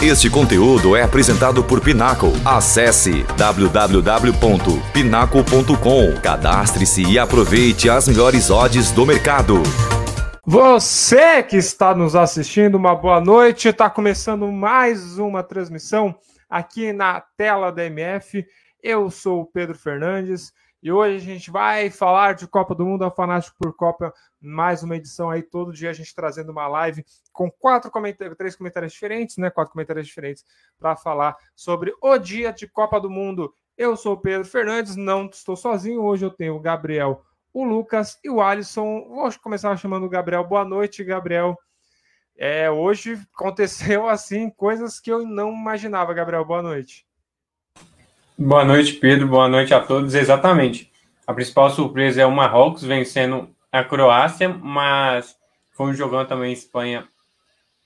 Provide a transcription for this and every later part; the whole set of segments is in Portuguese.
Este conteúdo é apresentado por Pinaco. Acesse www.pinaco.com. Cadastre-se e aproveite as melhores odds do mercado. Você que está nos assistindo, uma boa noite. Está começando mais uma transmissão aqui na tela da MF. Eu sou o Pedro Fernandes e hoje a gente vai falar de Copa do Mundo, é Fanático por Copa, mais uma edição aí, todo dia a gente trazendo uma live com quatro comentários, três comentários diferentes, né? Quatro comentários diferentes para falar sobre o dia de Copa do Mundo. Eu sou o Pedro Fernandes, não estou sozinho, hoje eu tenho o Gabriel, o Lucas e o Alisson. Vou começar chamando o Gabriel. Boa noite, Gabriel. É, hoje aconteceu assim coisas que eu não imaginava, Gabriel. Boa noite. Boa noite, Pedro. Boa noite a todos. Exatamente. A principal surpresa é o Marrocos vencendo a Croácia, mas foi um jogão também Espanha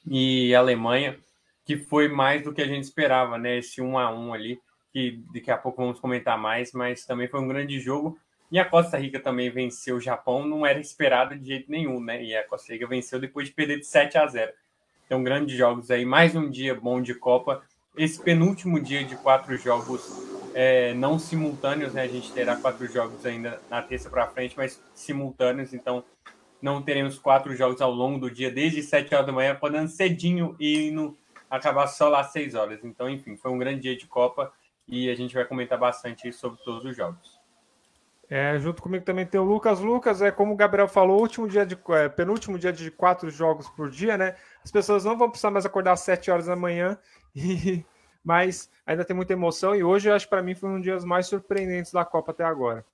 e Alemanha, que foi mais do que a gente esperava, né? Esse 1 a 1 ali, que daqui a pouco vamos comentar mais, mas também foi um grande jogo. E a Costa Rica também venceu o Japão, não era esperado de jeito nenhum, né? E a Costa Rica venceu depois de perder de 7 a 0. Então, grandes jogos aí, mais um dia bom de Copa. Esse penúltimo dia de quatro jogos é, não simultâneos, né? A gente terá quatro jogos ainda na terça para frente, mas simultâneos, então não teremos quatro jogos ao longo do dia, desde 7 horas da manhã, podendo cedinho e indo acabar só lá às 6 horas. Então, enfim, foi um grande dia de Copa e a gente vai comentar bastante sobre todos os jogos. É, junto comigo também tem o Lucas. Lucas, é como o Gabriel falou, último dia de é, penúltimo dia de quatro jogos por dia, né? As pessoas não vão precisar mais acordar às 7 horas da manhã e mas ainda tem muita emoção e hoje acho para mim foi um dos dias mais surpreendentes da Copa até agora.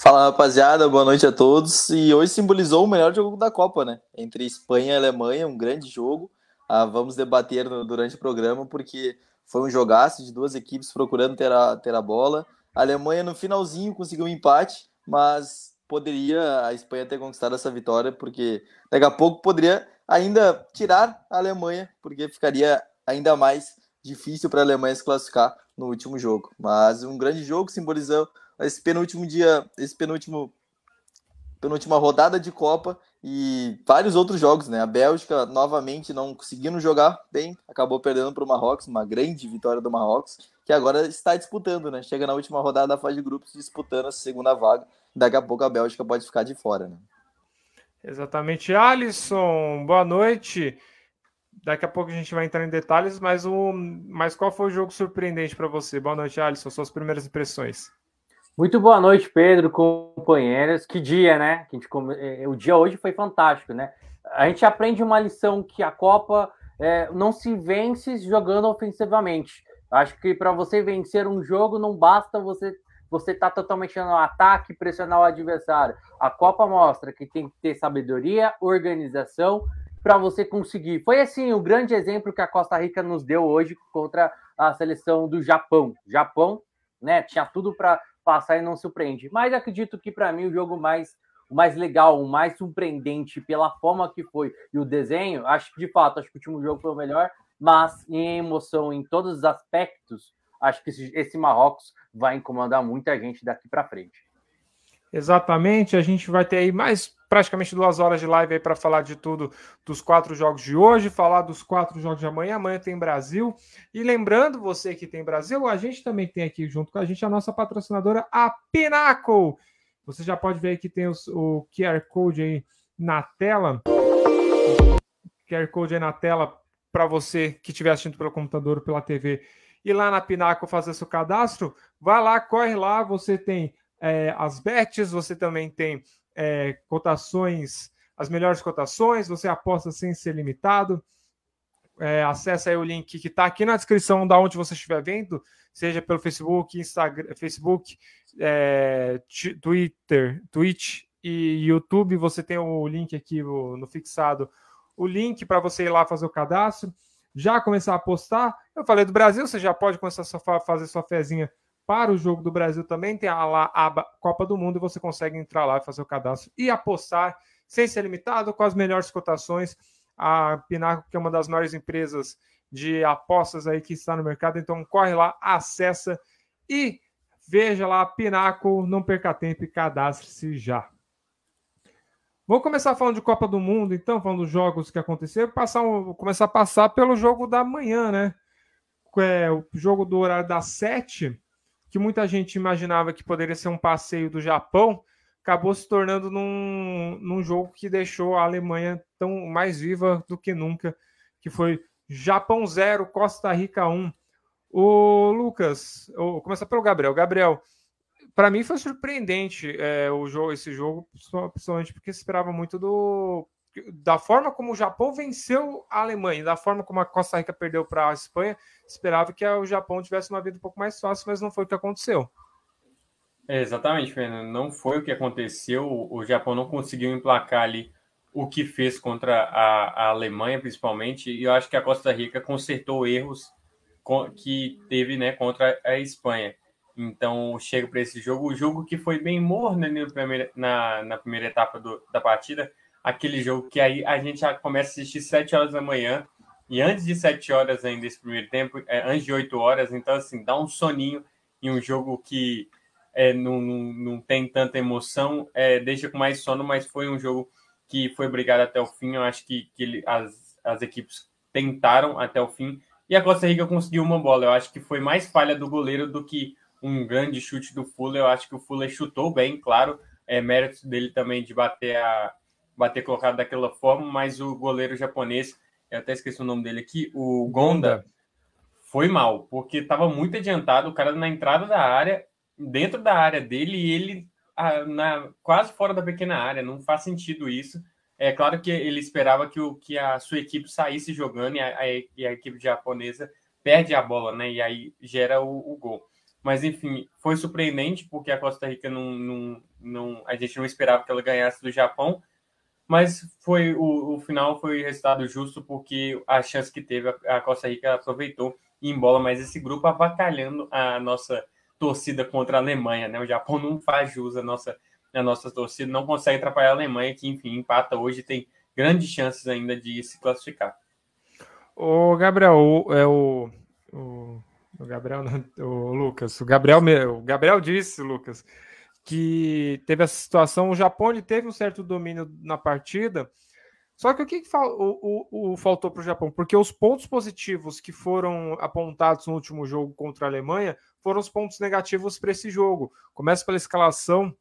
Fala rapaziada, boa noite a todos. E hoje simbolizou o melhor jogo da Copa, né? Entre Espanha e Alemanha, um grande jogo. Ah, vamos debater no, durante o programa, porque foi um jogaço de duas equipes procurando ter a, ter a bola. A Alemanha no finalzinho conseguiu um empate, mas poderia a Espanha ter conquistado essa vitória, porque daqui a pouco poderia ainda tirar a Alemanha, porque ficaria ainda mais difícil para a Alemanha se classificar no último jogo. Mas um grande jogo simbolizou esse penúltimo dia, esse penúltimo penúltima rodada de Copa e vários outros jogos, né? A Bélgica novamente não conseguindo jogar bem, acabou perdendo para o Marrocos, uma grande vitória do Marrocos, que agora está disputando, né? Chega na última rodada da fase de grupos disputando a segunda vaga. Daqui a pouco a Bélgica pode ficar de fora, né? Exatamente, Alisson. Boa noite. Daqui a pouco a gente vai entrar em detalhes, mas, o, mas qual foi o jogo surpreendente para você? Boa noite, Alisson. Suas primeiras impressões. Muito boa noite, Pedro, companheiros. Que dia, né? Que gente, é, o dia hoje foi fantástico, né? A gente aprende uma lição que a Copa é, não se vence jogando ofensivamente. Acho que para você vencer um jogo não basta você você estar tá totalmente no ataque, pressionar o adversário. A Copa mostra que tem que ter sabedoria, organização para você conseguir. Foi assim o grande exemplo que a Costa Rica nos deu hoje contra a seleção do Japão. Japão, né, tinha tudo para passar e não surpreende. Mas acredito que para mim o jogo mais o mais legal, o mais surpreendente pela forma que foi e o desenho, acho que de fato, acho que o último jogo foi o melhor, mas em emoção em todos os aspectos, acho que esse, esse Marrocos vai incomodar muita gente daqui para frente. Exatamente, a gente vai ter aí mais praticamente duas horas de live aí para falar de tudo dos quatro jogos de hoje, falar dos quatro jogos de amanhã. Amanhã tem Brasil. E lembrando, você que tem Brasil, a gente também tem aqui junto com a gente a nossa patrocinadora, a Pinnacle. Você já pode ver que tem os, o QR Code aí na tela. QR Code aí na tela para você que estiver assistindo pelo computador ou pela TV. E lá na Pinnacle fazer seu cadastro, vai lá, corre lá, você tem é, as bets, você também tem é, cotações, as melhores cotações, você aposta sem ser limitado. É, acesse aí o link que está aqui na descrição da onde você estiver vendo, seja pelo Facebook, Instagram, Facebook, é, Twitter, Twitch e YouTube. Você tem o link aqui no, no fixado, o link para você ir lá fazer o cadastro, já começar a apostar. Eu falei do Brasil, você já pode começar a fazer sua fezinha para o jogo do Brasil também tem a, lá, a aba Copa do Mundo e você consegue entrar lá, fazer o cadastro e apostar sem ser limitado, com as melhores cotações. A Pinaco, que é uma das maiores empresas de apostas aí que está no mercado, então corre lá, acessa e veja lá, Pinaco, não perca tempo e cadastre-se já. Vamos começar falando de Copa do Mundo, então, falando dos jogos que aconteceram, passar um, começar a passar pelo jogo da manhã, né? É, o jogo do horário das sete, que muita gente imaginava que poderia ser um passeio do Japão, acabou se tornando num, num jogo que deixou a Alemanha tão mais viva do que nunca, que foi Japão 0, Costa Rica 1. O Lucas, vou começar pelo Gabriel. Gabriel, para mim foi surpreendente é, o jogo, esse jogo, principalmente porque esperava muito do da forma como o Japão venceu a Alemanha, da forma como a Costa Rica perdeu para a Espanha, esperava que o Japão tivesse uma vida um pouco mais fácil, mas não foi o que aconteceu. É, exatamente, Fernando. Não foi o que aconteceu. O Japão não conseguiu emplacar ali o que fez contra a, a Alemanha, principalmente. E eu acho que a Costa Rica consertou erros que teve né, contra a Espanha. Então, chega para esse jogo, o jogo que foi bem morno né, na, na primeira etapa do, da partida, aquele jogo que aí a gente já começa a assistir 7 horas da manhã, e antes de 7 horas ainda esse primeiro tempo, é, antes de 8 horas, então assim, dá um soninho em um jogo que é, não, não, não tem tanta emoção, é, deixa com mais sono, mas foi um jogo que foi brigado até o fim, eu acho que, que ele, as, as equipes tentaram até o fim, e a Costa Rica conseguiu uma bola, eu acho que foi mais falha do goleiro do que um grande chute do Fuller. Eu acho que o Fuller chutou bem, claro. É mérito dele também de bater a bater colocado daquela forma, mas o goleiro japonês, eu até esqueci o nome dele aqui, o Gonda, foi mal, porque estava muito adiantado, o cara na entrada da área, dentro da área dele, e ele na, quase fora da pequena área, não faz sentido isso. É claro que ele esperava que, o, que a sua equipe saísse jogando e a, a, e a equipe japonesa perde a bola, né? E aí gera o, o gol. Mas, enfim, foi surpreendente, porque a Costa Rica não, não, não. A gente não esperava que ela ganhasse do Japão. Mas foi o, o final foi resultado justo, porque a chance que teve, a, Costa Rica aproveitou e embola mais esse grupo, avacalhando a nossa torcida contra a Alemanha. Né? O Japão não faz jus à nossa, à nossa torcida, não consegue atrapalhar a Alemanha, que, enfim, empata hoje, tem grandes chances ainda de se classificar. O Gabriel, é o, o o Gabriel, o Lucas, o Gabriel, o Gabriel disse, Lucas, que teve essa situação. O Japão ele teve um certo domínio na partida. Só que o que, que fal, o, o, o, faltou para o Japão? Porque os pontos positivos que foram apontados no último jogo contra a Alemanha foram os pontos negativos para esse jogo. Começa pela escalação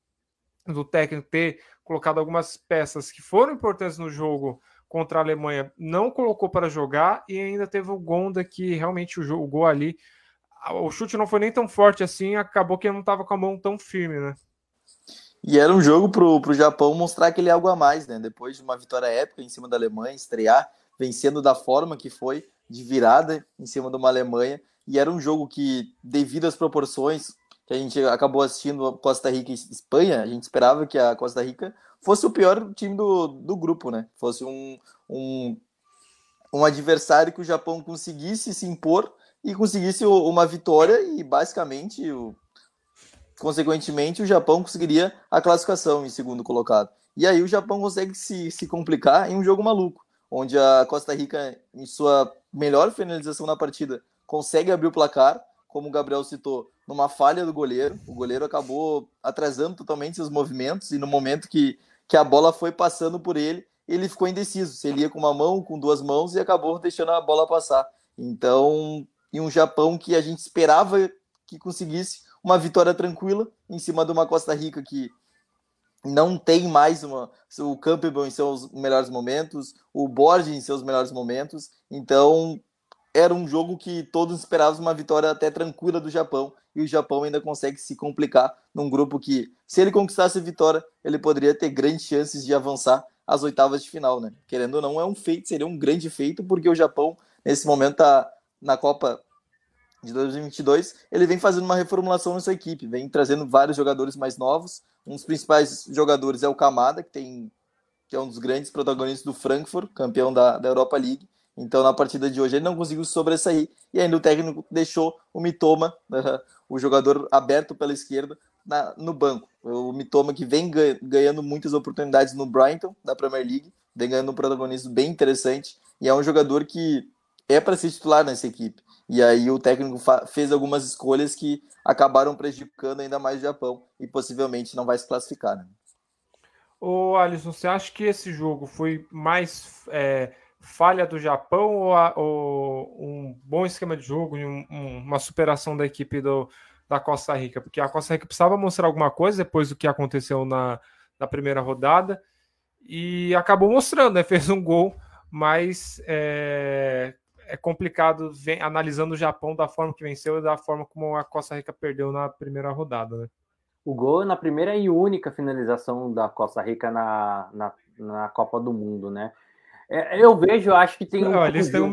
do técnico ter colocado algumas peças que foram importantes no jogo contra a Alemanha, não colocou para jogar e ainda teve o Gonda que realmente o, jogo, o gol ali o chute não foi nem tão forte assim, acabou que não estava com a mão tão firme, né? E era um jogo pro, pro Japão mostrar aquele algo a mais, né? Depois de uma vitória épica em cima da Alemanha, estrear, vencendo da forma que foi, de virada em cima de uma Alemanha. E era um jogo que, devido às proporções que a gente acabou assistindo Costa Rica e Espanha, a gente esperava que a Costa Rica fosse o pior time do, do grupo, né? Fosse um, um, um adversário que o Japão conseguisse se impor e conseguisse uma vitória e basicamente, o, consequentemente, o Japão conseguiria a classificação em segundo colocado. E aí o Japão consegue se, se complicar em um jogo maluco, onde a Costa Rica, em sua melhor finalização na partida, consegue abrir o placar, como o Gabriel citou, numa falha do goleiro. O goleiro acabou atrasando totalmente seus movimentos e no momento que, que a bola foi passando por ele, ele ficou indeciso se ele ia com uma mão, com duas mãos e acabou deixando a bola passar. Então, e um Japão que a gente esperava que conseguisse uma vitória tranquila em cima de uma Costa Rica que não tem mais uma, o Campbell em seus melhores momentos, o Borges em seus melhores momentos. Então, era um jogo que todos esperavam uma vitória até tranquila do Japão e o Japão ainda consegue se complicar num grupo que, se ele conquistasse a vitória, ele poderia ter grandes chances de avançar às oitavas de final, né? Querendo ou não, é um feito, seria um grande feito, porque o Japão, nesse momento, está na Copa de 2022, ele vem fazendo uma reformulação na sua equipe, vem trazendo vários jogadores mais novos. Um dos principais jogadores é o Kamada, que tem que é um dos grandes protagonistas do Frankfurt, campeão da, da Europa League. Então, na partida de hoje, ele não conseguiu sobressair e ainda o técnico deixou o Mitoma, o jogador aberto pela esquerda, na, no banco. O Mitoma que vem ganhando muitas oportunidades no Brighton, da Premier League, vem ganhando um protagonismo bem interessante e é um jogador que é para ser titular nessa equipe. E aí o técnico fez algumas escolhas que acabaram prejudicando ainda mais o Japão e possivelmente não vai se classificar. Né? Ô, Alisson, você acha que esse jogo foi mais é, falha do Japão ou, a, ou, um bom esquema de jogo um, um, uma superação da equipe do, da Costa Rica? Porque a Costa Rica precisava mostrar alguma coisa depois do que aconteceu na, na primeira rodada e acabou mostrando, né? Fez um gol, mas é, é complicado vem, analisando o Japão da forma que venceu e da forma como a Costa Rica perdeu na primeira rodada, né? O gol na primeira e única finalização da Costa Rica na, na, na Copa do Mundo, né? É, eu vejo, acho que tem um. Não, eles, têm um,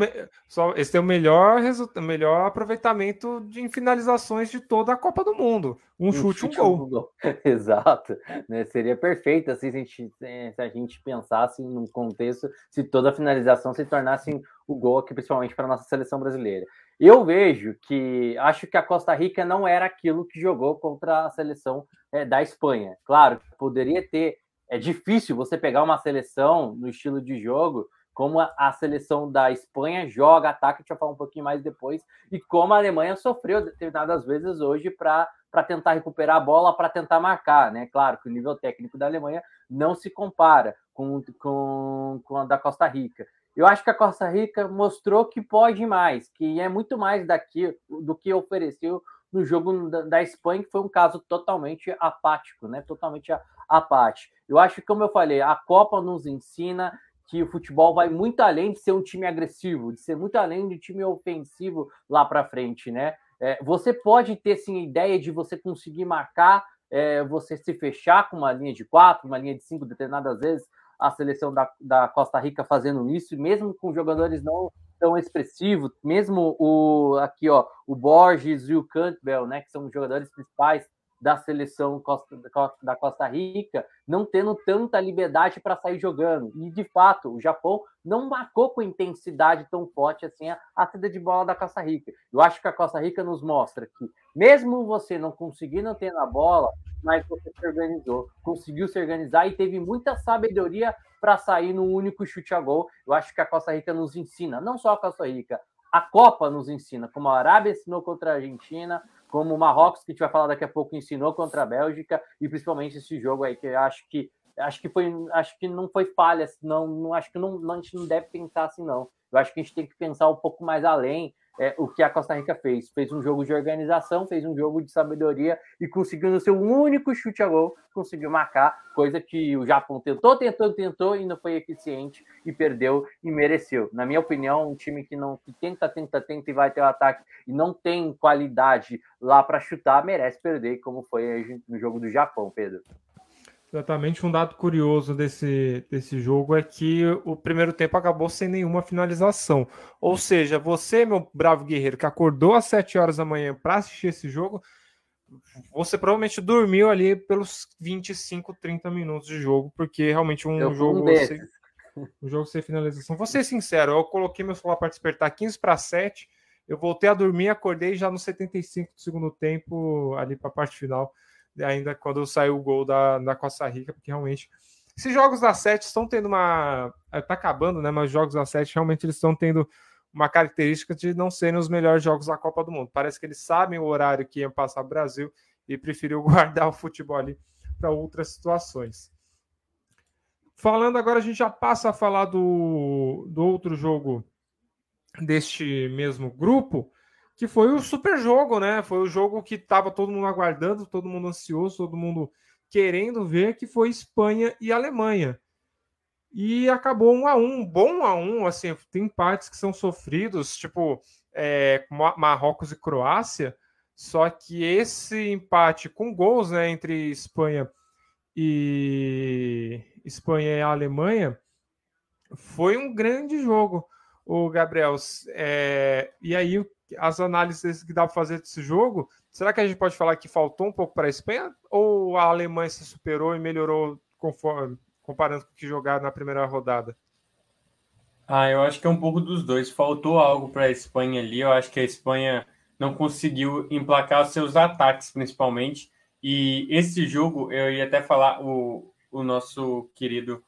só, eles têm o melhor, melhor aproveitamento de finalizações de toda a Copa do Mundo. Um, um chute, chute, um gol. Um gol. Exato. Né? Seria perfeito assim, se, a gente, se a gente pensasse num contexto, se toda a finalização se tornasse o gol aqui, principalmente para a nossa seleção brasileira. Eu vejo que acho que a Costa Rica não era aquilo que jogou contra a seleção é, da Espanha. Claro, poderia ter é difícil você pegar uma seleção no estilo de jogo como a, seleção da Espanha joga, ataca, a gente vai falar um pouquinho mais depois, e como a Alemanha sofreu determinadas vezes hoje para tentar recuperar a bola, para tentar marcar, né? Claro que o nível técnico da Alemanha não se compara com, com, com a da Costa Rica. Eu acho que a Costa Rica mostrou que pode mais, que é muito mais daqui do que ofereceu no jogo da, da Espanha, que foi um caso totalmente apático, né? Totalmente apático. Eu acho que, como eu falei, a Copa nos ensina que o futebol vai muito além de ser um time agressivo, de ser muito além de um time ofensivo lá para frente, né? É, você pode ter sim ideia de você conseguir marcar, é, você se fechar com uma linha de quatro, uma linha de cinco, determinadas vezes a seleção da, da Costa Rica fazendo isso, mesmo com jogadores não tão expressivos, mesmo o aqui ó, o Borges e o Campbell, né, que são os jogadores principais da seleção Costa, da Costa Rica não tendo tanta liberdade para sair jogando. E, de fato, o Japão não marcou com intensidade tão forte assim a, a saída de bola da Costa Rica. Eu acho que a Costa Rica nos mostra que, mesmo você não conseguindo ter na bola, mas você se organizou, conseguiu se organizar e teve muita sabedoria para sair num único chute a gol. Eu acho que a Costa Rica nos ensina, não só a Costa Rica, a Copa nos ensina, como a Arábia ensinou contra a Argentina, como o Marrocos, que a gente vai falar daqui a pouco, ensinou contra a Bélgica, e principalmente esse jogo aí, que eu acho que acho que foi acho que não foi falha, não, não acho que não, não, a gente não deve pensar assim, não. Eu acho que a gente tem que pensar um pouco mais além é, o que a Costa Rica fez. Fez um jogo de organização, fez um jogo de sabedoria e conseguiu no seu único chute a gol, conseguiu marcar, coisa que o Japão tentou, tentou, tentou e não foi eficiente e perdeu e mereceu. Na minha opinião, um time que não que tenta, tenta, tenta e vai ter o ataque e não tem qualidade lá para chutar, merece perder, como foi no jogo do Japão, Pedro. Exatamente, um dado curioso desse, desse jogo é que o primeiro tempo acabou sem nenhuma finalização. Ou seja, você, meu bravo guerreiro, que acordou às 7 horas da manhã para assistir esse jogo, você provavelmente dormiu ali pelos 25, 30 minutos de jogo, porque realmente um eu jogo sem, um jogo sem finalização. Vou ser sincero, eu coloquei meu celular para despertar 15 para 7, eu voltei a dormir, acordei já no 75 do segundo tempo, ali para a parte final ainda quando saiu o gol da, da Costa Rica, porque realmente esses jogos da sete estão tendo uma. É, tá acabando, né? Mas os jogos da sete realmente eles estão tendo uma característica de não serem os melhores jogos da Copa do Mundo. Parece que eles sabem o horário que ia passar o Brasil e preferiu guardar o futebol ali para outras situações. Falando agora, a gente já passa a falar do, do outro jogo deste mesmo grupo, que foi o super jogo, né? Foi o jogo que estava todo mundo aguardando, todo mundo ansioso, todo mundo querendo ver, que foi Espanha e Alemanha. E acabou um a um, bom a um, assim, tem partes que são sofridos, tipo é, Marrocos e Croácia, só que esse empate com gols, né, entre Espanha e Espanha e Alemanha, foi um grande jogo, o Gabriel. É, e aí as análises que dá para fazer desse jogo, será que a gente pode falar que faltou um pouco para a Espanha ou a Alemanha se superou e melhorou conforme, comparando com o que jogaram na primeira rodada? Ah, eu acho que é um pouco dos dois. Faltou algo para a Espanha ali. Eu acho que a Espanha não conseguiu emplacar os seus ataques, principalmente. E esse jogo, eu ia até falar, o, o nosso querido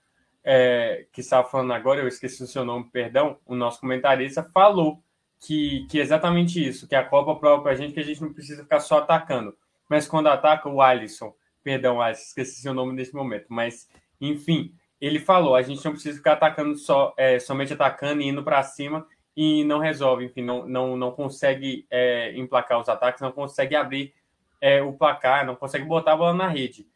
é, que estava falando agora, eu esqueci o seu nome, perdão, o nosso comentarista falou que, que é exatamente isso, que a Copa prova para a gente que a gente não precisa ficar só atacando. Mas quando ataca o Alisson, perdão, Alisson, esqueci seu nome nesse momento, mas Enfim, ele falou: a gente não precisa ficar atacando só, é, somente atacando e indo para cima e não resolve, enfim, não, não, não consegue é, emplacar os ataques, não consegue abrir é, o placar, não consegue botar a bola na rede.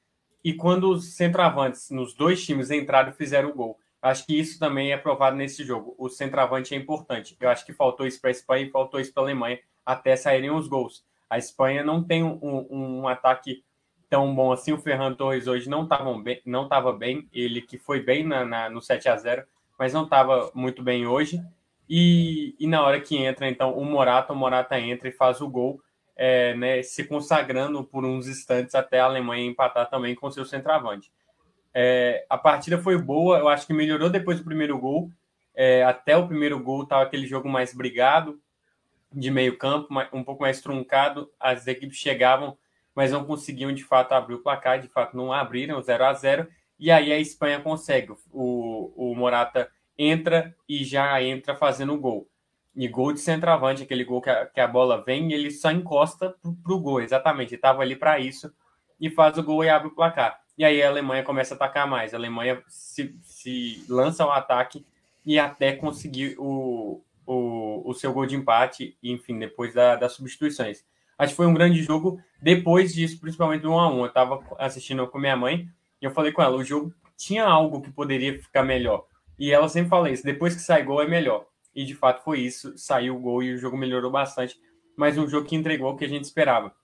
E quando os centroavantes nos dois times entraram, fizeram o gol. Acho que isso também é provado nesse jogo. O centroavante é importante. Eu acho que faltou isso para a Espanha e faltou isso para a Alemanha até saírem os gols. A Espanha não tem um, um, um ataque tão bom assim. O Ferran Torres hoje não estava bem, bem. Ele que foi bem na, na no 7 a 0 mas não estava muito bem hoje. E, e, na hora que entra, então, o Morata, o Morata entra e faz o gol, é, né, se consagrando por uns instantes até a Alemanha empatar também com seu centroavante. É, a partida foi boa, eu acho que melhorou depois do primeiro gol. É, até o primeiro gol estava aquele jogo mais brigado, de meio campo, um pouco mais truncado. As equipes chegavam mas não conseguiam de fato abrir o placar, de fato não abriram 0 a 0 e aí a Espanha consegue. O, o Morata entra e já entra fazendo o gol. E gol de centroavante, aquele gol que a, que a bola vem, ele só encosta para o gol, exatamente. Ele estava ali para isso e faz o gol e abre o placar. E aí a Alemanha começa a atacar mais. A Alemanha se, se lança ao ataque e até conseguir o, o, o seu gol de empate, enfim, depois da, das substituições. Acho que foi um grande jogo. Depois disso, principalmente do 1 a 1 Eu estava assistindo com minha mãe e eu falei com ela: o jogo tinha algo que poderia ficar melhor. E ela sempre fala isso: depois que sai gol é melhor. E de fato foi isso. Saiu o gol e o jogo melhorou bastante. Mas um jogo que entregou o que a gente esperava.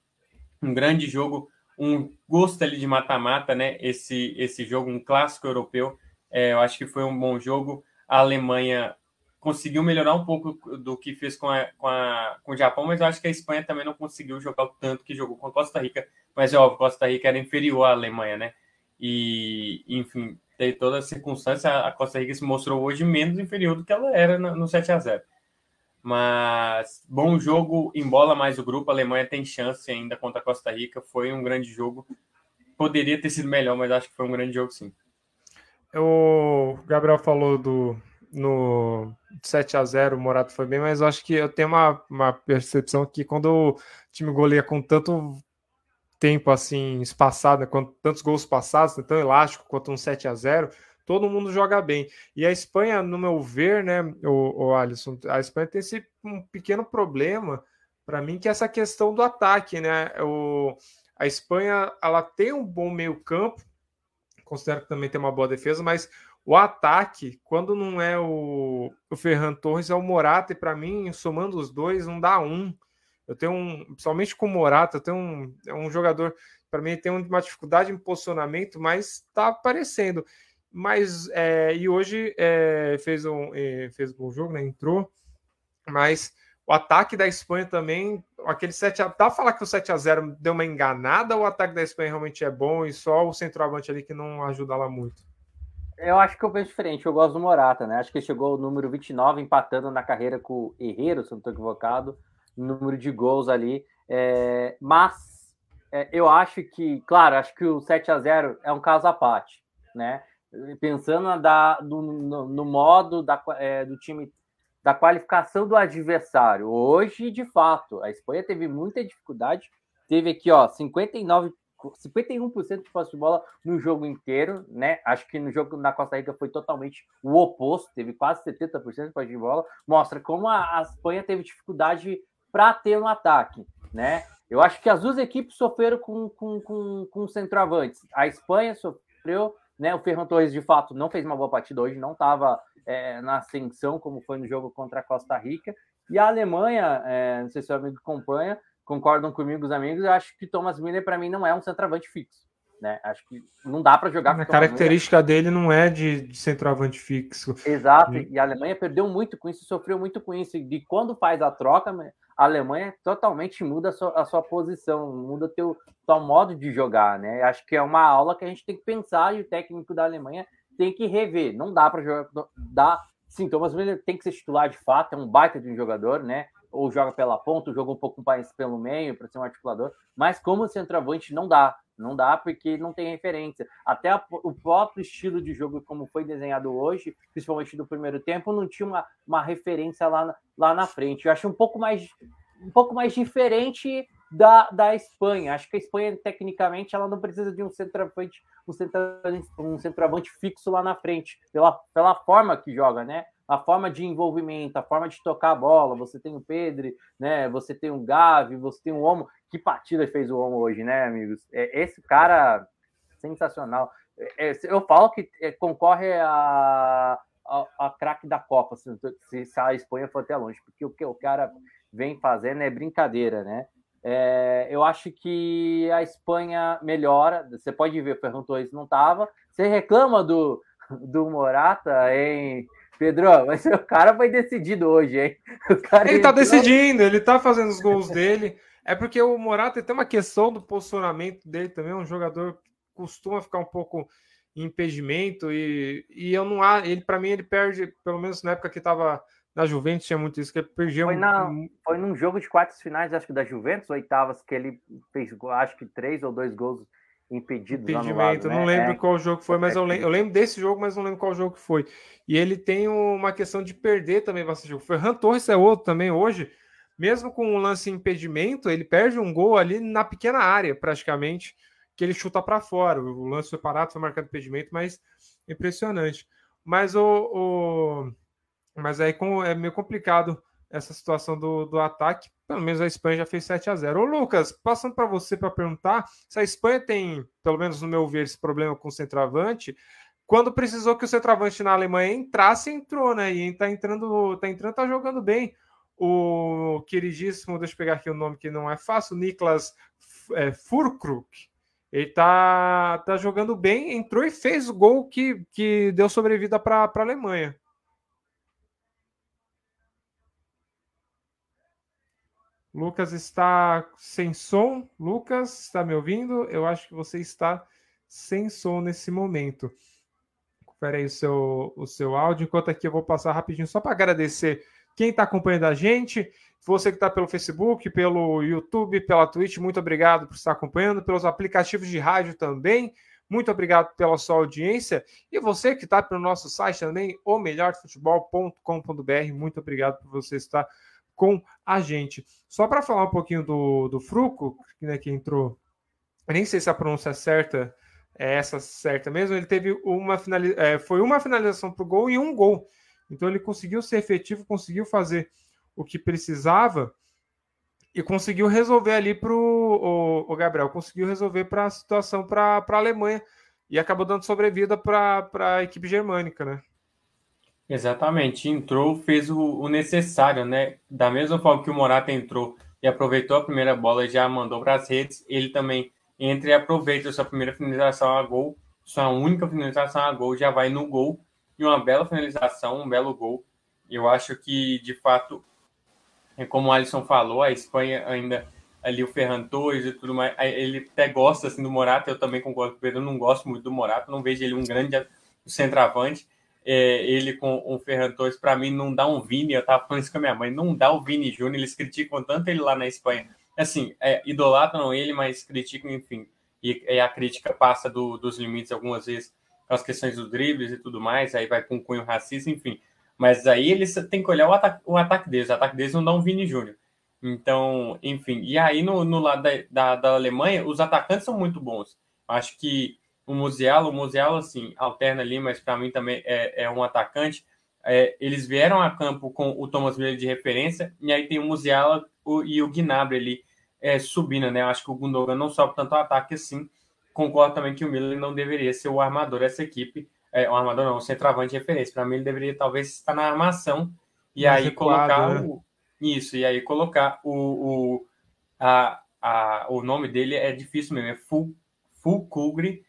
Um grande jogo, um gosto ali de mata-mata, né? Esse, esse jogo, um clássico europeu. É, eu acho que foi um bom jogo. A Alemanha conseguiu melhorar um pouco do que fez com, a, com, a, com o Japão, mas eu acho que a Espanha também não conseguiu jogar o tanto que jogou com a Costa Rica. Mas é óbvio, Costa Rica era inferior à Alemanha, né? E, enfim, tem toda a circunstância, a Costa Rica se mostrou hoje menos inferior do que ela era no 7 a 0 Mas bom jogo, embola mais o grupo. A Alemanha tem chance ainda contra a Costa Rica. Foi um grande jogo. Poderia ter sido melhor, mas acho que foi um grande jogo, sim. O Gabriel falou do, no 7 a 0 o Morato foi bem, mas eu acho que eu tenho uma, uma percepção que quando o time goleia com tanto tempo assim espaçado, né, com tantos gols passados, né, tão elástico quanto um 7 a 0 todo mundo joga bem. E a Espanha, no meu ver, né, o, o Alisson, a Espanha tem esse um pequeno problema para mim que é essa questão do ataque, né? O, a Espanha, ela tem um bom meio-campo, considero que também tem uma boa defesa, mas o ataque, quando não é o, o Ferran Torres, é o Morata, e para mim, somando os dois, não dá um. Eu tenho um, principalmente com o Morata, eu tenho um, é um jogador, para mim, tem uma dificuldade em posicionamento, mas está aparecendo. Mas, é, e hoje é, fez, um, é, fez um bom jogo, né? Entrou, mas o ataque da Espanha também, aquele 7 a Dá falar que o 7 a 0 deu uma enganada ou o ataque da Espanha realmente é bom e só o centroavante ali que não ajuda lá muito? Eu acho que eu vejo diferente. Eu gosto do Morata, né? Acho que chegou ao número 29, empatando na carreira com o Herrero, se não estou equivocado, número de gols ali. É, mas é, eu acho que, claro, acho que o 7 a 0 é um caso à parte, né? Pensando da, no, no modo da, é, do time, da qualificação do adversário. Hoje, de fato, a Espanha teve muita dificuldade. Teve aqui, ó, 59 51% de posse de bola no jogo inteiro, né? Acho que no jogo na Costa Rica foi totalmente o oposto, teve quase 70% de posse de bola. Mostra como a, a Espanha teve dificuldade para ter um ataque, né? Eu acho que as duas equipes sofreram com, com, com, com centroavantes. A Espanha sofreu, né? O Ferran Torres, de fato, não fez uma boa partida hoje, não estava é, na ascensão como foi no jogo contra a Costa Rica. E a Alemanha, é, não sei se o amigo acompanha, concordam comigo os amigos, eu acho que Thomas Miller para mim não é um centroavante fixo. Né? Acho que não dá para jogar. A característica dele não é de, de centroavante fixo. Exato, e a Alemanha perdeu muito com isso, sofreu muito com isso. De quando faz a troca, a Alemanha totalmente muda a sua, a sua posição, muda teu, teu modo de jogar, né? Acho que é uma aula que a gente tem que pensar e o técnico da Alemanha tem que rever. Não dá para jogar, dá. Sim, Thomas Miller tem que ser titular de fato, é um baita de um jogador, né? Ou joga pela ponta, ou joga um pouco mais pelo meio para ser um articulador, mas como centroavante não dá, não dá porque não tem referência. Até a, o próprio estilo de jogo, como foi desenhado hoje, principalmente do primeiro tempo, não tinha uma, uma referência lá, lá na frente. Eu acho um pouco mais um pouco mais diferente da, da Espanha. Acho que a Espanha, tecnicamente, ela não precisa de um centroavante, um centroavante, um centroavante fixo lá na frente, pela, pela forma que joga, né? A forma de envolvimento, a forma de tocar a bola. Você tem o Pedro, né? Você tem o Gavi, você tem o Omo. Que partida fez o Omo hoje, né, amigos? É, esse cara sensacional. É, é eu falo que é, concorre a, a, a craque da Copa, se, se, a Espanha for até longe, porque o que o cara vem fazendo é brincadeira, né? É, eu acho que a Espanha melhora. Você pode ver, o Ferran Torres não estava. Você reclama do, do Morata, hein, Pedro? Mas o cara foi decidido hoje, hein? ele está decidindo, ele está fazendo os gols dele. É porque o Morata tem uma questão do posicionamento dele também. É um jogador que costuma ficar um pouco em impedimento e, e eu não há. Ele, para mim, ele perde, pelo menos na época que estava na Juventus tinha muito isso, que ele perdia foi, um, na, foi num jogo de quartas finais, acho que da Juventus, oitavas, que ele fez, acho que três ou dois gols impedidos. Impedimento, não né? lembro é, qual jogo foi, mas eu lembro, eu lembro, desse jogo, mas não lembro qual jogo foi. E ele tem uma questão de perder também bastante jogo. Ferran Torres é outro também hoje, mesmo com um lance impedimento, ele perde um gol ali na pequena área, praticamente, que ele chuta para fora. O lance foi parado, foi marcado impedimento, mas impressionante. Mas o, o mas aí é meio complicado essa situação do, do ataque. Pelo menos a Espanha já fez 7 a 0 Ô, Lucas, passando para você para perguntar se a Espanha tem, pelo menos no meu ver, esse problema com o centroavante. Quando precisou que o centroavante na Alemanha entrasse, entrou, né? E tá entrando, tá entrando, tá jogando bem. O queridíssimo, deixa eu pegar aqui o nome que não é fácil, Niklas é, Furkruk. Ele tá, tá jogando bem, entrou e fez o gol que, que deu sobrevida para a Alemanha. Lucas está sem som. Lucas, está me ouvindo? Eu acho que você está sem som nesse momento. Confere aí o seu, o seu áudio. Enquanto aqui eu vou passar rapidinho só para agradecer quem está acompanhando a gente. Você que está pelo Facebook, pelo YouTube, pela Twitch, muito obrigado por estar acompanhando. Pelos aplicativos de rádio também. Muito obrigado pela sua audiência. E você que está pelo nosso site também, o melhorfutebol.com.br. Muito obrigado por você estar com a gente. Só para falar um pouquinho do, do Fruco, né, que entrou, eu nem sei se a pronúncia é certa, é essa certa mesmo, ele teve uma finalização, é, foi uma finalização para o gol e um gol. Então ele conseguiu ser efetivo, conseguiu fazer o que precisava e conseguiu resolver ali para o, o Gabriel, conseguiu resolver para a situação para a Alemanha e acabou dando sobrevida para a equipe germânica, né? Exatamente, entrou, fez o, o, necessário, né? Da mesma forma que o Morata entrou e aproveitou a primeira bola e já mandou para as redes, ele também entra e aproveita sua primeira finalização a gol, sua única finalização a gol, já vai no gol e uma bela finalização, um belo gol. Eu acho que, de fato, é como o Alisson falou, a Espanha ainda ali o Ferran Torres e tudo mais, ele até gosta assim do Morata, eu também concordo com o Pedro, não gosto muito do Morata, não vejo ele um grande centroavante, é, ele com o Ferran Torres, para mim, não dá um Vini. Eu tava falando isso com a minha mãe, não dá o Vini Júnior. Eles criticam tanto ele lá na Espanha. Assim, é, idolatram ele, mas criticam, enfim. E, e a crítica passa do, dos limites algumas vezes com as questões dos dribles e tudo mais. Aí vai com cunho racista, enfim. Mas aí eles têm que olhar o ataque, o ataque deles. O ataque deles não dá um Vini Júnior. Então, enfim. E aí no, no lado da, da, da Alemanha, os atacantes são muito bons. Acho que o Musiala. O Musiala, assim, alterna ali, mas para mim também é, é um atacante. É, eles vieram a campo com o Thomas Miller de referência, e aí tem o Musiala o, e o Gnabry ali é, subindo, né? Eu acho que o Gundogan não sobe tanto o ataque assim. Concordo também que o Miller não deveria ser o armador dessa equipe. É, o armador não, o centroavante de referência. Para mim, ele deveria talvez estar na armação e Mais aí colocar né? o, isso, e aí colocar o, o, a, a, o nome dele é difícil mesmo, é Kugri,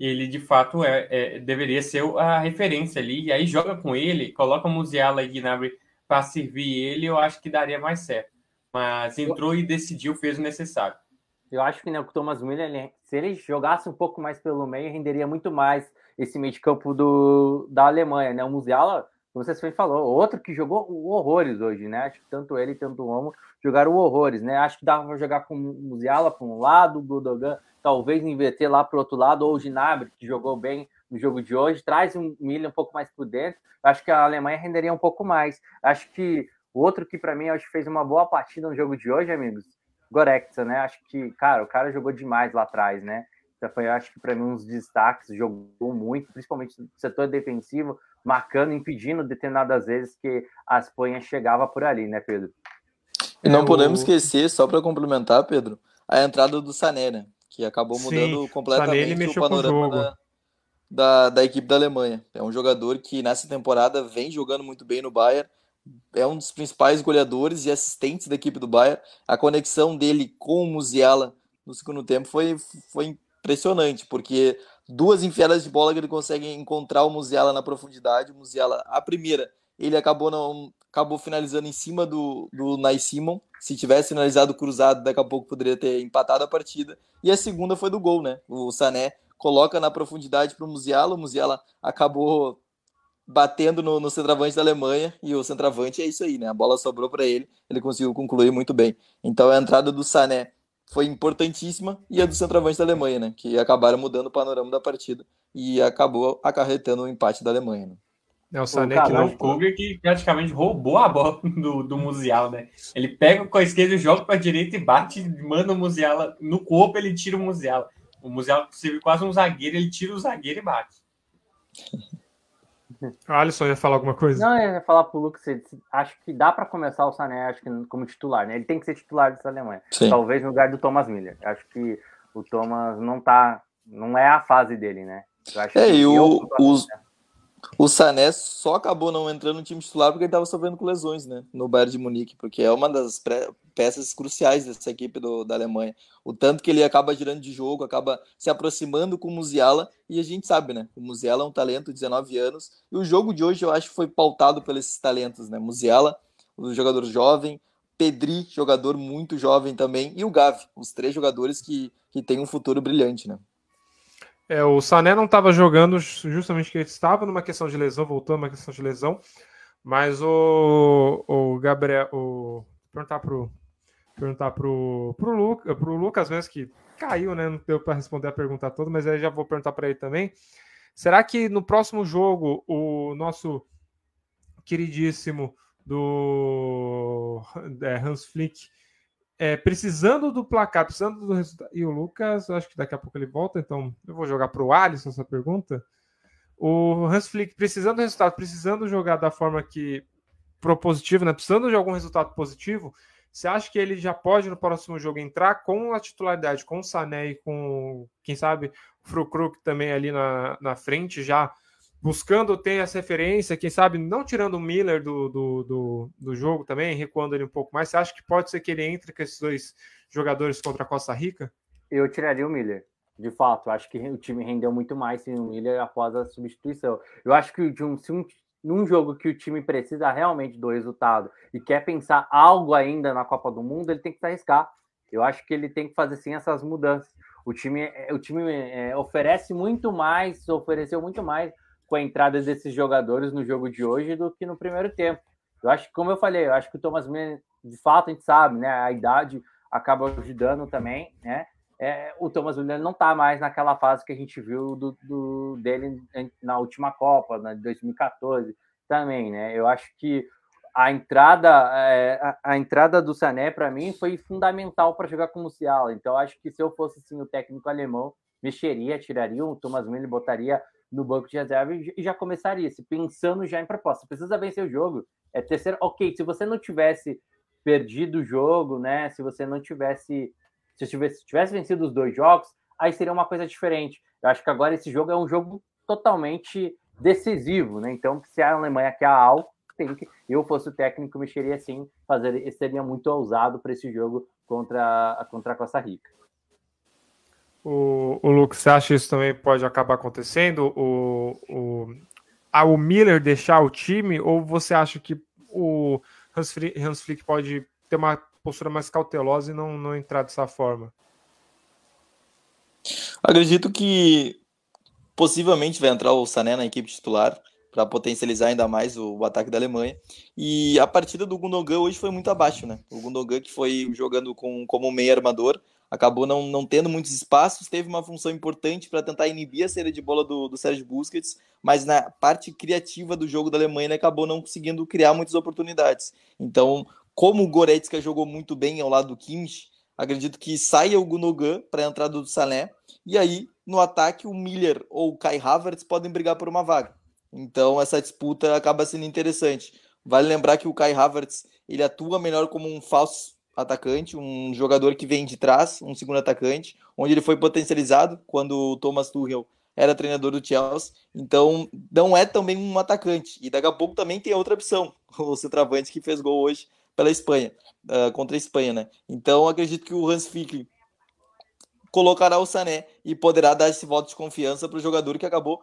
ele de fato é, é, deveria ser a referência ali, e aí joga com ele, coloca o Musiala e Gnabry para servir ele, eu acho que daria mais certo. Mas entrou e decidiu, fez o necessário. Eu acho que né, o Thomas Miller, se ele jogasse um pouco mais pelo meio, renderia muito mais esse meio de campo do, da Alemanha, né? O Musiala, você falou, outro que jogou horrores hoje, né? Acho que tanto ele quanto o Romo jogaram horrores, né? Acho que dava para jogar com o Musiala para um lado, o Budogan talvez inverter lá para o outro lado, ou o Ginabri, que jogou bem no jogo de hoje, traz um Milha um pouco mais por dentro. Acho que a Alemanha renderia um pouco mais. Acho que o outro que para mim acho que fez uma boa partida no jogo de hoje, amigos, Goretzka, né? Acho que, cara, o cara jogou demais lá atrás, né? Então foi, acho que para mim, uns destaques, jogou muito, principalmente no setor defensivo, marcando, impedindo determinadas vezes que a Espanha chegava por ali, né, Pedro? E não é, podemos o... esquecer, só para complementar, Pedro, a entrada do Sané, né? Que acabou mudando Sim, completamente o panorama o da, da, da, equipe da Alemanha. É um jogador que nessa temporada vem jogando muito bem no Bayern, é um dos principais goleadores e assistentes da equipe do Bayern. A conexão dele com o Musiala no segundo tempo foi, foi impressionante, porque duas enfiadas de bola que ele consegue encontrar o Musiala na profundidade. O Musiala, a primeira, ele acabou não acabou finalizando em cima do, do Nai Simon. Se tivesse finalizado cruzado, daqui a pouco poderia ter empatado a partida. E a segunda foi do gol, né? O Sané coloca na profundidade para o Musiala. O Musiala acabou batendo no, no centroavante da Alemanha e o centroavante é isso aí, né? A bola sobrou para ele, ele conseguiu concluir muito bem. Então a entrada do Sané foi importantíssima e a do centroavante da Alemanha, né? Que acabaram mudando o panorama da partida e acabou acarretando o empate da Alemanha. Né? É o Sané que não. O Kugler que praticamente roubou a bola do, do Musiala, né? Ele pega com a esquerda, joga para a direita e bate, manda o Musiala no corpo, ele tira o Musiala. O Musiala serve quase um zagueiro, ele tira o zagueiro e bate. O Alisson ia falar alguma coisa? Não, eu ia falar pro Lucas, acho que dá para começar o Sané, acho que como titular, né? Ele tem que ser titular dessa Alemanha. Sim. Talvez no lugar do Thomas Miller. Acho que o Thomas não tá, não é a fase dele, né? é, e o, os, o Sané só acabou não entrando no time titular porque ele estava sofrendo com lesões, né? No Bayern de Munique, porque é uma das peças cruciais dessa equipe do, da Alemanha. O tanto que ele acaba girando de jogo, acaba se aproximando com o Musiala, e a gente sabe, né? O Musiala é um talento, 19 anos, e o jogo de hoje eu acho que foi pautado por esses talentos, né? Musiala, o jogador jovem, Pedri, jogador muito jovem também, e o Gavi, os três jogadores que, que têm um futuro brilhante, né? É, o Sané não estava jogando justamente porque ele estava numa questão de lesão, voltou numa questão de lesão, mas o, o Gabriel, o, perguntar pro perguntar pro, pro, Luca, pro Lucas mesmo que caiu, né? Não deu para responder a pergunta toda, mas aí já vou perguntar para ele também. Será que no próximo jogo o nosso queridíssimo do é, Hans Flick é, precisando do placar, precisando do resultado. E o Lucas, acho que daqui a pouco ele volta, então eu vou jogar para o Alisson essa pergunta. O Hans Flick precisando do resultado, precisando jogar da forma que propositiva, né? Precisando de algum resultado positivo, você acha que ele já pode no próximo jogo entrar com a titularidade, com o Sané e com, quem sabe, o Frucruc também ali na, na frente, já buscando ter essa referência, quem sabe não tirando o Miller do, do, do, do, jogo também, recuando ele um pouco mais. Você acha que pode ser que ele entre com esses dois jogadores contra a Costa Rica? Eu tiraria o Miller. De fato, acho que o time rendeu muito mais sem o Miller após a substituição. Eu acho que de um, se um, num jogo que o time precisa realmente do resultado e quer pensar algo ainda na Copa do Mundo, ele tem que se arriscar. Eu acho que ele tem que fazer sim essas mudanças. O time, é, o time é, oferece muito mais, ofereceu muito mais com a entrada desses jogadores no jogo de hoje do que no primeiro tempo. Eu acho que, como eu falei, eu acho que o Thomas Miller, de fato, a gente sabe, né? A idade acaba ajudando também, né? É, o Thomas Miller não está mais naquela fase que a gente viu do, do, dele na última Copa, na de 2014 também, né? Eu acho que a entrada, é, a, a, entrada do Sané para mim foi fundamental para jogar com o Musiala. Então acho que se eu fosse assim, o técnico alemão, mexeria, tiraria o Thomas Miller, botaria no banco de reserva e já começaria se pensando já em proposta. Precisa vencer o jogo. É terceiro. Ok, se você não tivesse perdido o jogo, né? Se você não tivesse. Se tivesse, tivesse vencido os dois jogos, aí seria uma coisa diferente. Eu acho que agora esse jogo é um jogo totalmente decisivo, né? Então, se a Alemanha quer algo, tem que. Eu fosse o técnico, mexeria assim, fazer, seria muito ousado para esse jogo contra, contra a Costa Rica. O, o Lucas, você acha que isso também pode acabar acontecendo? O, o, a, o Miller deixar o time? Ou você acha que o Hans Flick, Hans Flick pode ter uma postura mais cautelosa e não, não entrar dessa forma? Acredito que possivelmente vai entrar o Sané na equipe titular para potencializar ainda mais o, o, ataque da Alemanha. E a partida do Gundogan hoje foi muito abaixo, né? O Gundogan que foi jogando com, como meio armador, acabou não, não tendo muitos espaços, teve uma função importante para tentar inibir a saída de bola do, do Sérgio Busquets, mas na parte criativa do jogo da Alemanha ele acabou não conseguindo criar muitas oportunidades. Então, como o Goretzka jogou muito bem ao lado do Kimmich, acredito que saia o Gunogan para a entrada do Sané, e aí no ataque o Miller ou o Kai Havertz podem brigar por uma vaga. Então essa disputa acaba sendo interessante. Vale lembrar que o Kai Havertz ele atua melhor como um falso atacante, um jogador que vem de trás, um segundo atacante, onde ele foi potencializado quando o Thomas Tuchel era treinador do Chelsea, então não é também um atacante. E daqui a pouco também tem outra opção, o centroavante que fez gol hoje pela Espanha, uh, contra a Espanha, né? Então acredito que o Hans Fick colocará o Sané e poderá dar esse voto de confiança para o jogador que acabou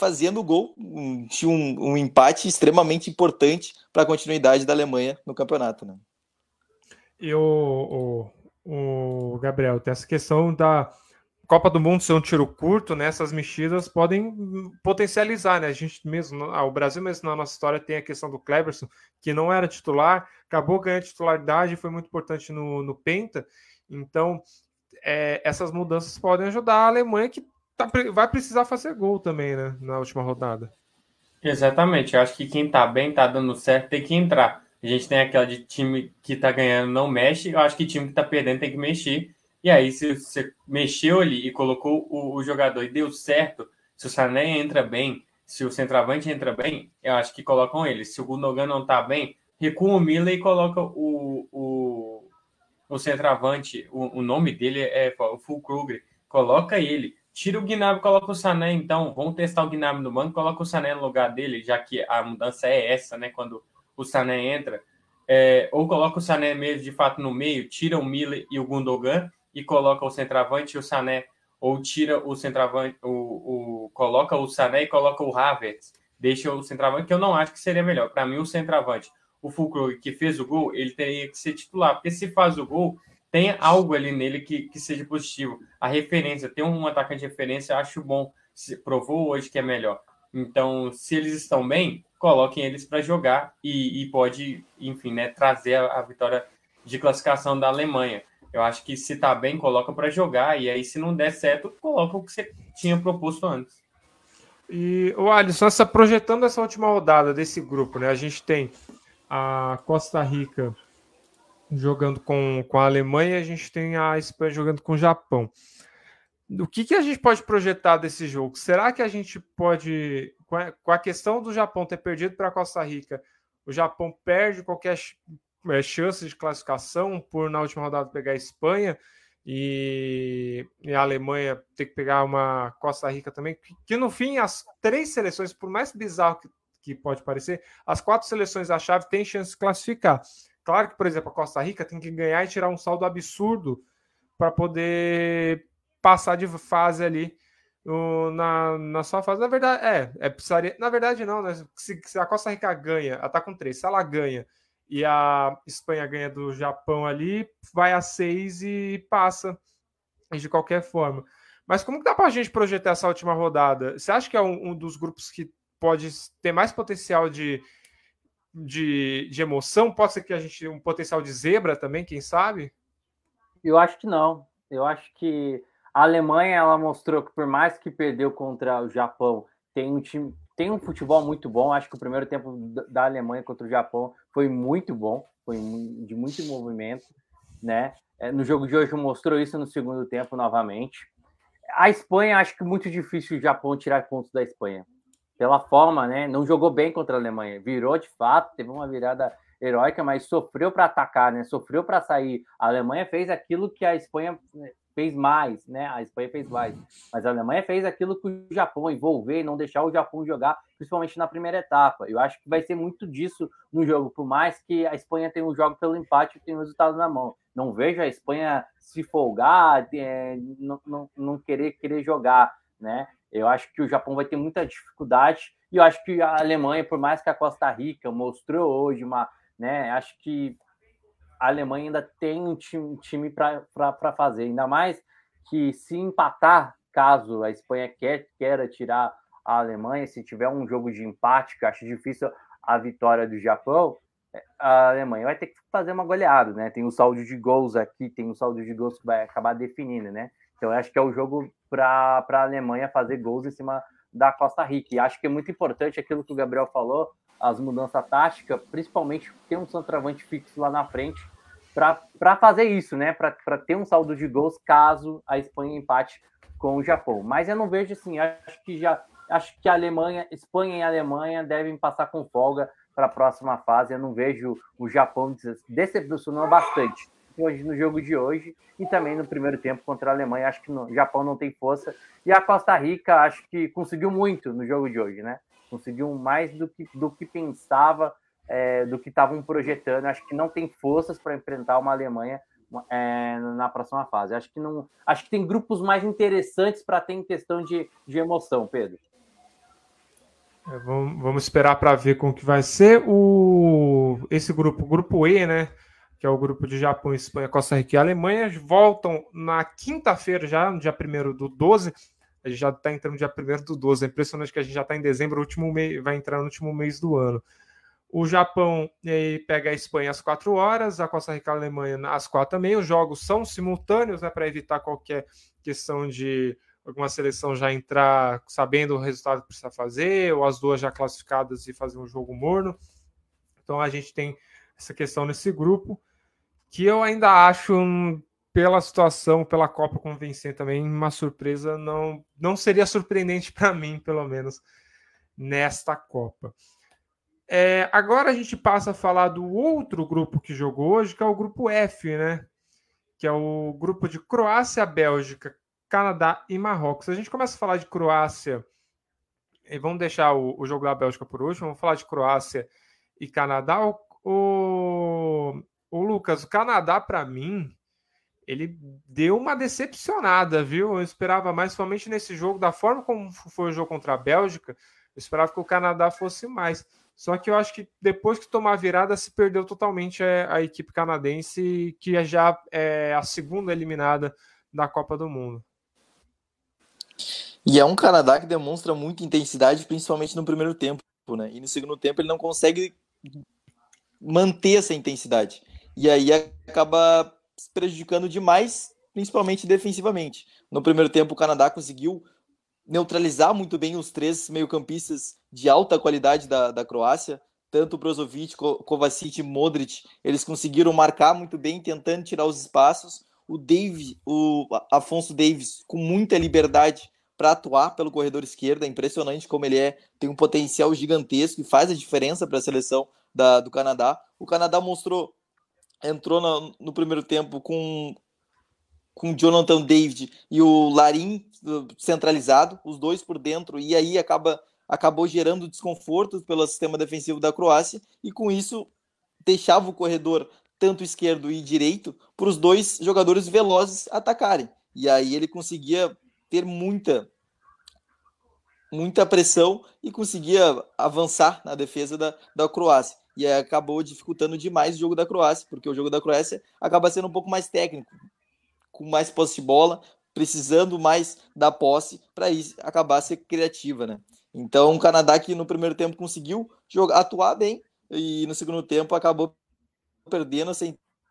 fazendo o gol, um, um, um empate extremamente importante para a continuidade da Alemanha no campeonato, né? E o, o, Gabriel, tem essa questão da Copa do Mundo ser um tiro curto, né? Essas mexidas podem potencializar, né? A gente mesmo, ah, o Brasil mesmo na nossa história tem a questão do Cleberson, que não era titular, acabou ganhando titularidade, foi muito importante no, no Penta. Então, é, essas mudanças podem ajudar a Alemanha, que tá, vai precisar fazer gol também, né? Na última rodada. Exatamente. Eu acho que quem tá bem, tá dando certo, tem que entrar. A gente tem aquela de time que tá ganhando não mexe. Eu acho que time que tá perdendo tem que mexer. E aí, se você mexeu ali e colocou o, o jogador e deu certo, se o Sané entra bem, se o centroavante entra bem, eu acho que colocam ele. Se o Gundogan não tá bem, recua o Miller e coloca o, o, o centroavante. O, o nome dele é o Full Kruger. Coloca ele. Tira o Gnabry coloca o Sané, então. Vamos testar o Gnabry no banco, coloca o Sané no lugar dele, já que a mudança é essa, né? Quando o Sané entra. É, ou coloca o Sané mesmo de fato no meio, tira o Miller e o Gundogan e coloca o centroavante e o Sané, ou tira o centroavante, o, o, coloca o Sané e coloca o Havertz, deixa o centroavante, que eu não acho que seria melhor. Para mim, o centroavante, o Fulcro que fez o gol, ele teria que ser titular, porque se faz o gol, tem algo ali nele que, que seja positivo. A referência, tem um atacante de referência, acho bom. Se provou hoje que é melhor. Então, se eles estão bem, coloquem eles para jogar e, e, pode, enfim, né, trazer a, a, vitória de classificação da Alemanha. Eu acho que se tá bem, coloca para jogar, e aí se não der certo, coloca o que você tinha proposto antes. E o Alisson, essa, projetando essa última rodada desse grupo, né? A gente tem a Costa Rica jogando com, com a Alemanha a gente tem a Espanha jogando com o Japão. O que, que a gente pode projetar desse jogo? Será que a gente pode, com a, questão do Japão ter perdido para Costa Rica, o Japão perde qualquer é, chance de classificação por na última rodada pegar a Espanha e, a Alemanha ter que pegar uma Costa Rica também, que, que no fim as três seleções, por mais bizarro que, que pode parecer, as quatro seleções da chave têm chance de classificar. Claro que, por exemplo, a Costa Rica tem que ganhar e tirar um saldo absurdo para poder passar de fase ali na, na sua fase. Na verdade, é, é precisaria. Na verdade, não, né? Se, se, a Costa Rica ganha, ela tá com três. Se ela ganha e a Espanha ganha do Japão ali, vai a seis e passa de qualquer forma. Mas como que dá para a gente projetar essa última rodada? Você acha que é um, um dos grupos que pode ter mais potencial de de, de emoção? Pode ser que a gente um potencial de zebra também, quem sabe? Eu acho que não. Eu acho que a Alemanha ela mostrou que por mais que perdeu contra o Japão, tem um time, tem um futebol muito bom. Acho que o primeiro tempo da Alemanha contra o Japão foi muito bom, foi de muito movimento, né? É, no jogo de hoje mostrou isso no segundo tempo novamente. A Espanha, acho que muito difícil o Japão tirar pontos da Espanha pela forma, né? Não jogou bem contra a Alemanha, virou de fato, teve uma virada heróica, mas sofreu para atacar, né? Sofreu para sair. A Alemanha fez aquilo que a Espanha né, fez mais, né? A Espanha fez mais, mas a Alemanha fez aquilo que o Japão envolver, não deixar o Japão jogar, principalmente na primeira etapa. Eu acho que vai ser muito disso no jogo, por mais que a Espanha tenha um jogo pelo empate e tenha o resultado na mão. Não vejo a Espanha se folgar, é, não, não, não querer querer jogar, né? Eu acho que o Japão vai ter muita dificuldade e eu acho que a Alemanha, por mais que a Costa Rica mostrou hoje uma, né, acho que a Alemanha ainda tem um time, time para fazer, ainda mais que se empatar, caso a Espanha quer, queira tirar a Alemanha, se tiver um jogo de empate, que acho difícil a vitória do Japão, a Alemanha vai ter que fazer uma goleada, né? Tem o saldo de gols aqui, tem o saldo de gols que vai acabar definindo, né? Então, acho que é o jogo para a Alemanha fazer gols em cima da Costa Rica. E acho que é muito importante aquilo que o Gabriel falou, as mudanças táticas, principalmente ter um centroavante fixo lá na frente, para fazer isso, né? Para ter um saldo de gols caso a Espanha empate com o Japão. Mas eu não vejo assim, acho que já acho que a Alemanha, Espanha e Alemanha devem passar com folga para a próxima fase. Eu não vejo o Japão decepcionando bastante hoje no jogo de hoje e também no primeiro tempo contra a Alemanha. Acho que o Japão não tem força e a Costa Rica acho que conseguiu muito no jogo de hoje, né? Conseguiu mais do que, do que pensava, é, do que estavam projetando. Acho que não tem forças para enfrentar uma Alemanha é, na próxima fase. Acho que não, acho que tem grupos mais interessantes para ter em questão de, de emoção, Pedro. É, vamos, vamos, esperar para ver como que vai ser o esse grupo, grupo E, né? Que é o grupo de Japão, Espanha, Costa Rica e Alemanha, voltam na quinta-feira já, no dia 1 do 12. A gente já está entrando dia 1 do 12. É impressionante que a gente já está em dezembro, último mês, vai entrar no último mês do ano. O Japão pega a Espanha às 4 horas, a Costa Rica e a Alemanha às 4 também. Os jogos são simultâneos, né, para evitar qualquer questão de alguma seleção já entrar sabendo o resultado que precisa fazer, ou as duas já classificadas e fazer um jogo morno. Então a gente tem essa questão nesse grupo, que eu ainda acho, pela situação, pela Copa convencer também, uma surpresa não, não seria surpreendente para mim, pelo menos, nesta Copa. É, agora a gente passa a falar do outro grupo que jogou hoje, que é o grupo F, né? Que é o grupo de Croácia, Bélgica, Canadá e Marrocos. A gente começa a falar de Croácia e vamos deixar o, o jogo da Bélgica por último. Vamos falar de Croácia e Canadá. O, o, o Lucas, o Canadá, para mim, ele deu uma decepcionada, viu? Eu esperava mais, somente nesse jogo, da forma como foi o jogo contra a Bélgica, eu esperava que o Canadá fosse mais. Só que eu acho que depois que tomar a virada, se perdeu totalmente a, a equipe canadense, que é já é a segunda eliminada da Copa do Mundo. E é um Canadá que demonstra muita intensidade, principalmente no primeiro tempo, né? E no segundo tempo ele não consegue manter essa intensidade. E aí acaba se prejudicando demais, principalmente defensivamente. No primeiro tempo o Canadá conseguiu neutralizar muito bem os três meio-campistas de alta qualidade da, da Croácia, tanto Brozovic, Kovacic e Modric, eles conseguiram marcar muito bem, tentando tirar os espaços. O Dave, o Afonso Davis, com muita liberdade para atuar pelo corredor esquerdo, é impressionante como ele é, tem um potencial gigantesco e faz a diferença para a seleção da, do Canadá. O Canadá mostrou, entrou no, no primeiro tempo com com Jonathan David e o Larim uh, centralizado, os dois por dentro, e aí acaba, acabou gerando desconforto pelo sistema defensivo da Croácia, e com isso deixava o corredor tanto esquerdo e direito para os dois jogadores velozes atacarem. E aí ele conseguia ter muita muita pressão e conseguia avançar na defesa da, da Croácia. E acabou dificultando demais o jogo da Croácia, porque o jogo da Croácia acaba sendo um pouco mais técnico, com mais posse de bola, precisando mais da posse para acabar ser criativa, né? Então, o Canadá que no primeiro tempo conseguiu jogar, atuar bem e no segundo tempo acabou perdendo essa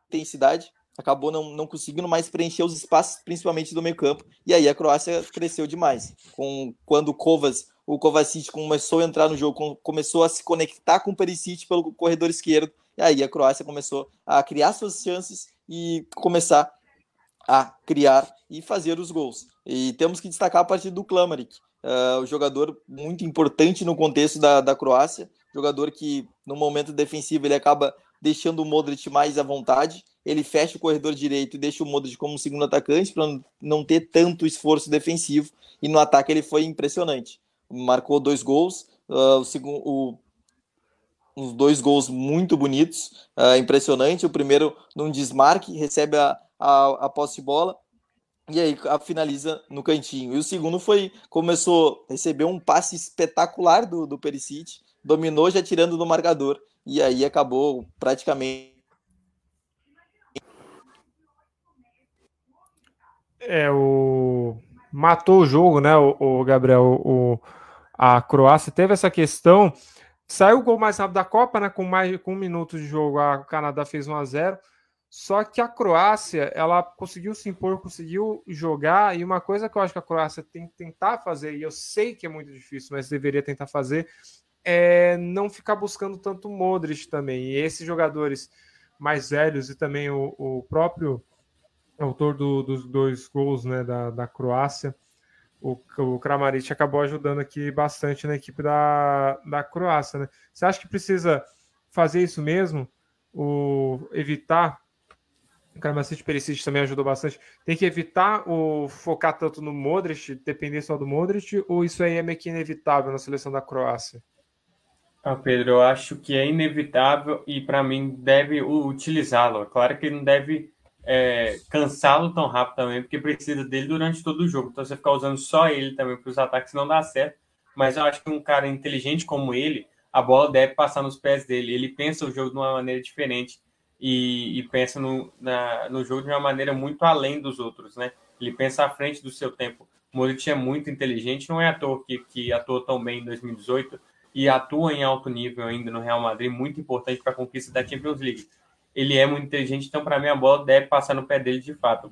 intensidade, acabou não, não conseguindo mais preencher os espaços, principalmente do meio campo, e aí a Croácia cresceu demais. Com, quando o Kovas, o Kovacic começou a entrar no jogo, começou a se conectar com o Perisic pelo corredor esquerdo, e aí a Croácia começou a criar suas chances e começar a criar e fazer os gols. E temos que destacar a partir do Klamaric, uh, o jogador muito importante no contexto da, da Croácia, jogador que no momento defensivo ele acaba deixando o Modric mais à vontade, ele fecha o corredor direito e deixa o Modric como segundo atacante para não ter tanto esforço defensivo, e no ataque ele foi impressionante. Marcou dois gols, uh, o segundo, uns dois gols muito bonitos, uh, impressionante. O primeiro num desmarque, recebe a, a, a posse de bola e aí a, finaliza no cantinho. E o segundo foi, começou, recebeu um passe espetacular do, do Perisic, dominou já tirando do marcador, e aí acabou praticamente. É, o. Matou o jogo, né, o, o Gabriel? O, a Croácia teve essa questão. Saiu o gol mais rápido da Copa, né? Com mais com um minuto de jogo, a, o Canadá fez 1 a 0 só que a Croácia, ela conseguiu se impor, conseguiu jogar, e uma coisa que eu acho que a Croácia tem que tentar fazer, e eu sei que é muito difícil, mas deveria tentar fazer, é não ficar buscando tanto Modric também. E esses jogadores mais velhos e também o, o próprio autor do, dos dois gols né, da, da Croácia, o, o Kramaric acabou ajudando aqui bastante na equipe da, da Croácia. Né? Você acha que precisa fazer isso mesmo? O, evitar o Kramaric Perisic também ajudou bastante. Tem que evitar o focar tanto no Modric, depender só do Modric, ou isso aí é meio que inevitável na seleção da Croácia? Ah, Pedro, eu acho que é inevitável e para mim deve utilizá-lo. Claro que não deve é, cansá-lo tão rápido também, porque precisa dele durante todo o jogo. Então você ficar usando só ele também para os ataques não dá certo. Mas eu acho que um cara inteligente como ele, a bola deve passar nos pés dele. Ele pensa o jogo de uma maneira diferente e, e pensa no, na, no jogo de uma maneira muito além dos outros, né? Ele pensa à frente do seu tempo. O Modric é muito inteligente, não é à toa que, que atuou tão bem em 2018 e atua em alto nível ainda no Real Madrid, muito importante para a conquista da Champions League. Ele é muito inteligente, então para mim a bola deve passar no pé dele de fato.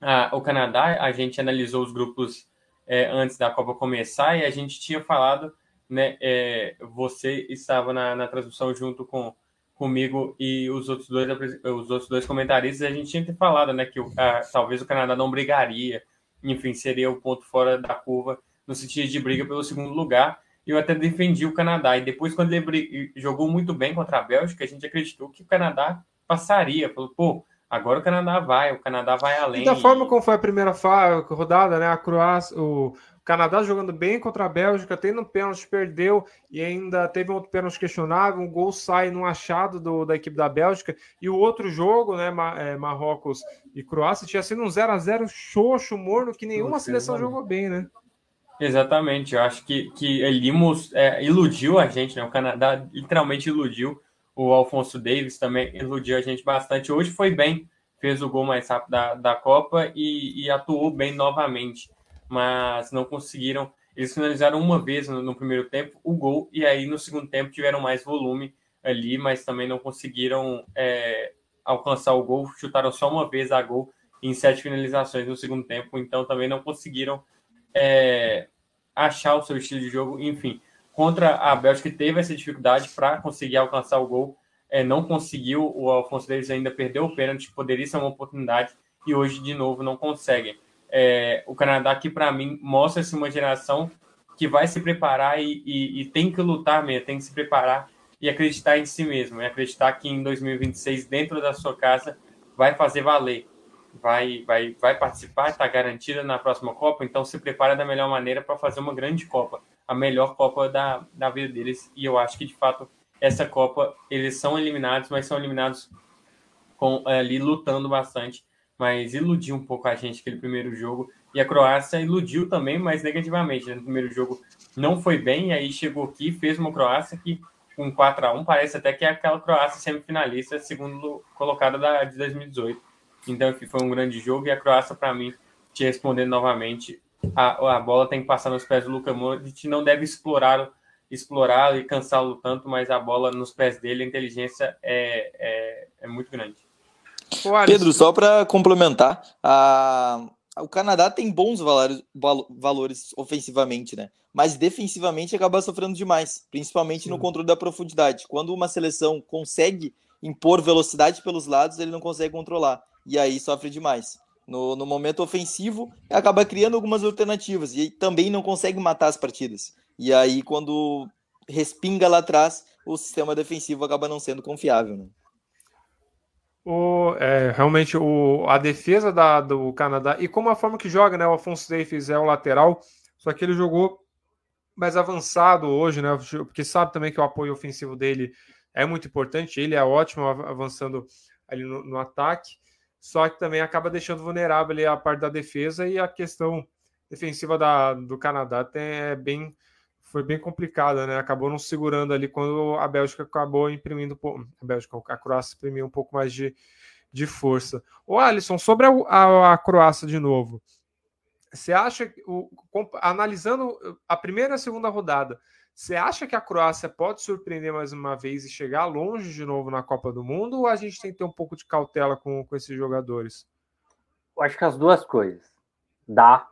Ah, o Canadá, a gente analisou os grupos é, antes da Copa começar e a gente tinha falado, né? É, você estava na, na transmissão junto com comigo e os outros dois os outros dois comentaristas a gente tinha falado né que o, a, talvez o Canadá não brigaria enfim seria o ponto fora da curva no sentido de briga pelo segundo lugar eu até defendi o Canadá. E depois, quando ele jogou muito bem contra a Bélgica, a gente acreditou que o Canadá passaria. Falou, pô, agora o Canadá vai, o Canadá vai além. E da forma como foi a primeira rodada, né? A Croácia, o Canadá jogando bem contra a Bélgica, tendo um pênalti, perdeu e ainda teve um outro pênalti questionável. Um gol sai no achado do, da equipe da Bélgica. E o outro jogo, né? É, Marrocos e Croácia, tinha sido um 0 a 0 xoxo, morno, que nenhuma seleção jogou bem, né? Exatamente, eu acho que, que ele é, iludiu a gente, né? O Canadá literalmente iludiu. O Alfonso Davis também iludiu a gente bastante. Hoje foi bem, fez o gol mais rápido da, da Copa e, e atuou bem novamente, mas não conseguiram. Eles finalizaram uma vez no, no, primeiro tempo o gol, e aí no segundo tempo tiveram mais volume ali, mas também não conseguiram é, alcançar o gol. Chutaram só uma vez a gol em sete finalizações no segundo tempo, então também não conseguiram é, achar o seu estilo de jogo, enfim. Contra a Bélgica teve essa dificuldade para conseguir alcançar o gol, é, não conseguiu, o Alfonso Davis ainda perdeu o pênalti, poderia ser uma oportunidade, e hoje de novo não consegue. É, o Canadá que para mim mostra-se uma geração que vai se preparar e, e, e, tem que lutar mesmo, tem que se preparar e acreditar em si mesmo, e acreditar que em 2026, dentro da sua casa, vai fazer valer vai, vai, vai participar, está garantida na próxima Copa, então se prepara da melhor maneira para fazer uma grande Copa, a melhor Copa da, da vida deles. E eu acho que de fato essa Copa eles são eliminados, mas são eliminados com ali lutando bastante, mas iludiu um pouco a gente aquele primeiro jogo. E a Croácia iludiu também, mas negativamente. Né? No primeiro jogo não foi bem, e aí chegou aqui, fez uma Croácia que com 4 a 1 parece até que é aquela Croácia semifinalista, segundo colocada da, de 2018 então, foi um grande jogo e a Croácia, para mim, te respondendo novamente, a, a bola tem que passar nos pés do Luka Modric, não deve explorar explorar e cansá-lo tanto, mas a bola nos pés dele, a inteligência é, é, é muito grande. Pedro, só para complementar, a, o Canadá tem bons valores, valores ofensivamente, né? Mas defensivamente acaba sofrendo demais, principalmente Sim. no controle da profundidade. Quando uma seleção consegue impor velocidade pelos lados, ele não consegue controlar e aí sofre demais. No, no momento ofensivo, acaba criando algumas alternativas e também não consegue matar as partidas. E aí, quando respinga lá atrás, o sistema defensivo acaba não sendo confiável. Né? O, é, realmente o, a defesa da, do Canadá e como a forma que joga, né? O Afonso Davis é o lateral, só que ele jogou mais avançado hoje, né? Porque sabe também que o apoio ofensivo dele é muito importante. Ele é ótimo avançando ali no, no ataque só que também acaba deixando vulnerável a parte da defesa e a questão defensiva da, do Canadá tem, é bem foi bem complicada, né? Acabou não segurando ali quando a Bélgica acabou imprimindo a Bélgica, a Croácia imprimiu um pouco mais de, de força. O Alisson, sobre a, a, a Croácia de novo, você acha, o, analisando a primeira e a segunda rodada, você acha que a Croácia pode surpreender mais uma vez e chegar longe de novo na Copa do Mundo? Ou a gente tem que ter um pouco de cautela com, com esses jogadores? Eu acho que as duas coisas. Dá,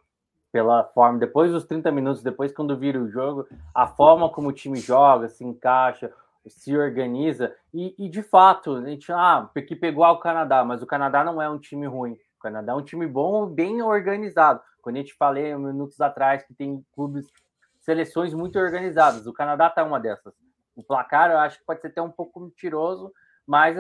pela forma, depois dos 30 minutos, depois quando vira o jogo, a forma como o time joga, se encaixa, se organiza e, e, de fato, a gente, ah, que pegou o Canadá, mas o Canadá não é um time ruim. O Canadá é um time bom, bem organizado. Quando a gente falei minutos atrás que tem clubes, seleções muito organizadas, o Canadá tá uma dessas. O placar eu acho que pode ser até um pouco mentiroso, mas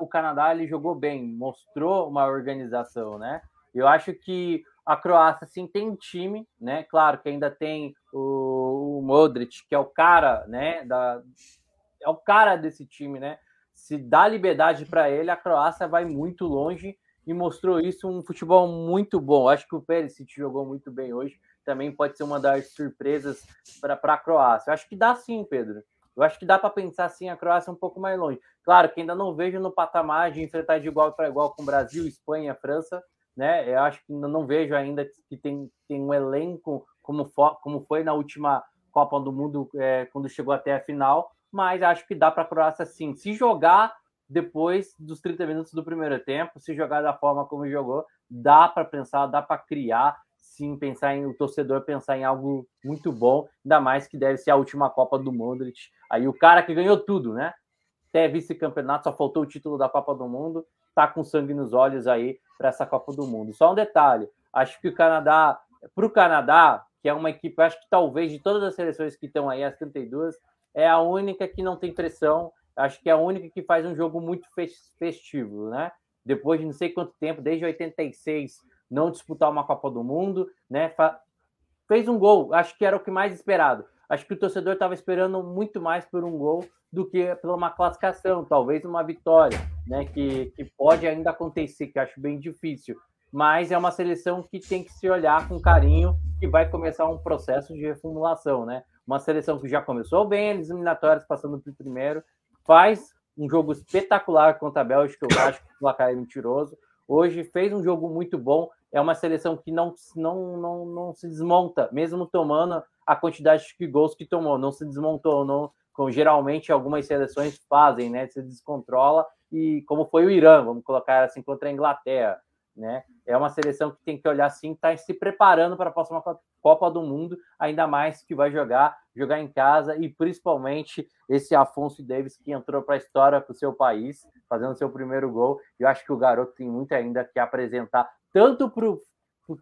o Canadá ele jogou bem, mostrou uma organização, né? Eu acho que a Croácia sim tem um time, né? Claro que ainda tem o, o Modric, que é o cara, né? Da, é o cara desse time, né? Se dá liberdade para ele, a Croácia vai muito longe e mostrou isso um futebol muito bom. Acho que o Perisic jogou muito bem hoje. Também pode ser uma das surpresas para a Croácia. Acho que dá sim, Pedro. Eu acho que dá para pensar assim a Croácia um pouco mais longe. Claro que ainda não vejo no patamar de enfrentar de igual para igual com Brasil, Espanha, França, né? Eu acho que ainda não vejo ainda que tem, tem um elenco como, como foi na última Copa do Mundo é, quando chegou até a final, mas acho que dá para a Croácia sim. Se jogar depois dos 30 minutos do primeiro tempo, se jogar da forma como jogou, dá para pensar, dá para criar, sim, pensar em o torcedor pensar em algo muito bom, ainda mais que deve ser a última Copa do Modric. Aí o cara que ganhou tudo, né? Até vice-campeonato, só faltou o título da Copa do Mundo, tá com sangue nos olhos aí para essa Copa do Mundo. Só um detalhe, acho que o Canadá, para o Canadá, que é uma equipe, acho que talvez de todas as seleções que estão aí, as 32, é a única que não tem pressão, acho que é a única que faz um jogo muito festivo, né? Depois de não sei quanto tempo, desde 86, não disputar uma Copa do Mundo, né? Fez um gol, acho que era o que mais esperado. Acho que o torcedor estava esperando muito mais por um gol do que por uma classificação, talvez uma vitória, né? Que, que pode ainda acontecer, que acho bem difícil. Mas é uma seleção que tem que se olhar com carinho, que vai começar um processo de reformulação, né? Uma seleção que já começou bem, as eliminatórias passando para o primeiro, faz um jogo espetacular contra a Bélgica, eu acho que o placar é mentiroso. Hoje fez um jogo muito bom, é uma seleção que não, não, não, não se desmonta, mesmo tomando a quantidade de gols que tomou, não se desmontou, não, como geralmente algumas seleções fazem, né? Se descontrola, e como foi o Irã, vamos colocar assim, contra a Inglaterra, né? É uma seleção que tem que olhar assim, está se preparando para a próxima Copa do Mundo, ainda mais que vai jogar, jogar em casa, e principalmente esse Afonso Davis que entrou para a história para o seu país, fazendo seu primeiro gol. Eu acho que o garoto tem muito ainda que apresentar tanto para o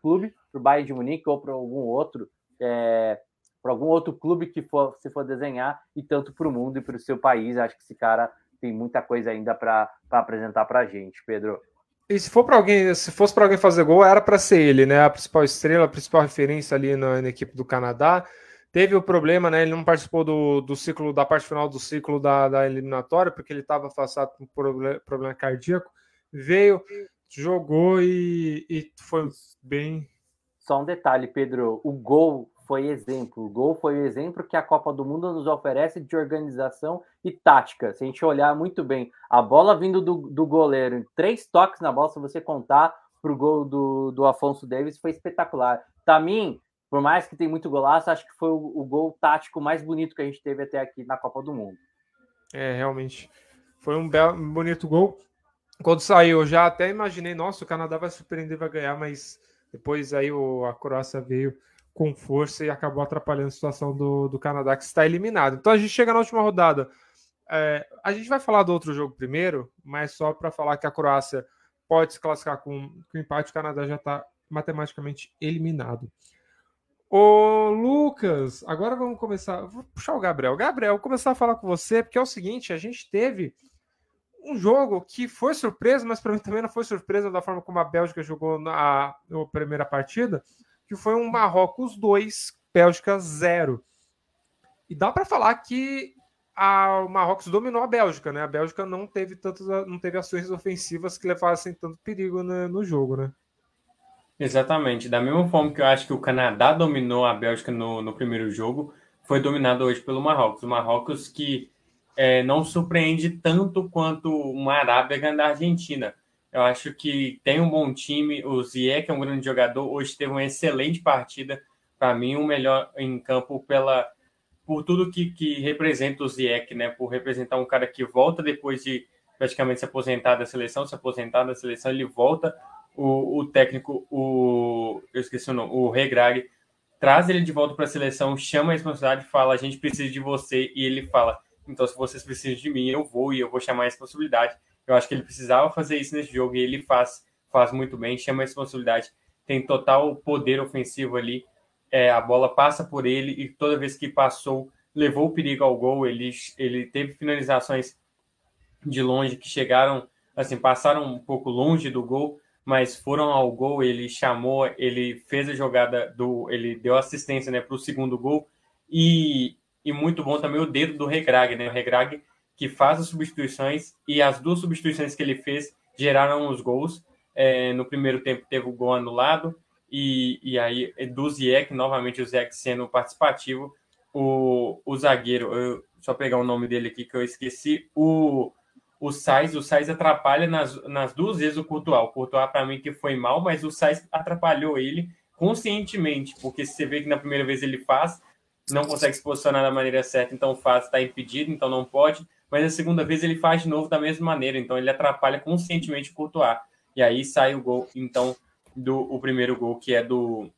clube, para o Bayern de Munique ou para algum outro, é, para algum outro clube que for, se for desenhar, e tanto para o mundo e para o seu país. Acho que esse cara tem muita coisa ainda para apresentar para a gente, Pedro. E se for para alguém, se fosse para alguém fazer gol, era para ser ele, né? A principal estrela, a principal referência ali na, na, equipe do Canadá. Teve o problema, né? Ele não participou do, do ciclo, da parte final do ciclo da, da eliminatória, porque ele estava afastado com problema, problema cardíaco. Veio, jogou e, e foi bem. Só um detalhe, Pedro: o gol foi exemplo. O gol foi o exemplo que a Copa do Mundo nos oferece de organização e tática. Se a gente olhar muito bem, a bola vindo do, do goleiro, três toques na bola, se você contar para o gol do, do Afonso Davis, foi espetacular. Tamim, por mais que tem muito golaço, acho que foi o, o gol tático mais bonito que a gente teve até aqui na Copa do Mundo. É, realmente. Foi um, belo, um bonito gol quando saiu, eu já até imaginei, nossa, o Canadá vai surpreender, vai ganhar, mas depois aí o, a Croácia veio com força e acabou atrapalhando a situação do, do Canadá, que está eliminado. Então a gente chega na última rodada. É, a gente vai falar do outro jogo primeiro, mas só para falar que a Croácia pode se classificar com, com empate, o Canadá já está matematicamente eliminado. Ô Lucas, agora vamos começar. Vou puxar o Gabriel. Gabriel, vou começar a falar com você, porque é o seguinte: a gente teve um jogo que foi surpresa, mas para mim também não foi surpresa da forma como a Bélgica jogou na, na primeira partida, que foi um Marrocos 2, Bélgica 0. E dá para falar que a, o Marrocos dominou a Bélgica, né? A Bélgica não teve tantas, não teve ações ofensivas que levassem tanto perigo no, no jogo, né? Exatamente. Da mesma forma que eu acho que o Canadá dominou a Bélgica no, no primeiro jogo, foi dominado hoje pelo Marrocos. O Marrocos que é, não surpreende tanto quanto uma Arábia ganhando da Argentina. Eu acho que tem um bom time. O Ziyech é um grande jogador. Hoje teve uma excelente partida. Para mim, o melhor em campo pela por tudo que, que representa o Ziyech, né? Por representar um cara que volta depois de praticamente se aposentar da seleção, se aposentar da seleção, ele volta. O, o técnico, o eu esqueci o nome, o Regrag, traz ele de volta para a seleção, chama a responsabilidade, fala: a gente precisa de você, e ele fala: Então, se vocês precisam de mim, eu vou e eu vou chamar a responsabilidade. Eu acho que ele precisava fazer isso nesse jogo e ele faz, faz muito bem, chama a responsabilidade, tem total poder ofensivo ali. É, a bola passa por ele e toda vez que passou, levou o perigo ao gol. Ele, ele teve finalizações de longe que chegaram, assim, passaram um pouco longe do gol, mas foram ao gol. Ele chamou, ele fez a jogada do, ele deu assistência, né, para o segundo gol e, e muito bom também o dedo do Regrag, né? O Regrag que faz as substituições e as duas substituições que ele fez geraram os gols. É, no primeiro tempo teve o gol anulado e, e aí do Ziek, novamente o Ziek sendo participativo, o, o zagueiro, eu, só pegar o nome dele aqui que eu esqueci, o, o Sainz, o Sainz atrapalha nas, nas duas vezes o Courtois. O Courtois para mim que foi mal, mas o Sainz atrapalhou ele conscientemente, porque você vê que na primeira vez ele faz, não consegue se posicionar da maneira certa, então faz, está impedido, então não pode. Mas a segunda vez ele faz de novo da mesma maneira, então ele atrapalha conscientemente o Courtois. E aí sai o gol, então, do o primeiro gol, que é do,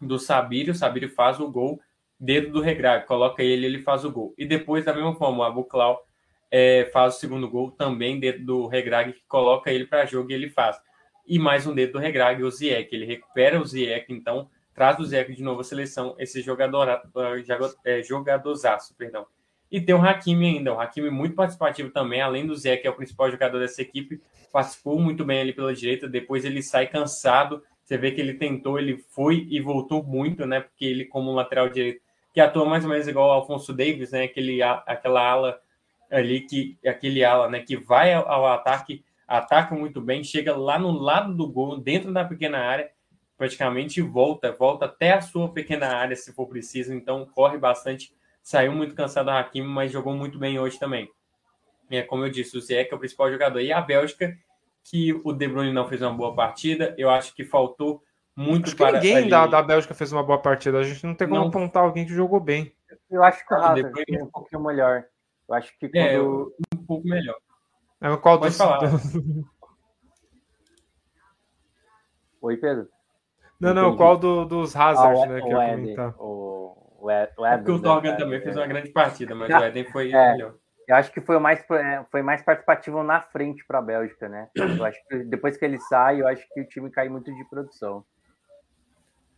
do Sabir, o Sabir faz o gol dentro do Regrag, coloca ele, ele faz o gol. E depois, da mesma forma, o Abuclau é, faz o segundo gol também dentro do Regrag, que coloca ele para jogo e ele faz. E mais um dedo do Regrag, o Ziek, ele recupera o Ziek, então traz o Zeca de novo à seleção, esse jogador, é, jogadorzaço, perdão. E tem o Hakimi ainda, o Hakimi muito participativo também, além do Zé, que é o principal jogador dessa equipe, participou muito bem ali pela direita, depois ele sai cansado, você vê que ele tentou, ele foi e voltou muito, né, porque ele como lateral direito, que atua mais ou menos igual ao Alfonso Davis, né, aquele, aquela ala ali, que aquele ala, né, que vai ao ataque, ataca muito bem, chega lá no lado do gol, dentro da pequena área, praticamente volta, volta até a sua pequena área se for preciso, então corre bastante. Saiu muito cansado da Hakimi, mas jogou muito bem hoje também. É, como eu disse, o Zé é o principal jogador. E a Bélgica, que o De Bruyne não fez uma boa partida, eu acho que faltou muito acho para. ninguém ali... da, da Bélgica fez uma boa partida. A gente não tem como não. apontar alguém que jogou bem. Eu acho que o Hazard Bruyne... um pouquinho melhor. Eu acho que é, quando... é, um pouco melhor. É, qual Pode dos... falar. Oi, Pedro. Não, não, qual do, dos Hazard, ah, né? O, que o, Eden, o, o, Eden, Porque o Dorgan né, também fez uma grande partida, mas o Eden foi é, melhor. Eu acho que foi o mais, é, foi mais participativo na frente para a Bélgica, né? Eu acho que depois que ele sai, eu acho que o time cai muito de produção.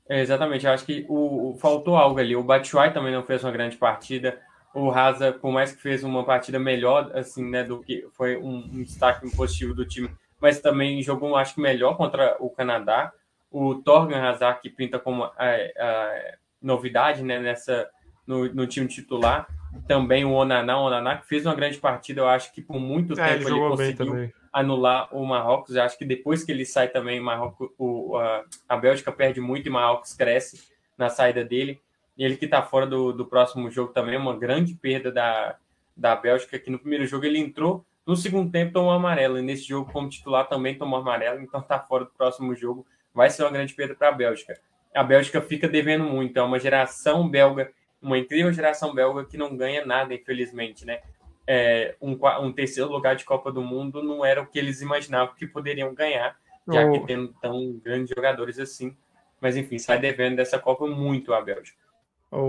É, exatamente, eu acho que o, o, faltou algo ali. O Batshuayi também não fez uma grande partida. O Raza, por mais que fez uma partida melhor, assim, né, do que foi um, um destaque positivo do time, mas também jogou, acho que melhor contra o Canadá o Torgan Hazard, que pinta como a, a novidade né, nessa, no, no, time titular. Também o Onaná, o Onaná que fez uma grande partida, eu acho que por muito é, tempo ele, ele conseguiu anular o Marrocos. Eu acho que depois que ele sai também, Marrocos, o, a, a Bélgica perde muito e Marrocos cresce na saída dele. Ele que está fora do, do próximo jogo também, uma grande perda da, da Bélgica, que no primeiro jogo ele entrou, no segundo tempo tomou amarelo, e nesse jogo, como titular, também tomou amarelo, então está fora do próximo jogo vai ser uma grande perda para a Bélgica. A Bélgica fica devendo muito, é uma geração belga, uma incrível geração belga que não ganha nada, infelizmente, né? É, um, um, terceiro lugar de Copa do Mundo não era o que eles imaginavam que poderiam ganhar, já oh. que tendo tão grandes jogadores assim. Mas enfim, sai devendo dessa Copa muito a Bélgica.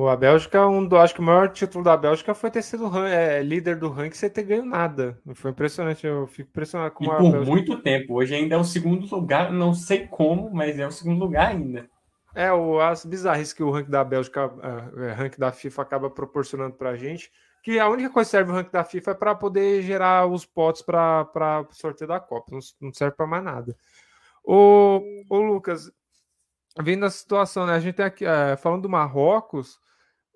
A Bélgica, um do, acho que o maior título da Bélgica foi ter sido é, líder do ranking sem ter ganho nada. Foi impressionante, eu fico impressionado com e a por Bélgica... muito tempo. Hoje ainda é o segundo lugar, não sei como, mas é o segundo lugar ainda. É, o, as bizarrices que o ranking da Bélgica, o é, ranking da FIFA acaba proporcionando pra gente, que a única coisa que serve o ranking da FIFA é para poder gerar os potes para o sorteio da Copa, não, não serve para mais nada. O, o Lucas, vendo a situação, né? A gente tem aqui, é, falando do Marrocos,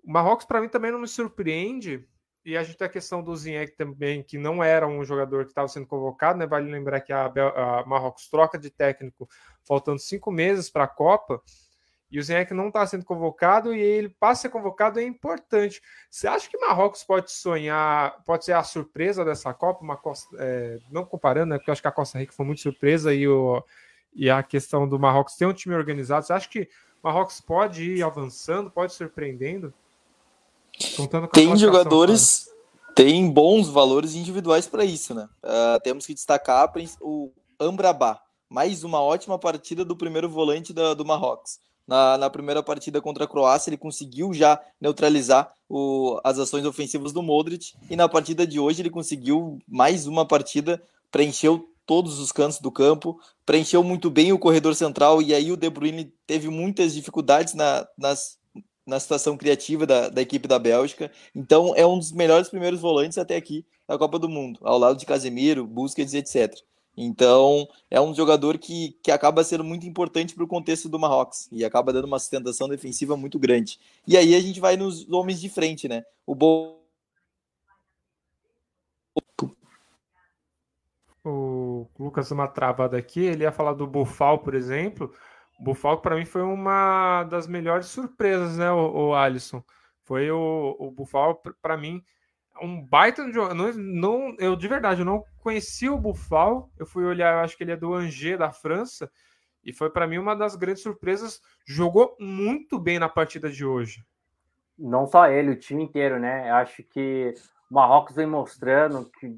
o Marrocos para mim também não me surpreende. E a gente tem a questão do Zinhek também, que não era um jogador que estava sendo convocado, né? Vale lembrar que a, a Marrocos troca de técnico faltando cinco meses para a Copa. E o Zinhek não está sendo convocado e ele passa a ser convocado é importante. Você acha que Marrocos pode sonhar, pode ser a surpresa dessa Copa? Uma Costa, é, não comparando, né? Porque eu acho que a Costa Rica foi muito surpresa e o, e a questão do Marrocos ter um time organizado. Você acha que o Marrocos pode ir avançando, pode surpreendendo? tem jogadores, tem bons valores individuais para isso, né? Uh, temos que destacar o Ambrabá, mais uma ótima partida do primeiro volante da, do Marrocos. Na, na primeira partida contra a Croácia, ele conseguiu já neutralizar o, as ações ofensivas do Modric. E na partida de hoje, ele conseguiu mais uma partida, preencheu todos os cantos do campo, preencheu muito bem o corredor central. E aí o De Bruyne teve muitas dificuldades na, nas na situação criativa da, da equipe da Bélgica. Então, é um dos melhores primeiros volantes até aqui da Copa do Mundo, ao lado de Casemiro, Busquets, etc. Então, é um jogador que, que acaba sendo muito importante para o contexto do Marrocos e acaba dando uma sustentação defensiva muito grande. E aí a gente vai nos homens de frente, né? O. O Lucas, uma travada aqui, ele ia falar do Bufal, por exemplo, o Buffalo, para mim, foi uma das melhores surpresas, né, o, o Alisson? Foi o, o Buffalo, para mim, um baita de jogador. Não, não, eu, de verdade, eu não conhecia o Buffalo. Eu fui olhar, eu acho que ele é do Angers, da França. E foi, para mim, uma das grandes surpresas. Jogou muito bem na partida de hoje. Não só ele, o time inteiro, né? Acho que o Marrocos vem mostrando que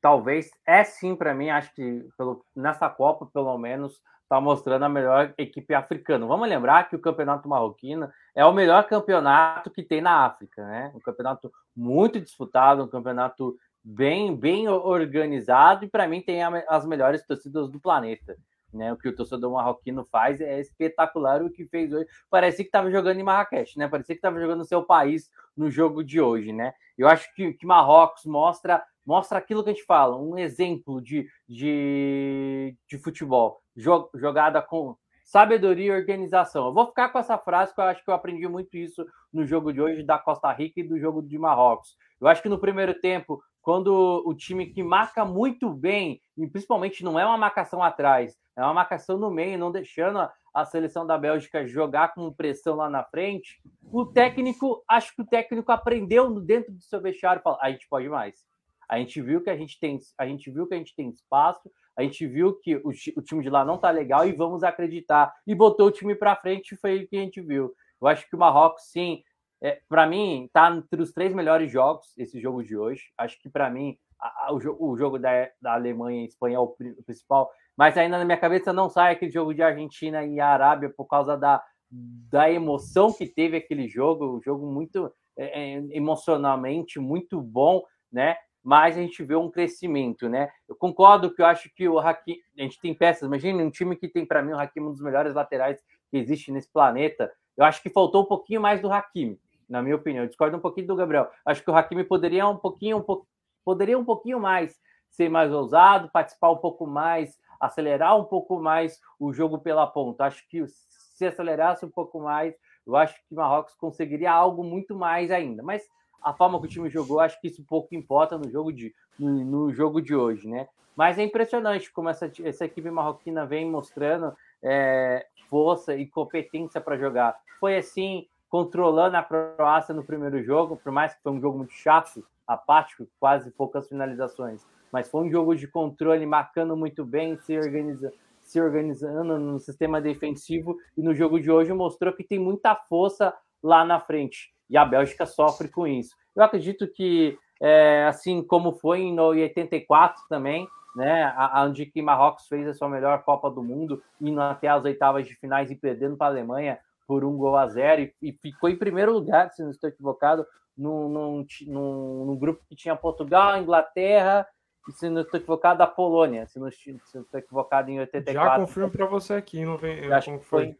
talvez é sim para mim, acho que pelo, nessa Copa, pelo menos, está mostrando a melhor equipe africana. Vamos lembrar que o campeonato marroquino é o melhor campeonato que tem na África, né? Um campeonato muito disputado, um campeonato bem, bem organizado e para mim tem as melhores torcidas do planeta. Né, o que o torcedor marroquino faz é espetacular o que fez hoje. Parecia que estava jogando em Marrakech, né? Parecia que estava jogando no seu país no jogo de hoje, né? Eu acho que, que Marrocos mostra mostra aquilo que a gente fala, um exemplo de, de, de futebol, jogada com sabedoria e organização. Eu vou ficar com essa frase que eu acho que eu aprendi muito isso no jogo de hoje da Costa Rica e do jogo de Marrocos. Eu acho que no primeiro tempo, quando o time que marca muito bem, e principalmente não é uma marcação atrás, é uma marcação no meio, não deixando a, seleção da Bélgica jogar com pressão lá na frente, o técnico, acho que o técnico aprendeu dentro do seu vestiário, fala, a gente pode mais. A gente viu que a gente tem, a gente viu que a gente tem espaço, a gente viu que o, o time de lá não tá legal e vamos acreditar. E botou o time para frente foi o que a gente viu. Eu acho que o Marrocos, sim, é, para mim, tá entre os três melhores jogos esse jogo de hoje. Acho que para mim a, a, o, o, jogo da, da Alemanha e Espanha é o, o, principal, mas ainda na minha cabeça não sai aquele jogo de Argentina e Arábia por causa da, da emoção que teve aquele jogo, um jogo muito é, é emocionalmente muito bom, né? mas a gente vê um crescimento, né? Eu concordo que eu acho que o Hakimi, a gente tem peças, imagine um time que tem para mim o Hakimi um dos melhores laterais que existe nesse planeta. Eu acho que faltou um pouquinho mais do Hakimi, na minha opinião. Eu discordo um pouquinho do Gabriel. Acho que o Hakimi poderia um pouquinho, um po... poderia um pouquinho mais ser mais ousado, participar um pouco mais, acelerar um pouco mais o jogo pela ponta. Acho que se acelerasse um pouco mais, eu acho que Marrocos conseguiria algo muito mais ainda. Mas a forma que o time jogou, acho que isso pouco importa no jogo de, no, no jogo de hoje, né? Mas é impressionante como essa, essa equipe marroquina vem mostrando é, força e competência para jogar. Foi assim, controlando a Croácia no primeiro jogo, por mais que foi um jogo muito chato, apático, quase poucas finalizações. Mas foi um jogo de controle, marcando muito bem, se, organiza, se organizando no sistema defensivo. E no jogo de hoje mostrou que tem muita força lá na frente e a Bélgica sofre com isso. Eu acredito que, é, assim como foi em 84 também, né, onde que Marrocos fez a sua melhor Copa do Mundo, indo até as oitavas de finais e perdendo para a Alemanha por um gol a zero, e, e, ficou em primeiro lugar, se não estou equivocado, num, num, num, num grupo que tinha Portugal, Inglaterra, e se não estou equivocado, a Polônia, se não, se não estou equivocado em 84. Já confirmo para você aqui, não vem. Acho que foi,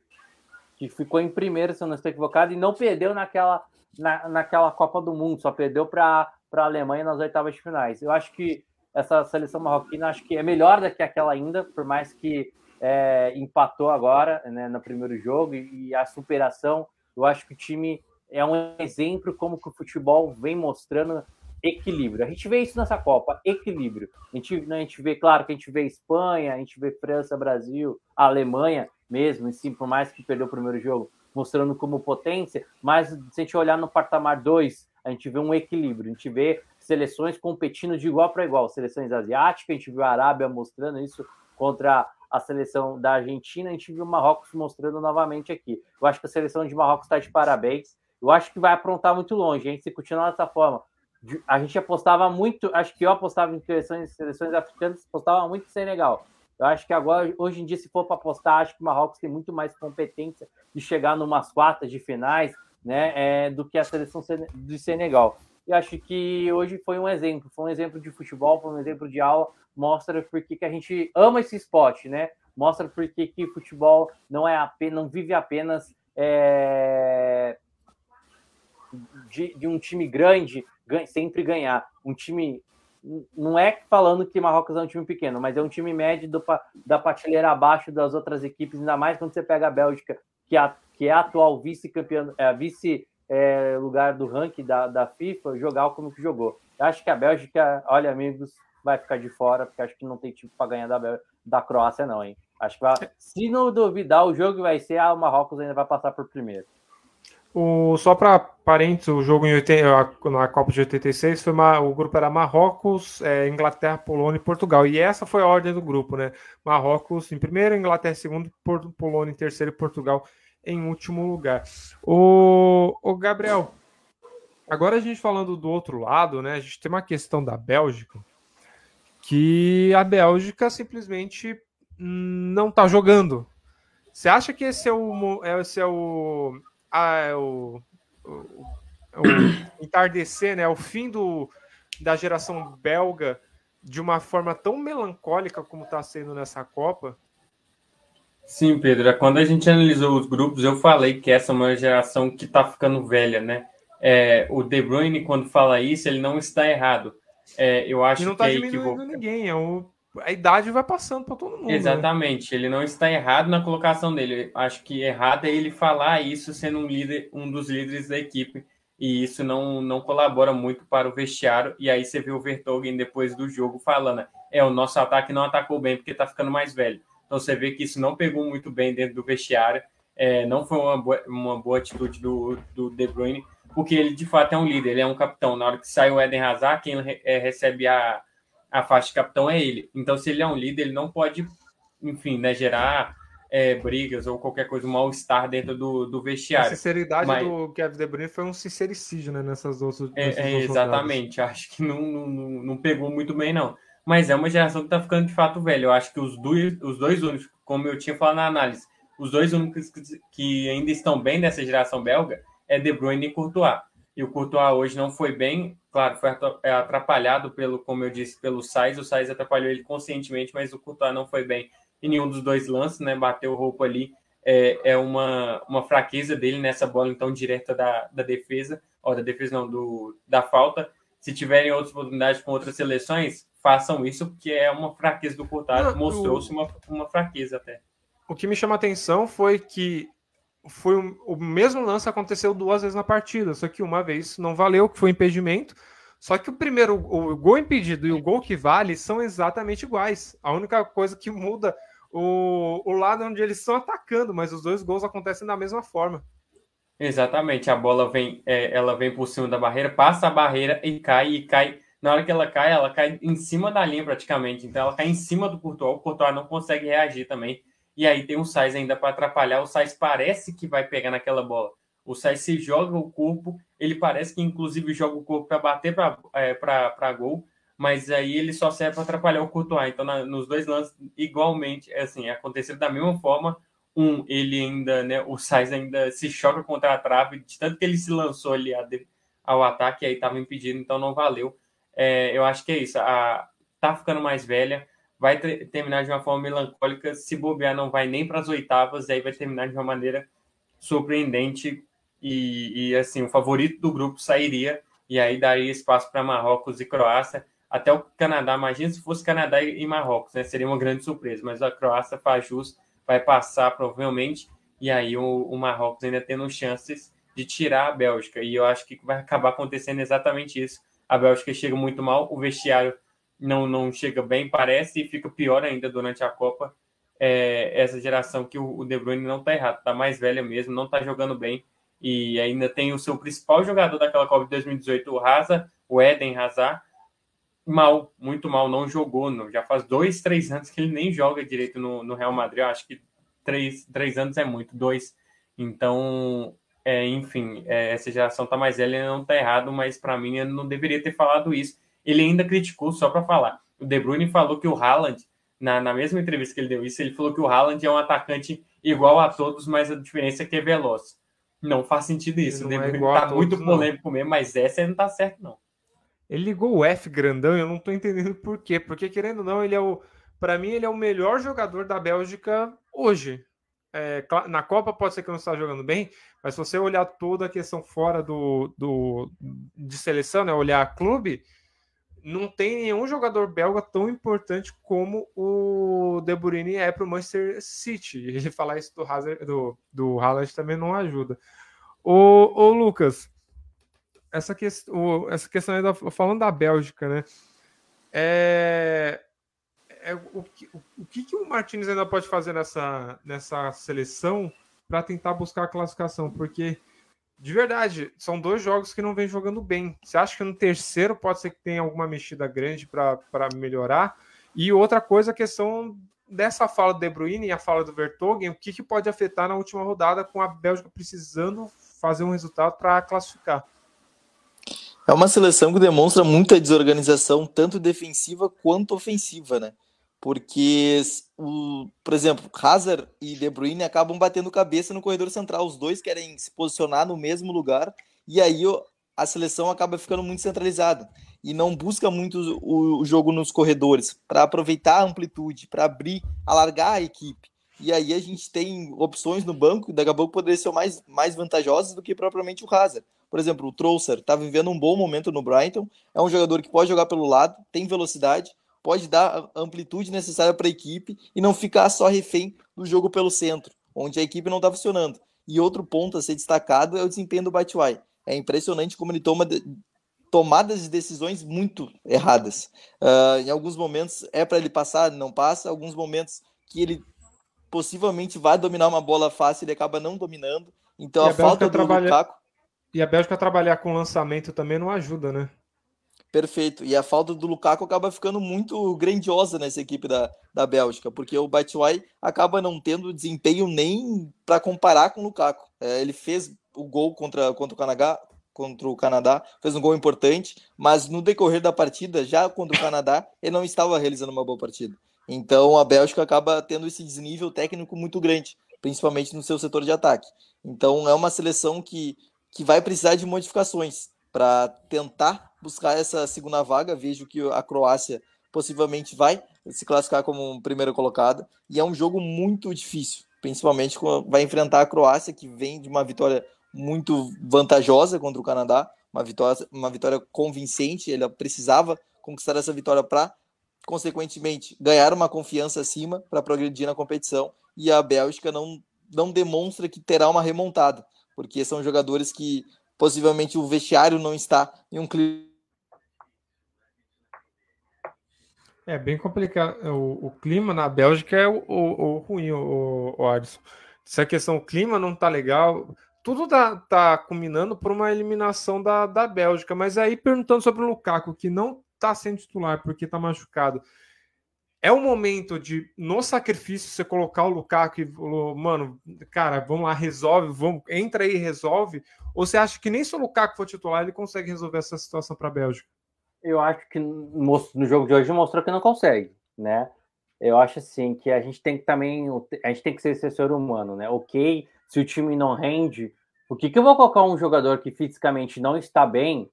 que ficou em primeiro, se eu não estou equivocado, e não perdeu naquela na, naquela Copa do Mundo, só perdeu para a Alemanha nas oitavas de finais. Eu acho que essa seleção marroquina acho que é melhor do que aquela ainda, por mais que é, empatou agora né, no primeiro jogo e, e, a superação. Eu acho que o time é um exemplo como que o futebol vem mostrando equilíbrio. A gente vê isso nessa Copa, equilíbrio. A gente, né, a gente vê, claro, que a gente vê Espanha, a gente vê França, Brasil, Alemanha mesmo, sim, por mais que perdeu o primeiro jogo, mostrando como potência, mas se a gente olhar no patamar 2, a gente vê um equilíbrio, a gente vê seleções competindo de igual para igual, seleções asiáticas, a gente viu a Arábia mostrando isso contra a seleção da Argentina, a gente viu o Marrocos mostrando novamente aqui. Eu acho que a seleção de Marrocos está de parabéns, eu acho que vai aprontar muito longe, gente se continuar dessa forma. A gente apostava muito, acho que eu apostava em seleções, seleções africanas, apostava muito em Senegal. Eu acho que agora, hoje em dia, se for para apostar, acho que o Marrocos tem muito mais competência de chegar numas quartas de finais, né, é, do que a seleção do Senegal. E acho que hoje foi um exemplo, foi um exemplo de futebol, foi um exemplo de aula, mostra por que a gente ama esse esporte, né? Mostra por que futebol não é apenas, não vive apenas é, de, de, um time grande sempre ganhar. Um time não é falando que Marrocos é um time pequeno, mas é um time médio do, da prateleira abaixo das outras equipes, ainda mais quando você pega a Bélgica, que, é, que é a atual vice-campeã, é, vice é, lugar do ranking da, da FIFA, jogar como que jogou. Eu acho que a Bélgica, olha, amigos, vai ficar de fora, porque acho que não tem time para ganhar da, da Croácia, não, hein? Acho que vai, se não duvidar, o jogo vai ser, a Marrocos ainda vai passar por primeiro. O, só para parênteses, o jogo em 80, na Copa de 86 foi uma, o grupo era Marrocos, é, Inglaterra, Polônia e Portugal. E essa foi a ordem do grupo, né? Marrocos em primeiro, Inglaterra em segundo, Polônia em terceiro e Portugal em último lugar. O, o Gabriel, agora a gente falando do outro lado, né? A gente tem uma questão da Bélgica, que a Bélgica simplesmente não está jogando. Você acha que esse é o, esse é o a, é o, o, o entardecer, né, o fim do, da geração belga de uma forma tão melancólica como está sendo nessa Copa? Sim, Pedro. Quando a gente analisou os grupos, eu falei que essa é uma geração que está ficando velha, né? É, o De Bruyne, quando fala isso, ele não está errado. É, eu acho e não está é diminuindo ninguém, é o a idade vai passando para todo mundo. Né? Exatamente, né? ele não está errado na colocação dele. Acho que errado é ele falar isso sendo um líder, um dos líderes da equipe, e isso não, não colabora muito para o vestiário. E aí você vê o Vertogen depois do jogo falando: é, o nosso ataque não atacou bem porque está ficando mais velho. Então você vê que isso não pegou muito bem dentro do vestiário, é, não foi uma boa, uma boa atitude do, do De Bruyne, porque ele de fato é um líder, ele é um capitão. Na hora que sai o Eden Hazard, quem é, recebe a a faixa de capitão é ele. Então, se ele é um líder, ele não pode, enfim, né, gerar é, brigas ou qualquer coisa, um mal-estar dentro do, do vestiário. A sinceridade Mas... do Kevin De Bruyne foi um sincericídio, né, nessas duas. É, é, exatamente, acho que não, não, não pegou muito bem, não. Mas é uma geração que está ficando de fato velho. Eu acho que os dois, os dois únicos, como eu tinha falado na análise, os dois únicos que ainda estão bem dessa geração belga é De Bruyne e Courtois. E o Courtois hoje não foi bem, Claro, foi é atrapalhado pelo, como eu disse, pelo Sainz. O Sainz atrapalhou ele conscientemente, mas o Courtois não foi bem em nenhum dos dois lances, né? Bateu roupa ali. É, é uma, uma fraqueza dele nessa bola, então, direta da, da defesa, ou da defesa não, do, da falta. Se tiverem outras oportunidades com outras seleções, façam isso, porque é uma fraqueza do Courtois. Mostrou-se uma, uma fraqueza até. O que me chama a atenção foi que foi o, o mesmo lance aconteceu duas vezes na partida, só que uma vez não valeu, que foi impedimento. Só que o primeiro, o gol impedido e o gol que vale são exatamente iguais. A única coisa que muda o, o lado onde eles estão atacando, mas os dois gols acontecem da mesma forma. Exatamente, a bola vem, é, ela vem por cima da barreira, passa a barreira e cai, e cai. Na hora que ela cai, ela cai em cima da linha praticamente. Então ela cai em cima do Courtois, o Courtois não consegue reagir também e aí tem um Sais ainda para atrapalhar. O Sais parece que vai pegar naquela bola. O Sais se joga o corpo, ele parece que inclusive joga o corpo para bater para é, gol, mas aí ele só serve para atrapalhar o Courtois. Então, na, nos dois lances, igualmente, é assim, aconteceu da mesma forma. Um, ele ainda, né, o Sais ainda se choca contra a trave, de tanto que ele se lançou ali ao ataque, aí estava impedido, então não valeu. É, eu acho que é isso. A, tá ficando mais velha vai terminar de uma forma melancólica. Se bobear, não vai nem para as oitavas, aí vai terminar de uma maneira surpreendente. E, e, assim, o favorito do grupo sairia, e aí daria espaço para Marrocos e Croácia. Até o Canadá, imagina se fosse Canadá e Marrocos, né? Seria uma grande surpresa, mas a Croácia faz jus, vai passar provavelmente, e aí o, o Marrocos ainda tendo chances de tirar a Bélgica. E eu acho que vai acabar acontecendo exatamente isso. A Bélgica chega muito mal, o vestiário não, não chega bem, parece, e fica pior ainda durante a Copa. É, essa geração que o, De Bruyne não está errado, está mais velha mesmo, não está jogando bem. E ainda tem o seu principal jogador daquela Copa de 2018, o Hazard, o Eden Hazard, mal, muito mal, não jogou. Não. Já faz dois, três anos que ele nem joga direito no, no Real Madrid. Eu acho que três, três anos é muito, dois. Então, é, enfim, é, essa geração está mais velha, não está errado, mas para mim eu não deveria ter falado isso ele ainda criticou, só para falar, o De Bruyne falou que o Haaland na, na mesma entrevista que ele deu isso, ele falou que o Haaland é um atacante igual a todos, mas a diferença é que é veloz. Não faz sentido isso. Ele, é tá todos, muito polêmico não. mesmo, mas essa não tá certo, não. Ele ligou o F grandão e eu não tô entendendo por quê. Porque, querendo ou não, ele é o. Para mim, ele é o melhor jogador da Bélgica hoje. É, na Copa pode ser que não está jogando bem, mas se você olhar toda a questão fora do, do de seleção, né, olhar clube, não tem nenhum jogador belga tão importante como o De Bruyne é para o Manchester City. Ele falar isso do Hazard, do, do Haaland também não ajuda. O, o Lucas, essa, que, o, essa questão aí da, falando da Bélgica, né? É, é o, o, o que, que o Martins ainda pode fazer nessa, nessa seleção para tentar buscar a classificação? Porque de verdade, são dois jogos que não vem jogando bem. Você acha que no terceiro pode ser que tenha alguma mexida grande para melhorar? E outra coisa, a questão dessa fala do De Bruyne e a fala do Vertogen, o que, que pode afetar na última rodada com a Bélgica precisando fazer um resultado para classificar? É uma seleção que demonstra muita desorganização, tanto defensiva quanto ofensiva, né? Porque, o, por exemplo, Hazard e De Bruyne acabam batendo cabeça no corredor central. Os dois querem se posicionar no mesmo lugar e aí a seleção acaba ficando muito centralizada e não busca muito o, o jogo nos corredores para aproveitar a amplitude, para abrir, alargar a equipe. E aí a gente tem opções no banco, daqui a pouco poderiam ser mais, mais vantajosas do que propriamente o Hazard. Por exemplo, o Trousser está vivendo um bom momento no Brighton, é um jogador que pode jogar pelo lado, tem velocidade, pode dar a amplitude necessária para a equipe e não ficar só refém do jogo pelo centro, onde a equipe não está funcionando. E outro ponto a ser destacado é o desempenho do Batshuayi. É impressionante como ele toma de... tomadas de decisões muito erradas. Uh, em alguns momentos é para ele passar, não passa. Em alguns momentos que ele possivelmente vai dominar uma bola fácil, ele acaba não dominando. Então a, a falta do trabalha... Lukaku... E a Bélgica trabalhar com lançamento também não ajuda, né? Perfeito. E a falta do Lukaku acaba ficando muito grandiosa nessa equipe da, da Bélgica, porque o Batshuayi acaba não tendo desempenho nem para comparar com o Lukaku. É, ele fez o gol contra, contra o Canadá, contra o Canadá, fez um gol importante, mas no decorrer da partida, já contra o Canadá, ele não estava realizando uma boa partida. Então a Bélgica acaba tendo esse desnível técnico muito grande, principalmente no seu setor de ataque. Então é uma seleção que, que vai precisar de modificações para tentar buscar essa segunda vaga. Vejo que a Croácia possivelmente vai se classificar como primeiro colocado e é um jogo muito difícil, principalmente quando vai enfrentar a Croácia que vem de uma vitória muito vantajosa contra o Canadá, uma vitória, uma vitória convincente. Ele precisava conquistar essa vitória para, consequentemente, ganhar uma confiança acima para progredir na competição. E a Bélgica não, não demonstra que terá uma remontada, porque são jogadores que possivelmente o vestiário não está em um clima. É bem complicado. O, o clima na Bélgica é o, o, o ruim, o, o Adson. Se a questão o clima não tá legal, tudo tá, tá culminando por uma eliminação da, da Bélgica. Mas aí perguntando sobre o Lukaku, que não tá sendo titular porque tá machucado é o momento de, no sacrifício, você colocar o Lukaku e, mano, cara, vamos lá, resolve, vamos, entra aí e resolve? Ou você acha que nem se o Lukaku for titular, ele consegue resolver essa situação para a Bélgica? Eu acho que no jogo de hoje mostrou que não consegue, né? Eu acho assim que a gente tem que também, a gente tem que ser esse ser humano, né? Ok, se o time não rende, por que, que eu vou colocar um jogador que fisicamente não está bem,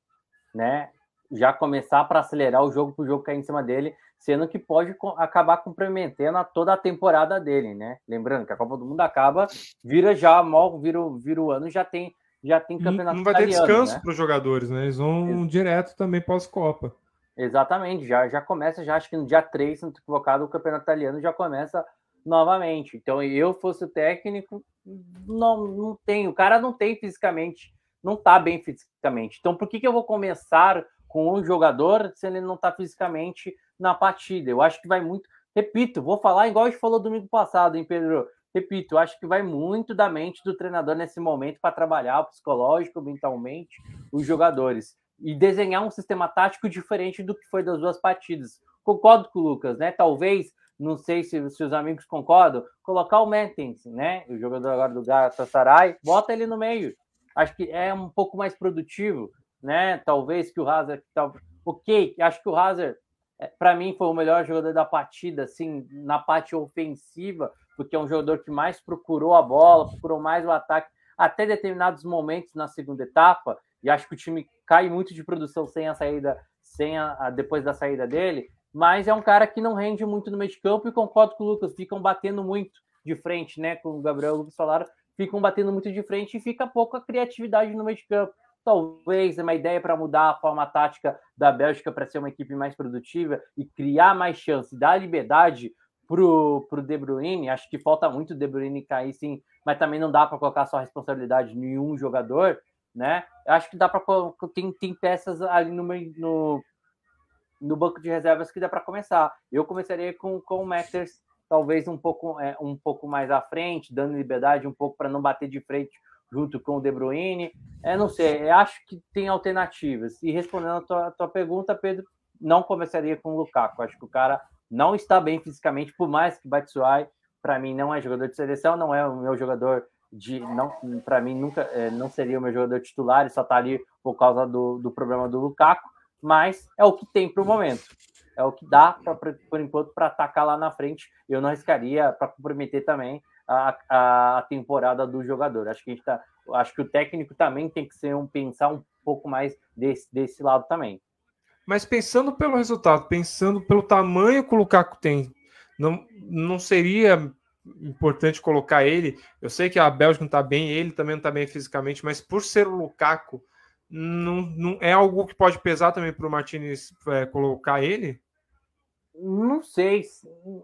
né? Já começar para acelerar o jogo para o jogo cair em cima dele sendo que pode acabar comprometendo a toda a temporada dele, né? Lembrando que a Copa do Mundo acaba, vira já, mal, vira, vira o ano, já tem, já tem campeonato Não vai ter descanso né? para os jogadores, né? Eles vão Ex direto também pós-Copa. Exatamente, já, já começa, já acho que no dia 3, se não equivocado, o campeonato italiano já começa novamente. Então, eu fosse o técnico, não, não tem, o cara não tem fisicamente, não tá bem fisicamente. Então, por que, que eu vou começar com um jogador se ele não tá fisicamente na partida. Eu acho que vai muito. Repito, vou falar igual a gente falou domingo passado, hein, Pedro? Repito, acho que vai muito da mente do treinador nesse momento para trabalhar psicológico, mentalmente, os jogadores. E desenhar um sistema tático diferente do que foi das duas partidas. Concordo com o Lucas, né? Talvez, não sei se, se os amigos concordam, colocar o Mertens, né? O jogador agora do Galatasaray, bota ele no meio. Acho que é um pouco mais produtivo, né? Talvez que o Hazard. Tal... Ok, acho que o Hazard é, para mim foi o melhor jogador da partida, assim, na parte ofensiva, porque é um jogador que mais procurou a bola, procurou mais o ataque até determinados momentos na segunda etapa, e acho que o time cai muito de produção sem a saída, sem a, a depois da saída dele, mas é um cara que não rende muito no meio de campo e concordo com o Lucas, ficam batendo muito de frente, né? Com o Gabriel Lucas falaram, ficam batendo muito de frente e fica pouca criatividade no meio de campo. Talvez é uma ideia para mudar a forma tática da Bélgica para ser uma equipe mais produtiva e criar mais chance, dar liberdade pro, pro De Bruyne. Acho que falta muito o De Bruyne cair, sim, mas também não dá para colocar só responsabilidade em um jogador, né? Acho que dá para tem, tem peças ali no, no, no banco de reservas que dá para começar. Eu começaria com, com o Matters, talvez um pouco, é, um pouco mais à frente, dando liberdade um pouco para não bater de frente junto com o De Bruyne. É, não sei, acho que tem alternativas. E respondendo a tua, a tua pergunta, Pedro, não começaria com o Lukaku. Acho que o cara não está bem fisicamente, por mais que Batshuayi, para mim, não é jogador de seleção, não é o meu jogador de. não Para mim, nunca é, não seria o meu jogador titular, ele só está ali por causa do, do problema do Lukaku, mas é o que tem para o momento. É o que dá, pra, por enquanto, para atacar lá na frente. Eu não arriscaria para comprometer também a, a temporada do jogador. Acho que a gente tá, acho que o técnico também tem que ser um pensar um pouco mais desse, desse lado também. Mas pensando pelo resultado, pensando pelo tamanho que o Lukaku tem, não, não seria importante colocar ele. Eu sei que a Bélgica não está bem, ele também não está bem fisicamente, mas por ser o Lukaku, não, não é algo que pode pesar também para o Martinez é, colocar ele? Não sei,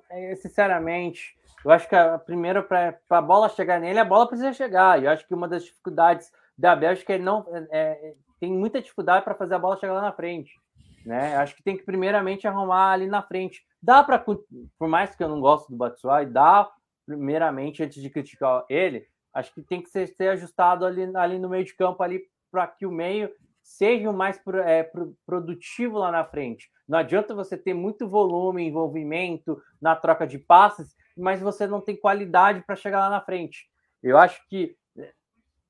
é, sinceramente. Eu acho que a primeira, para a bola chegar nele, a bola precisa chegar. E eu acho que uma das dificuldades da Bélgica é não é, é tem muita dificuldade para fazer a bola chegar lá na frente. Né? Acho que tem que primeiramente arrumar ali na frente. Dá para, por mais que eu não gosto do Batshuayi, dá primeiramente antes de criticar ele, acho que tem que ser, ser ajustado ali, ali no meio de campo ali para que o meio seja o mais é, produtivo lá na frente. Não adianta você ter muito volume, envolvimento na troca de passes, mas você não tem qualidade para chegar lá na frente. Eu acho que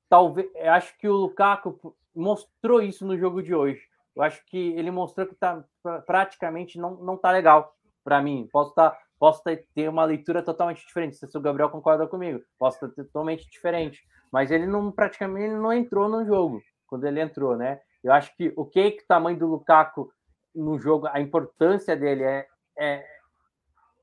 talvez, acho que o Lukaku mostrou isso no jogo de hoje. Eu acho que ele mostrou que tá praticamente não não tá legal para mim. Posso tá, posso ter uma leitura totalmente diferente. Se o Gabriel concorda comigo, posso ter totalmente diferente. Mas ele não praticamente ele não entrou no jogo quando ele entrou, né? Eu acho que o que, que o tamanho do Lukaku no jogo, a importância dele é, é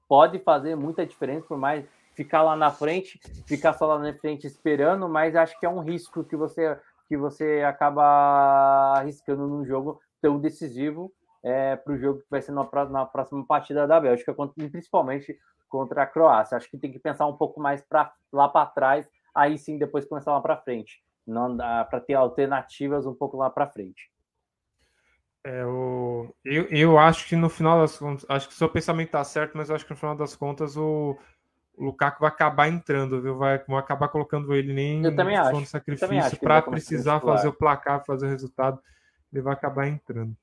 pode fazer muita diferença, por mais ficar lá na frente, ficar só lá na frente esperando, mas acho que é um risco que você que você acaba arriscando num jogo tão decisivo é, para o jogo que vai ser na, na, próxima partida da Bélgica, principalmente contra a Croácia. Acho que tem que pensar um pouco mais pra, lá para trás, aí sim depois começar lá para frente, para ter alternativas um pouco lá para frente. É, o... eu, eu acho que no final das contas, acho que seu pensamento está certo, mas eu acho que no final das contas o, o Lukaku vai acabar entrando, viu? Vai, acabar colocando ele nem eu também acho. sacrifício para precisar fazer o placar, fazer o resultado, ele vai acabar entrando.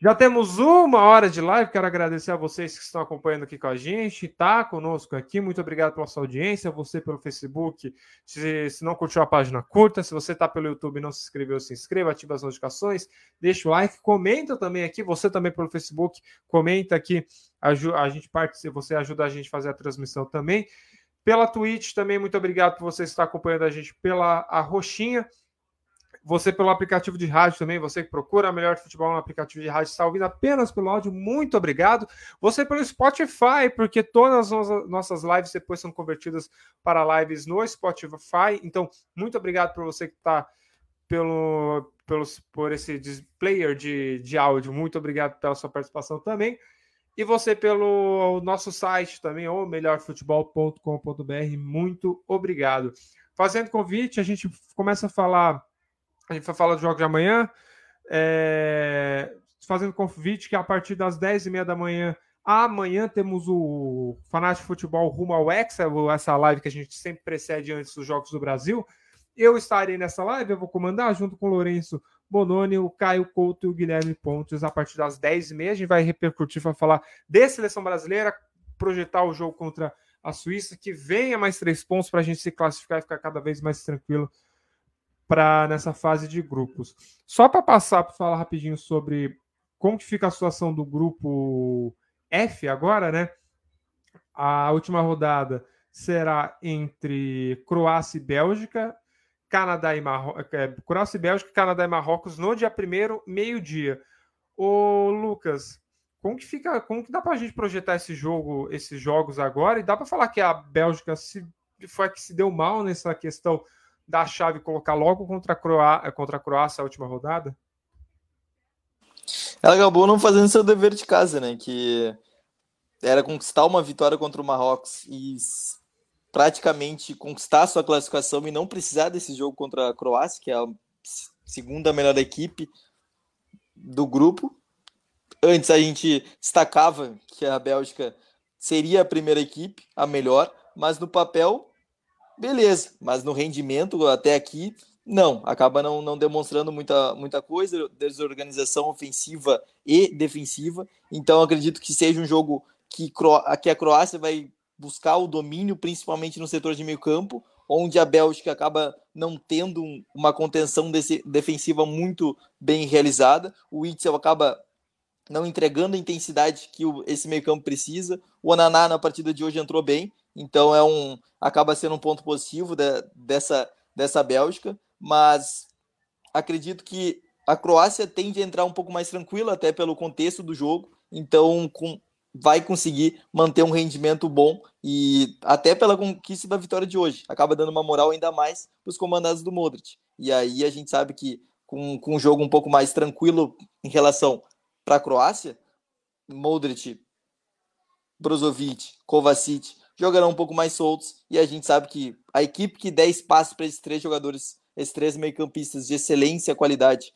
Já temos uma hora de live. Quero agradecer a vocês que estão acompanhando aqui com a gente, tá conosco aqui. Muito obrigado pela sua audiência. Você pelo Facebook. Se, se não curtiu a página, curta. Se você está pelo YouTube e não se inscreveu, se inscreva, ative as notificações, deixa o like, comenta também aqui. Você também pelo Facebook, comenta aqui. A, a gente participa, você ajuda a gente a fazer a transmissão também. Pela Twitch também, muito obrigado por você estar acompanhando a gente pela a roxinha. Você pelo aplicativo de rádio também, você que procura melhor futebol no aplicativo de rádio, está ouvindo apenas pelo áudio, muito obrigado. Você pelo Spotify, porque todas as nossas lives depois são convertidas para lives no Spotify. Então, muito obrigado por você que está pelo, pelo, por esse player de, de áudio. Muito obrigado pela sua participação também. E você pelo nosso site também, ou melhorfutebol.com.br. Muito obrigado. Fazendo convite, a gente começa a falar a gente vai falar do jogo de amanhã. É, fazendo convite que a partir das 10h30 da manhã, amanhã temos o Fanático Futebol rumo ao Hexa, essa live que a gente sempre precede antes dos Jogos do Brasil. Eu estarei nessa live, eu vou comandar junto com o Lourenço Bononi, o Caio Couto e o Guilherme Pontes a partir das 10h30. A gente vai repercutir para falar de seleção brasileira, projetar o jogo contra a Suíça, que venha mais três pontos para a gente se classificar e ficar cada vez mais tranquilo para nessa fase de grupos. Só para passar para falar rapidinho sobre como que fica a situação do grupo F agora, né? A última rodada será entre Croácia e Bélgica, Canadá e Marrocos, é, Croácia e Bélgica, Canadá e Marrocos no dia 1 meio-dia. Ô Lucas, como que fica, como que dá para a gente projetar esse jogo, esses jogos agora? E dá para falar que a Bélgica se, foi a que se deu mal nessa questão da chave colocar logo contra a, Croá, contra a Croácia a última rodada? Ela acabou não fazendo seu dever de casa, né? Que era conquistar uma vitória contra o Marrocos e praticamente conquistar sua classificação e não precisar desse jogo contra a Croácia, que é a segunda melhor equipe do grupo. Antes a gente destacava que a Bélgica seria a primeira equipe, a melhor, mas no papel, beleza, mas no rendimento até aqui, não, acaba não, não demonstrando muita, muita coisa, desorganização ofensiva e defensiva. Então acredito que seja um jogo que, que a Croácia vai buscar o domínio, principalmente no setor de meio campo, onde a Bélgica acaba não tendo uma contenção defensiva muito bem realizada. O Itzel acaba não entregando a intensidade que esse meio campo precisa. O Ananá na partida de hoje entrou bem, então é um acaba sendo um ponto positivo de, dessa, dessa Bélgica, mas acredito que a Croácia tende a entrar um pouco mais tranquila, até pelo contexto do jogo. Então, com, vai conseguir manter um rendimento bom e até pela conquista da vitória de hoje. Acaba dando uma moral ainda mais para os comandados do Modric. E aí a gente sabe que com, com um jogo um pouco mais tranquilo em relação para a Croácia, Modric, Brozovic, Kovacic jogarão um pouco mais soltos. E a gente sabe que a equipe que der espaço para esses três jogadores, esses três meio-campistas de excelência qualidade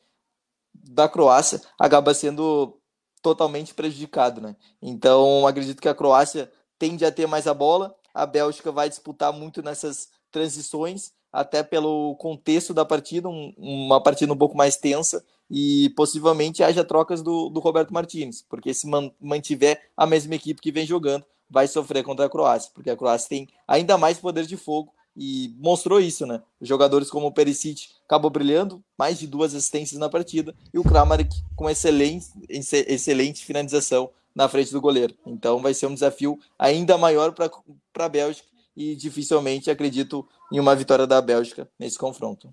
da Croácia, acaba sendo totalmente prejudicado, né? Então, acredito que a Croácia tende a ter mais a bola, a Bélgica vai disputar muito nessas transições, até pelo contexto da partida, um, uma partida um pouco mais tensa, e possivelmente haja trocas do, do Roberto Martins, porque se mantiver a mesma equipe que vem jogando, vai sofrer contra a Croácia, porque a Croácia tem ainda mais poder de fogo e mostrou isso, né? Jogadores como o Perisic acabou brilhando, mais de duas assistências na partida, e o Kramaric com excelente, excelente finalização na frente do goleiro. Então vai ser um desafio ainda maior para a Bélgica e dificilmente acredito em uma vitória da Bélgica nesse confronto.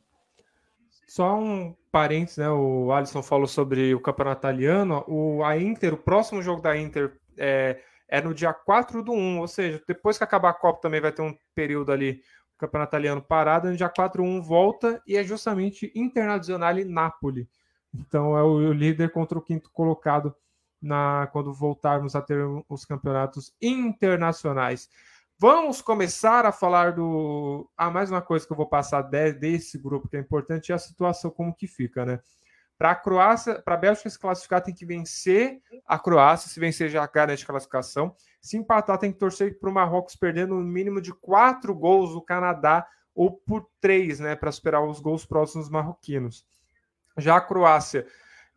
Só um parênteses, né? O Alisson falou sobre o campeonato italiano. O, a Inter, o próximo jogo da Inter é, é no dia 4 do 1, ou seja, depois que acabar a Copa também vai ter um período ali campeonato italiano parado, no dia 4-1 volta e é justamente Internacional e Napoli. Então é o, líder contra o quinto colocado na quando voltarmos a ter os campeonatos internacionais. Vamos começar a falar do. Ah, mais uma coisa que eu vou passar de, desse grupo que é importante é a situação como que fica, né? Para a Croácia, para a Bélgica se classificar, tem que vencer a Croácia. Se vencer, já garante classificação. Se empatar, tem que torcer para o Marrocos perdendo no mínimo de quatro gols do Canadá ou por três, né? Para superar os gols próximos marroquinos. Já a Croácia,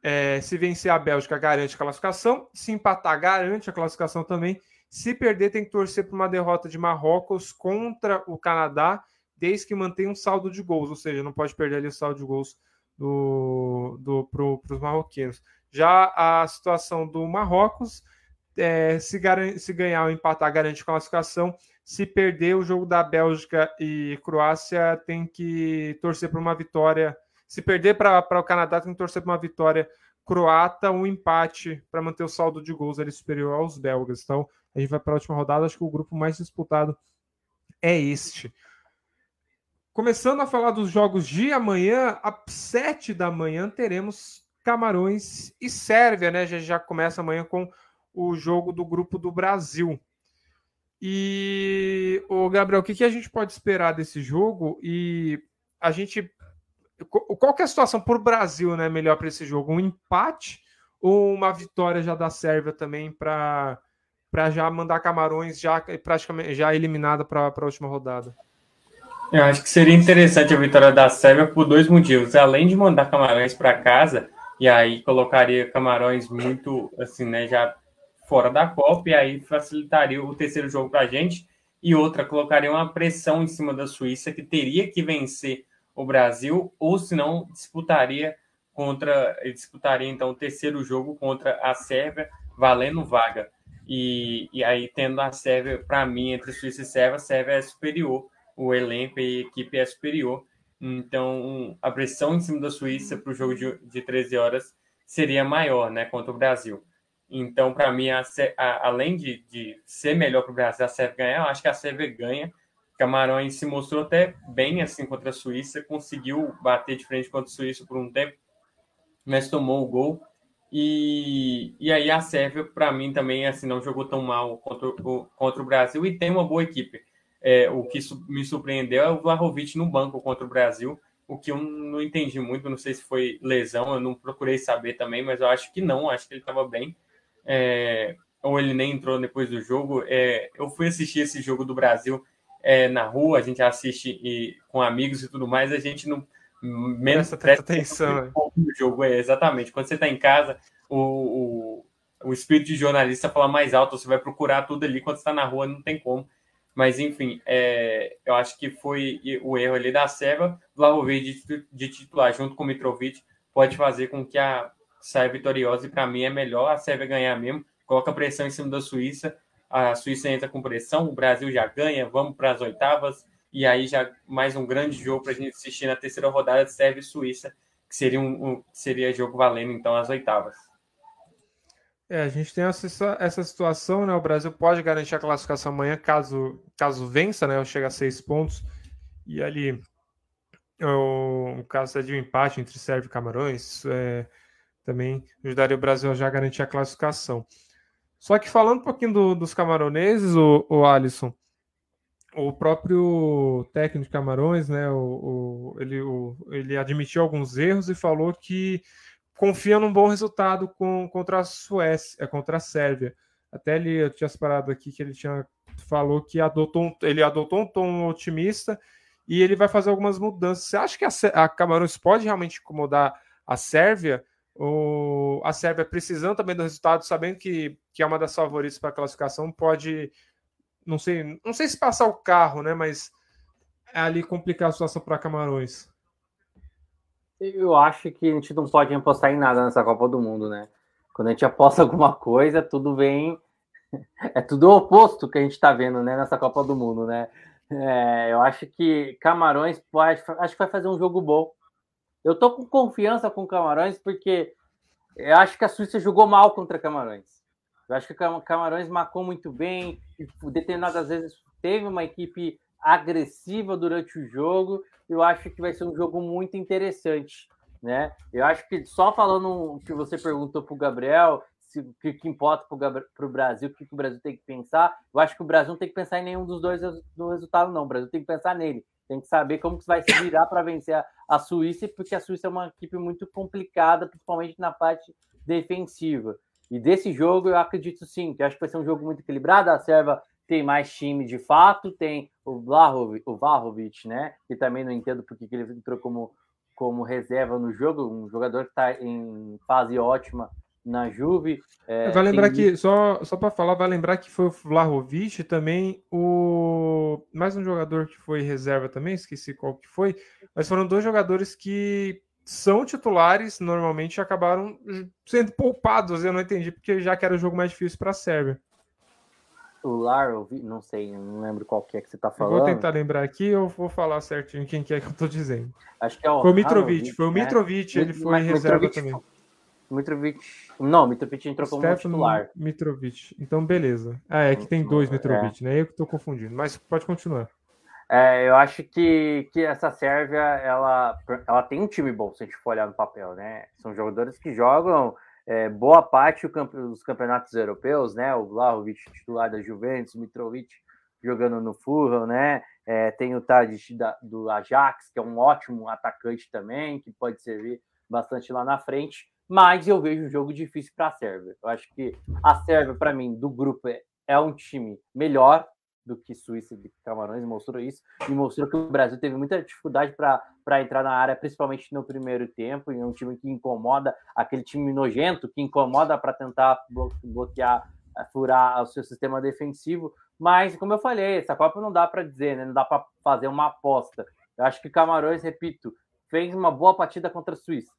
é, se vencer a Bélgica, garante a classificação. Se empatar, garante a classificação também. Se perder, tem que torcer para uma derrota de Marrocos contra o Canadá, desde que mantenha um saldo de gols, ou seja, não pode perder ali o saldo de gols do, do, para os marroquinos. Já a situação do Marrocos, é, se, se ganhar ou empatar, garante classificação. Se perder o jogo da Bélgica e Croácia, tem que torcer para uma vitória. Se perder para o Canadá, tem que torcer para uma vitória croata, um empate para manter o saldo de gols ali superior aos belgas. Então, a gente vai para a última rodada. Acho que o grupo mais disputado é este. Começando a falar dos jogos de amanhã, às 7 da manhã teremos Camarões e Sérvia, né? Já, já começa amanhã com o jogo do grupo do Brasil. E o Gabriel, o que, que a gente pode esperar desse jogo? E a gente. Qual que é a situação para o Brasil, né? Melhor para esse jogo? Um empate ou uma vitória já da Sérvia também para já mandar Camarões já praticamente já eliminada para a última rodada? Eu acho que seria interessante a vitória da Sérvia por dois motivos. Além de mandar Camarões para casa, e aí colocaria Camarões muito, assim, né, já fora da Copa, e aí facilitaria o terceiro jogo para a gente. E outra, colocaria uma pressão em cima da Suíça, que teria que vencer o Brasil, ou senão disputaria contra. Disputaria então o terceiro jogo contra a Sérvia, valendo vaga. E, e aí, tendo a Sérvia, para mim, entre Suíça e Sérvia, a Sérvia é superior, o elenco e a equipe é superior. Então, a pressão em cima da Suíça para o jogo de, de 13 horas seria maior, né, contra o Brasil. Então, para mim, a, a, além de, de, ser melhor para o Brasil a Sérvia ganhar, eu acho que a Sérvia ganha. Camarões se mostrou até bem assim contra a Suíça, conseguiu bater de frente contra a Suíça por um tempo, mas tomou o gol. E, e aí a Sérvia, para mim, também assim, não jogou tão mal contra o, contra o Brasil e tem uma boa equipe. É, o que me surpreendeu é o Vlahovic no banco contra o Brasil, o que eu não entendi muito, não sei se foi lesão, eu não procurei saber também, mas eu acho que não, acho que ele estava bem é, ou ele nem entrou depois do jogo. É, eu fui assistir esse jogo do Brasil é, na rua, a gente assiste e, com amigos e tudo mais, a gente não menos presta atenção no jogo. É, exatamente. Quando você está em casa, o, o, o espírito de jornalista fala mais alto, você vai procurar tudo ali. Quando está na rua, não tem como. Mas, enfim, é, eu acho que foi o erro ali da Seba. Vlahovic de, de titular junto com o Mitrovic pode fazer com que a, sair vitoriosa e para mim é melhor a Sérvia ganhar mesmo. Coloca pressão em cima da Suíça, a Suíça entra com pressão, o Brasil já ganha, vamos para as oitavas e aí já mais um grande jogo para a gente assistir na terceira rodada de Sérvia e Suíça, que seria um, um seria jogo valendo então as oitavas. É, a gente tem essa, essa situação, né? O Brasil pode garantir a classificação amanhã caso, caso vença, né? Ou chega a seis pontos. E ali, o, o caso é de um empate entre Sérvia e Camarões, é, também ajudaria o Brasil a já garantir a classificação. Só que falando um pouquinho do, dos camaroneses, o, o Alisson, o próprio técnico de Camarões, né, o, o, ele, o, ele admitiu alguns erros e falou que confia num bom resultado com, contra a Suécia, é, contra a Sérvia. Até ele eu tinha separado aqui que ele tinha falou que adotou um, ele adotou um tom otimista e ele vai fazer algumas mudanças. Você acha que a, a Camarões pode realmente incomodar a Sérvia? O, a Sérvia precisando também do resultado, sabendo que, que é uma das favoritas para a classificação, pode, não sei, não sei se passar o carro, né? Mas é ali complicar a situação para Camarões. Eu acho que a gente não pode apostar em nada nessa Copa do Mundo, né? Quando a gente aposta alguma coisa, tudo vem. É tudo o oposto que a gente está vendo, né? Nessa Copa do Mundo, né? É, eu acho que Camarões acho que vai fazer um jogo bom. Eu tô com confiança com Camarões porque eu acho que a Suíça jogou mal contra Camarões. Eu acho que Camarões marcou muito bem, e determinadas vezes teve uma equipe agressiva durante o jogo. Eu acho que vai ser um jogo muito interessante, né? Eu acho que só falando que você perguntou para o Gabriel, o que, que, importa para o Brasil, o que, que, o Brasil tem que pensar, eu acho que o Brasil não tem que pensar em nenhum dos dois no resultado, não. O Brasil tem que pensar nele. Tem que saber como que vai se virar para vencer a, a Suíça, porque a Suíça é uma equipe muito complicada, principalmente na parte defensiva. E desse jogo eu acredito sim, que acho que vai ser um jogo muito equilibrado. A Sérvia tem mais time de fato, tem o Vlahovic, o Vlahovic né? Que também não entendo porque que ele entrou como, como reserva no jogo, um jogador que está em fase ótima na Juve. É, vai lembrar tem... que, só, só para falar, vai lembrar que foi o Vlahovic também o. Mais um jogador que foi reserva também, esqueci qual que foi, mas foram dois jogadores que são titulares, normalmente acabaram sendo poupados. Eu não entendi, porque já que era o jogo mais difícil para a Sérvia. O Laro, não sei, não lembro qual que é que você está falando. Eu vou tentar lembrar aqui, eu vou falar certinho quem que é que eu estou dizendo. Acho que é o Foi o Mitrovic, foi o Mitrovic, né? ele foi Mas reserva Mitrovic, também. Mitrovic. Não, Mitrovic entrou como Stefano titular. Mitrovic. Então, beleza. Ah, é que tem dois é. Mitrovic, é. né? Eu que estou confundindo. Mas pode continuar. É, eu acho que, que essa Sérvia, ela, ela tem um time bom, se a gente for olhar no papel, né? São jogadores que jogam é, boa parte dos campeonatos europeus, né? O Vlahovic, titular da Juventus, Mitrovic jogando no Fulham, né? É, tem o Tadic do Ajax, que é um ótimo atacante também, que pode servir bastante lá na frente mas eu vejo um jogo difícil para a Sérvia. Eu acho que a Sérvia, para mim, do grupo, é, é um time melhor do que Suíça e Camarões, mostrou isso, e mostrou que o Brasil teve muita dificuldade para entrar na área, principalmente no primeiro tempo, e é um time que incomoda, aquele time nojento que incomoda para tentar bloquear, eh, furar o seu sistema defensivo, mas, como eu falei, essa Copa não dá para dizer, né? não dá para fazer uma aposta. Eu acho que Camarões, repito, fez uma boa partida contra a Suíça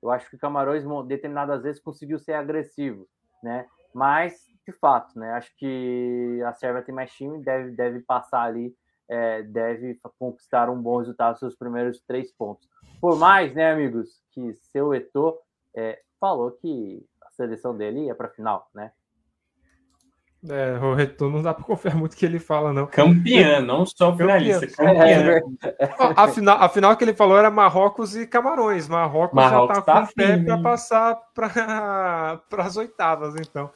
Eu acho que Camarões, determinadas vezes, conseguiu ser agressivo, né? Mas, de fato, né? Acho que a Sérvia tem mais time, deve, deve passar ali, é, deve conquistar um bom resultado seus primeiros três pontos. Por mais, né, amigos, que seu Eto'o é, falou que a seleção dele ia para a final, né? É, o retorno não dá para confiar muito que ele fala, não. Campeã, não só finalista, campeã. É, afinal, afinal, que ele falou era Marrocos e Camarões. Marrocos, Marrocos já tá, tá com pé para passar para as oitavas, então.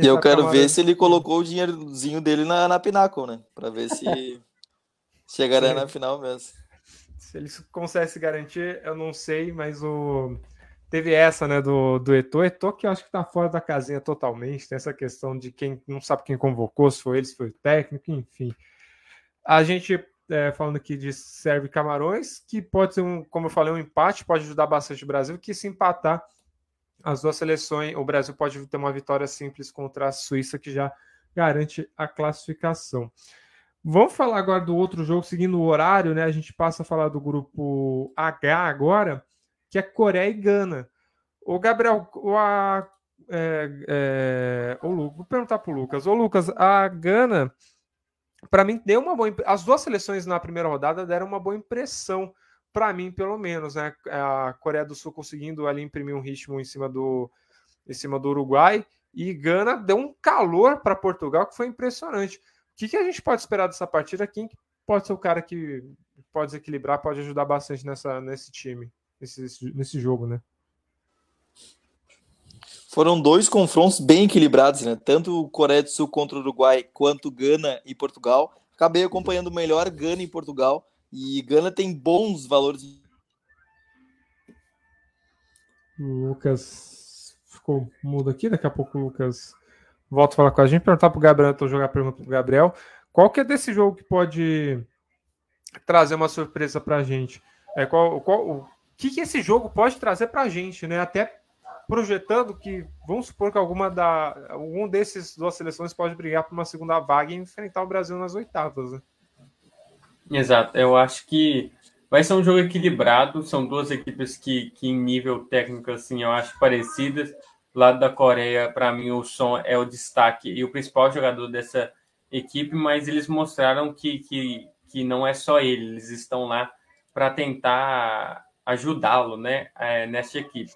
E eu quero Camarões... ver se ele colocou o dinheirozinho dele na, na Pinnacle, né? Para ver se chegará na final mesmo. Se ele consegue se garantir, eu não sei, mas o teve essa, né, do, do Eto. Eto que eu acho que tá fora da casinha totalmente. Tem essa questão de quem não sabe quem convocou, se foi ele, se foi o técnico, enfim. A gente, é, falando aqui de serve Camarões, que pode ser, um, como eu falei, um empate, pode ajudar bastante o Brasil, que se empatar as duas seleções, o Brasil pode ter uma vitória simples contra a Suíça, que já garante a classificação. Vamos falar agora do outro jogo, seguindo o horário, né? A gente passa a falar do grupo H agora que é Coreia e Gana. O Gabriel, o, a, é, é, o Lu, vou perguntar para o Lucas. Ô, Lucas, a Gana, para mim, deu uma boa. As duas seleções na primeira rodada deram uma boa impressão, para mim, pelo menos. Né? A Coreia do Sul conseguindo ali imprimir um ritmo em cima do, em cima do Uruguai. E Gana deu um calor para Portugal que foi impressionante. O que, que a gente pode esperar dessa partida? Quem pode ser o cara que pode desequilibrar, pode ajudar bastante nessa, nesse time? nesse, nesse jogo, né? Foram dois confrontos bem equilibrados, né? Tanto Coreia do Sul contra o Uruguai, quanto Gana e Portugal. Acabei acompanhando melhor Gana e Portugal. E Gana tem bons valores. O Lucas ficou mudo aqui. Daqui a pouco o Lucas volta a falar com a gente. Perguntar para o Gabriel, então jogar a pergunta para o Gabriel. Qual que é desse jogo que pode trazer uma surpresa para a gente? É, qual, qual, que, que esse jogo pode trazer para a gente, né? Até projetando que, vamos supor que alguma da, algum desses duas seleções pode brigar por uma segunda vaga e enfrentar o Brasil nas oitavas, né? Exato, eu acho que vai ser um jogo equilibrado, são duas equipes que, que em nível técnico, assim, eu acho parecidas. lado da Coreia, para mim, o Som é o destaque e o principal jogador dessa equipe, mas eles mostraram que, que, que não é só ele, eles estão lá para tentar ajudá-lo né, é, nessa equipe.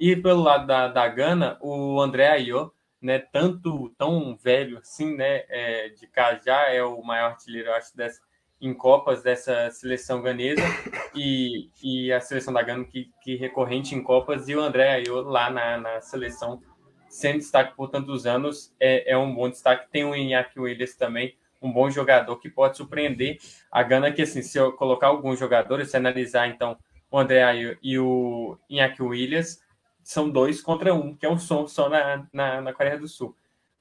E pelo lado da, da Gana, o André Ayo, né, tanto tão velho assim, né, é, de cá já é o maior artilheiro, acho, dessa, em Copas dessa seleção ganesa e, e a seleção da Gana que, que recorrente em Copas e o André Ayo lá na, na seleção sendo destaque por tantos anos é, é um bom destaque. Tem o Iñaki Williams também, um bom jogador que pode surpreender a Gana que assim, se eu colocar alguns jogadores, se analisar então o André e o Iñaki Williams são dois contra um, que é um som só na, na, na Coreia do Sul.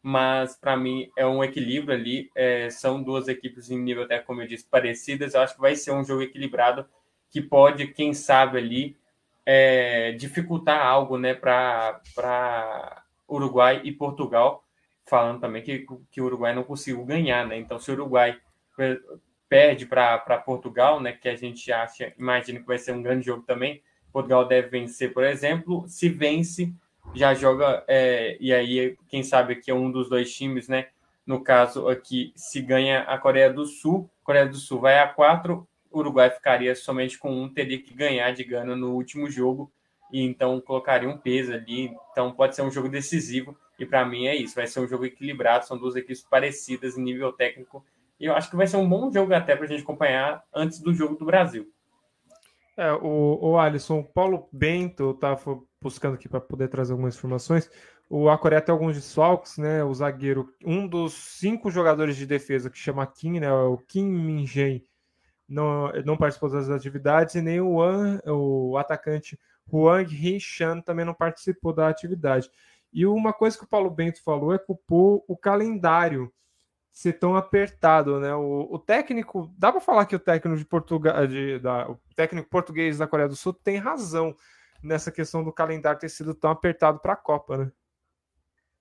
Mas, para mim, é um equilíbrio ali. É, são duas equipes em nível, até como eu disse, parecidas. Eu acho que vai ser um jogo equilibrado que pode, quem sabe, ali é, dificultar algo né, para Uruguai e Portugal. Falando também que, que o Uruguai não conseguiu ganhar. Né? Então, se o Uruguai perde para Portugal, né, que a gente acha, imagina que vai ser um grande jogo também. Portugal deve vencer, por exemplo. Se vence, já joga, é, e aí, quem sabe aqui é um dos dois times, né? No caso aqui, se ganha a Coreia do Sul, Coreia do Sul vai a quatro, Uruguai ficaria somente com um, teria que ganhar de Gana no último jogo, e então colocaria um peso ali. Então pode ser um jogo decisivo, e para mim é isso, vai ser um jogo equilibrado, são duas equipes parecidas em nível técnico e eu acho que vai ser um bom jogo até para a gente acompanhar antes do jogo do Brasil. É, o, o Alisson, o Paulo Bento, eu estava buscando aqui para poder trazer algumas informações. O a Coreia tem alguns desfalques, né? O zagueiro, um dos cinco jogadores de defesa que chama Kim, né? O Kim Min Jae, não, não participou das atividades, e nem o, An, o atacante Huang Hee-chan também não participou da atividade. E uma coisa que o Paulo Bento falou é culpou o calendário ser tão apertado, né? O, o técnico, dá para falar que o técnico de Portugal, de, da, o técnico português da Coreia do Sul tem razão nessa questão do calendário ter sido tão apertado para a Copa, né?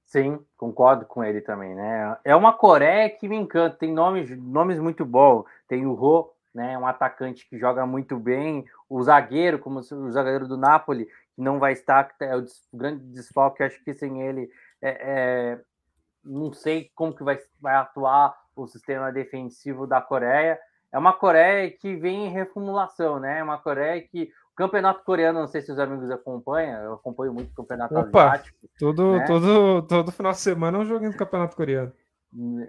Sim, concordo com ele também, né? É uma Coreia que me encanta, tem nomes, nomes muito bons. Tem o Ro, né? Um atacante que joga muito bem, o zagueiro, como o zagueiro do Napoli, não vai estar, é o grande desfalque, acho que sem ele, é, é, não sei como que vai, vai atuar o sistema defensivo da Coreia. É uma Coreia que vem em reformulação, né? É uma Coreia que o campeonato coreano, não sei se os amigos acompanham, eu acompanho muito o campeonato Opa, asiático. Todo, né? todo, todo final de semana é um joguinho do campeonato coreano.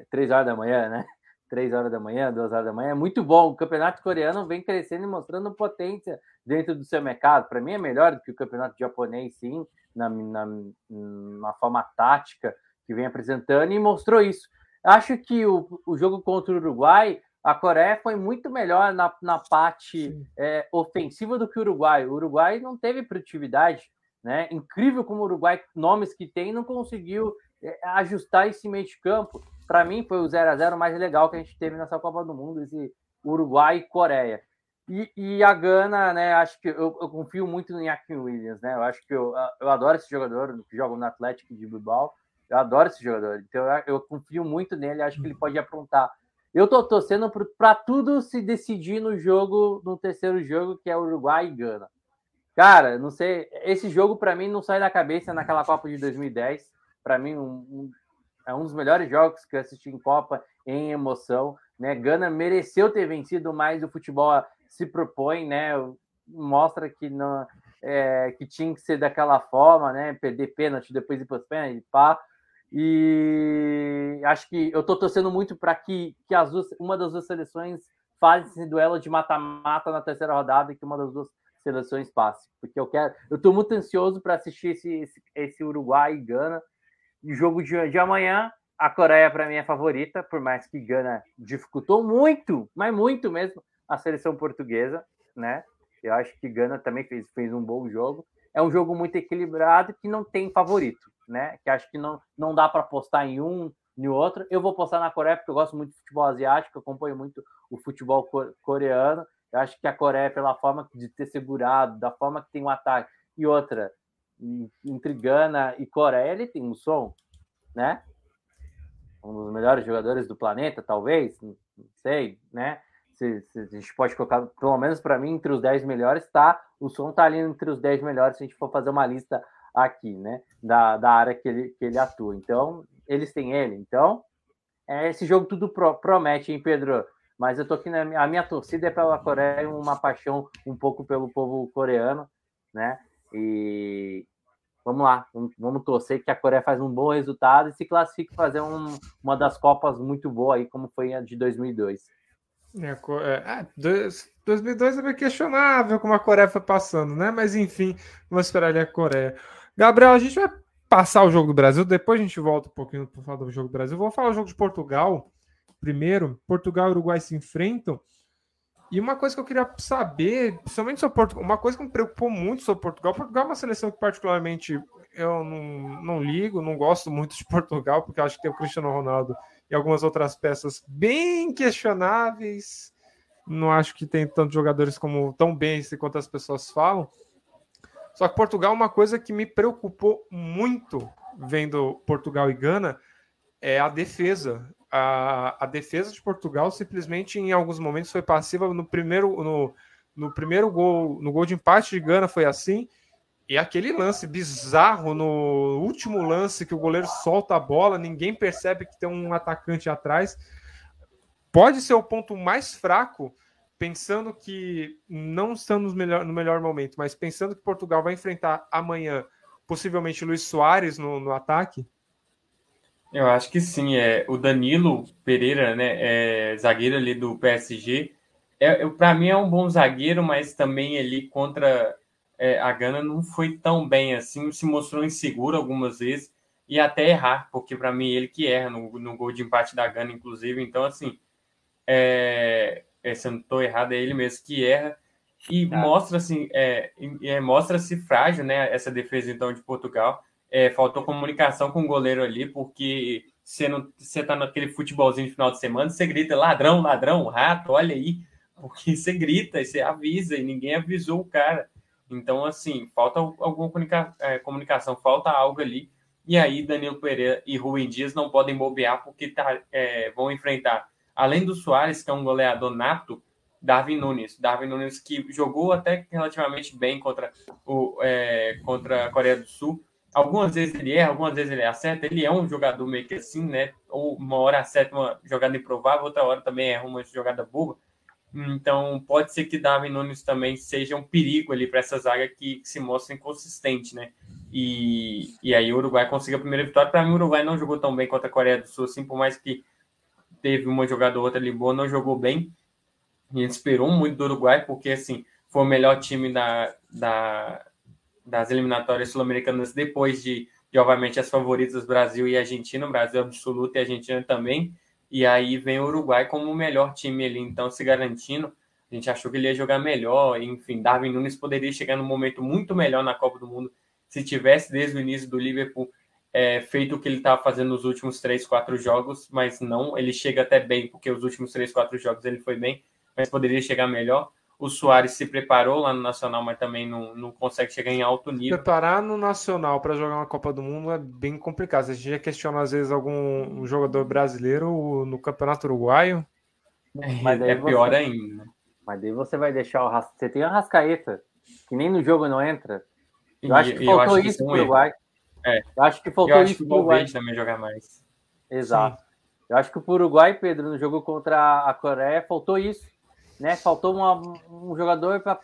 Três horas da manhã, né? três horas da manhã, duas horas da manhã. É muito bom. O campeonato coreano vem crescendo e mostrando potência dentro do seu mercado. Para mim é melhor do que o campeonato japonês, sim, na, na, na forma tática que vem apresentando e mostrou isso. Acho que o, o jogo contra o Uruguai, a Coreia foi muito melhor na, na parte é, ofensiva do que o Uruguai. O Uruguai não teve produtividade. Né? Incrível como o Uruguai, nomes que tem, não conseguiu é, ajustar esse meio de campo para mim foi o 0 a 0 mais legal que a gente teve nessa Copa do Mundo, esse Uruguai e Coreia. E, e a Gana, né? Acho que eu, eu, confio muito no Iñaki Williams, né? Eu acho que eu, eu adoro esse jogador que joga no Atlético de Bilbao. Eu adoro esse jogador. Então eu, confio muito nele, acho que ele pode aprontar. Eu tô torcendo para tudo se decidir no jogo, no terceiro jogo, que é Uruguai e Gana. Cara, não sei, esse jogo para mim não sai da cabeça naquela Copa de 2010. Para mim, um, um, é um dos melhores jogos que eu assisti em Copa em emoção. Né? Gana mereceu ter vencido, mas o futebol se propõe, né? Mostra que não, é, que tinha que ser daquela forma, né? Perder pênalti, depois ir para os pênaltis, pá. E acho que eu estou torcendo muito para que, que as duas, uma das duas seleções faça esse duelo de mata-mata na terceira rodada e que uma das duas seleções passe. Porque eu quero. Eu estou muito ansioso para assistir esse, esse, esse Uruguai e Gana e jogo de, de amanhã, a Coreia para mim é favorita, por mais que Gana dificultou muito, mas muito mesmo, a seleção portuguesa, né? Eu acho que Gana também fez, fez um bom jogo. É um jogo muito equilibrado que não tem favorito, né? Que acho que não, não dá para apostar em um em outro. Eu vou postar na Coreia porque eu gosto muito de futebol asiático, acompanho muito o futebol coreano. Eu acho que a Coreia, pela forma de ter segurado, da forma que tem o um ataque, e outra, entre Gana e Coreia, ele tem um som, né? Um dos melhores jogadores do planeta, talvez, não sei, né? Se, se a gente pode colocar, pelo menos para mim, entre os 10 melhores, tá? O som tá ali entre os 10 melhores, se a gente for fazer uma lista aqui, né? Da, da área que ele, que ele atua. Então, eles têm ele. Então, é, esse jogo tudo pro, promete, hein, Pedro? Mas eu tô aqui, na, a minha torcida é pela Coreia, uma paixão um pouco pelo povo coreano, né? E vamos lá, vamos, torcer que a Coreia faz um bom resultado e se classifique fazer um, uma das Copas muito boa aí, como foi a de 2002. É, é, 2002 é, é meio questionável como a Coreia foi passando, né? Mas enfim, vamos esperar ali a Coreia. Gabriel, a gente vai passar o jogo do Brasil, depois a gente volta um pouquinho para falar do jogo do Brasil. Vou falar o jogo de Portugal primeiro. Portugal e Uruguai se enfrentam. E uma coisa que eu queria saber, principalmente sobre Portugal, uma coisa que me preocupou muito sobre Portugal, Portugal é uma seleção que particularmente eu não, não ligo, não gosto muito de Portugal, porque acho que tem o Cristiano Ronaldo e algumas outras peças bem questionáveis. Não acho que tem tantos jogadores como tão bem quanto as pessoas falam. Só que Portugal, uma coisa que me preocupou muito vendo Portugal e Gana é a defesa. A, a defesa de Portugal simplesmente em alguns momentos foi passiva. No primeiro no, no primeiro gol no gol de empate de Gana foi assim. E aquele lance bizarro no último lance que o goleiro solta a bola ninguém percebe que tem um atacante atrás. Pode ser o ponto mais fraco pensando que não estamos no melhor, momento mas pensando que Portugal vai enfrentar amanhã possivelmente Luiz Soares no, no ataque eu acho que sim. É, o Danilo Pereira, né, é zagueiro ali do PSG. É para mim é um bom zagueiro, mas também ele contra é, a Gana não foi tão bem assim. Se mostrou inseguro algumas vezes e até errar, porque para mim ele que erra no, no gol de empate da Gana, inclusive. Então, assim, é, é, se eu não estou errado, é ele mesmo que erra. E ah. mostra assim, é, é, mostra-se frágil, né? Essa defesa então de Portugal é, faltou comunicação com o goleiro ali, porque você, não, você tá naquele futebolzinho de final de semana, você grita ladrão, ladrão, rato, olha aí, porque você grita e você avisa e ninguém avisou o cara. Então, assim, falta alguma comunica, é, comunicação, falta algo ali. E aí, Danilo Pereira e Rubem Dias não podem bobear, porque tá, é, vão enfrentar, além do Soares, que é um goleador nato, Darwin Nunes. Darwin Nunes que jogou até relativamente bem contra, o, é, contra a Coreia do Sul. Algumas vezes ele erra, algumas vezes ele acerta. Ele é um jogador meio que assim, né? Ou uma hora acerta uma jogada improvável, outra hora também erra uma jogada burra. Então, pode ser que Darwin Nunes também seja um perigo ali para essa zaga que, que, se mostra inconsistente, né? E, e aí o Uruguai consiga a primeira vitória. Para mim, o Uruguai não jogou tão bem contra a Coreia do Sul, assim, por mais que teve uma jogada ou outra ali boa, não jogou bem. A gente esperou muito do Uruguai, porque, assim, foi o melhor time da, da, das eliminatórias sul-americanas depois de, de, obviamente, as favoritas Brasil e Argentina, o Brasil absoluto e a Argentina também. E aí vem o Uruguai como o melhor time ali, então se garantindo. A gente achou que ele ia jogar melhor, enfim, Darwin Nunes poderia chegar num momento muito melhor na Copa do Mundo se tivesse desde o início do Liverpool é, feito o que ele estava fazendo nos últimos três, quatro jogos, mas não, ele chega até bem, porque os últimos três, quatro jogos ele foi bem, mas poderia chegar melhor. O Soares se preparou lá no Nacional, mas também não, não consegue chegar em alto nível. Preparar no Nacional para jogar uma Copa do Mundo é bem complicado. A gente já questiona, às vezes, algum um jogador brasileiro no Campeonato Uruguaio. Mas é pior você... ainda. Mas daí você vai deixar o. Você tem a Rascaeta, que nem no jogo não entra. Eu acho que faltou isso pro Uruguai. É. Eu acho que faltou eu isso pro Uruguai. também jogar mais. Exato. Sim. Eu acho que o Uruguai, Pedro, no jogo contra a Coreia, faltou isso né? Faltou uma, um jogador para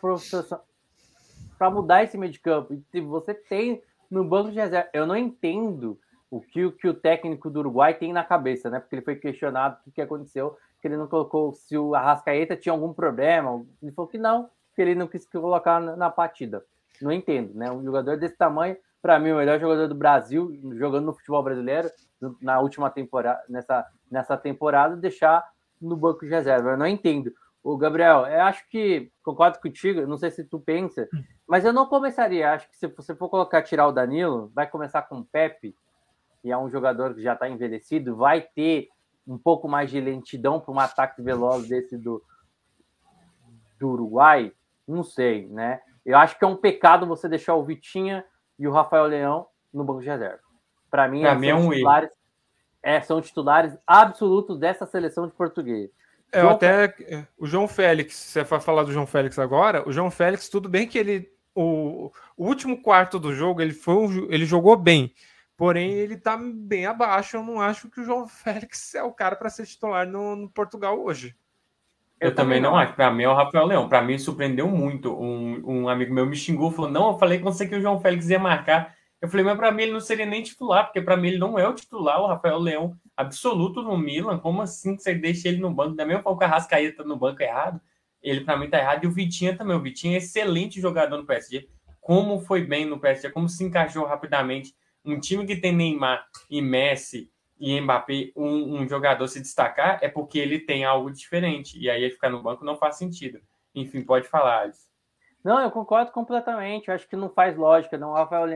para mudar esse meio de campo. E você tem no banco de reserva. Eu não entendo o que, o que o técnico do Uruguai tem na cabeça, né? Porque ele foi questionado o que, que aconteceu, que ele não colocou se o Arrascaeta tinha algum problema. Ele falou que não, que ele não quis colocar na, na partida. Não entendo, né? Um jogador desse tamanho, para mim, o melhor jogador do Brasil, jogando no futebol brasileiro, na última temporada, nessa, nessa temporada, deixar no banco de reserva. Eu não entendo. O Gabriel, eu acho que concordo contigo, não sei se tu pensa, mas eu não começaria. Acho que se você for colocar tirar o Danilo, vai começar com o Pepe, que é um jogador que já está envelhecido, vai ter um pouco mais de lentidão para um ataque veloz desse do, do Uruguai. Não sei, né? Eu acho que é um pecado você deixar o Vitinha e o Rafael Leão no banco de reserva. Para mim, pra mim é um titulares, é, são titulares absolutos dessa seleção de português. É, João... até o João Félix, você vai falar do João Félix agora. O João Félix, tudo bem que ele o, o último quarto do jogo ele foi ele jogou bem, porém ele tá bem abaixo. Eu não acho que o João Félix é o cara para ser titular no, no, Portugal hoje. Eu, eu também não acho. Para mim é o Rafael Leão. Para mim surpreendeu muito. Um, um amigo meu me xingou, falou: "Não, eu falei com você que o João Félix ia marcar". Eu falei, mas para mim ele não seria nem titular, porque para mim ele não é o titular, o Rafael Leão absoluto no Milan. Como assim que você deixa ele no banco? Da mesma forma que a Rascaeta no banco errado, ele para mim tá errado. E o Vitinha também. O Vitinha é excelente jogador no PSG. Como foi bem no PSG, como se encaixou rapidamente. Um time que tem Neymar e Messi e Mbappé, um, um jogador se destacar, é porque ele tem algo diferente. E aí ficar no banco não faz sentido. Enfim, pode falar, Alice. Não, eu concordo completamente. Eu acho que não faz lógica. Não, o Rafael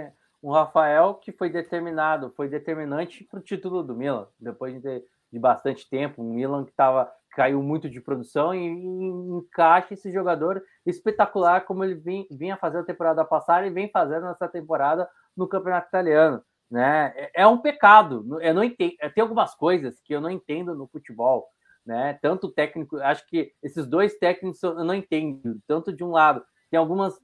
Rafael que foi determinado, foi determinante para o título do Milan, depois de, de bastante tempo. Um Milan que tava, caiu muito de produção e, e encaixa esse jogador espetacular, como ele vinha fazendo a temporada passada e vem fazendo nessa temporada no Campeonato Italiano. Né? É, é um pecado. Eu não entendo. Tem algumas coisas que eu não entendo no futebol. Né? Tanto técnico, acho que esses dois técnicos eu não entendo. Tanto de um lado, tem algumas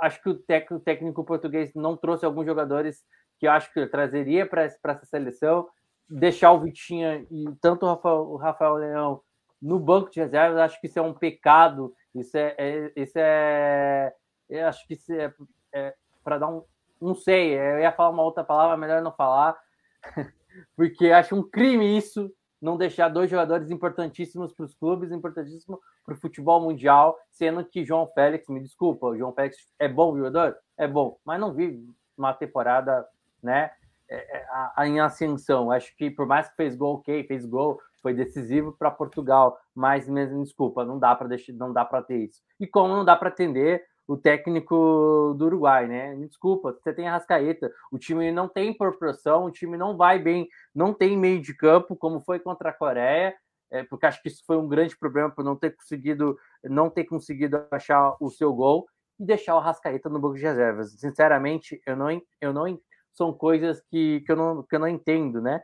acho que o técnico, técnico português não trouxe alguns jogadores que eu acho que trazeria para essa seleção. Deixar o Vitinha e tanto o Rafael, o Rafael Leão no banco de reservas, acho que isso é um pecado. Isso é, é isso é, eu acho que isso é, é para dar um, não sei, eu ia falar uma outra palavra, melhor não falar, porque acho um crime isso não deixar dois jogadores importantíssimos para os clubes, importantíssimo para o futebol mundial, sendo que João Félix, me desculpa, o João Félix é bom jogador? É bom, mas não vive uma temporada, né, é, é, em ascensão. Acho que por mais que fez gol, ok, fez gol, foi decisivo para Portugal, mas mesmo desculpa, não dá para deixar, não dá para ter isso. E como não dá para atender o técnico do Uruguai, né? Me desculpa, você tem a Rascaeta, o time não tem proporção, o time não vai bem, não tem meio de campo, como foi contra a Coreia, é, porque acho que isso foi um grande problema por não ter conseguido, não ter conseguido achar o seu gol e deixar o Rascaeta no banco de reservas. Sinceramente, eu não, eu não são coisas que, que, eu não, que eu não entendo, né?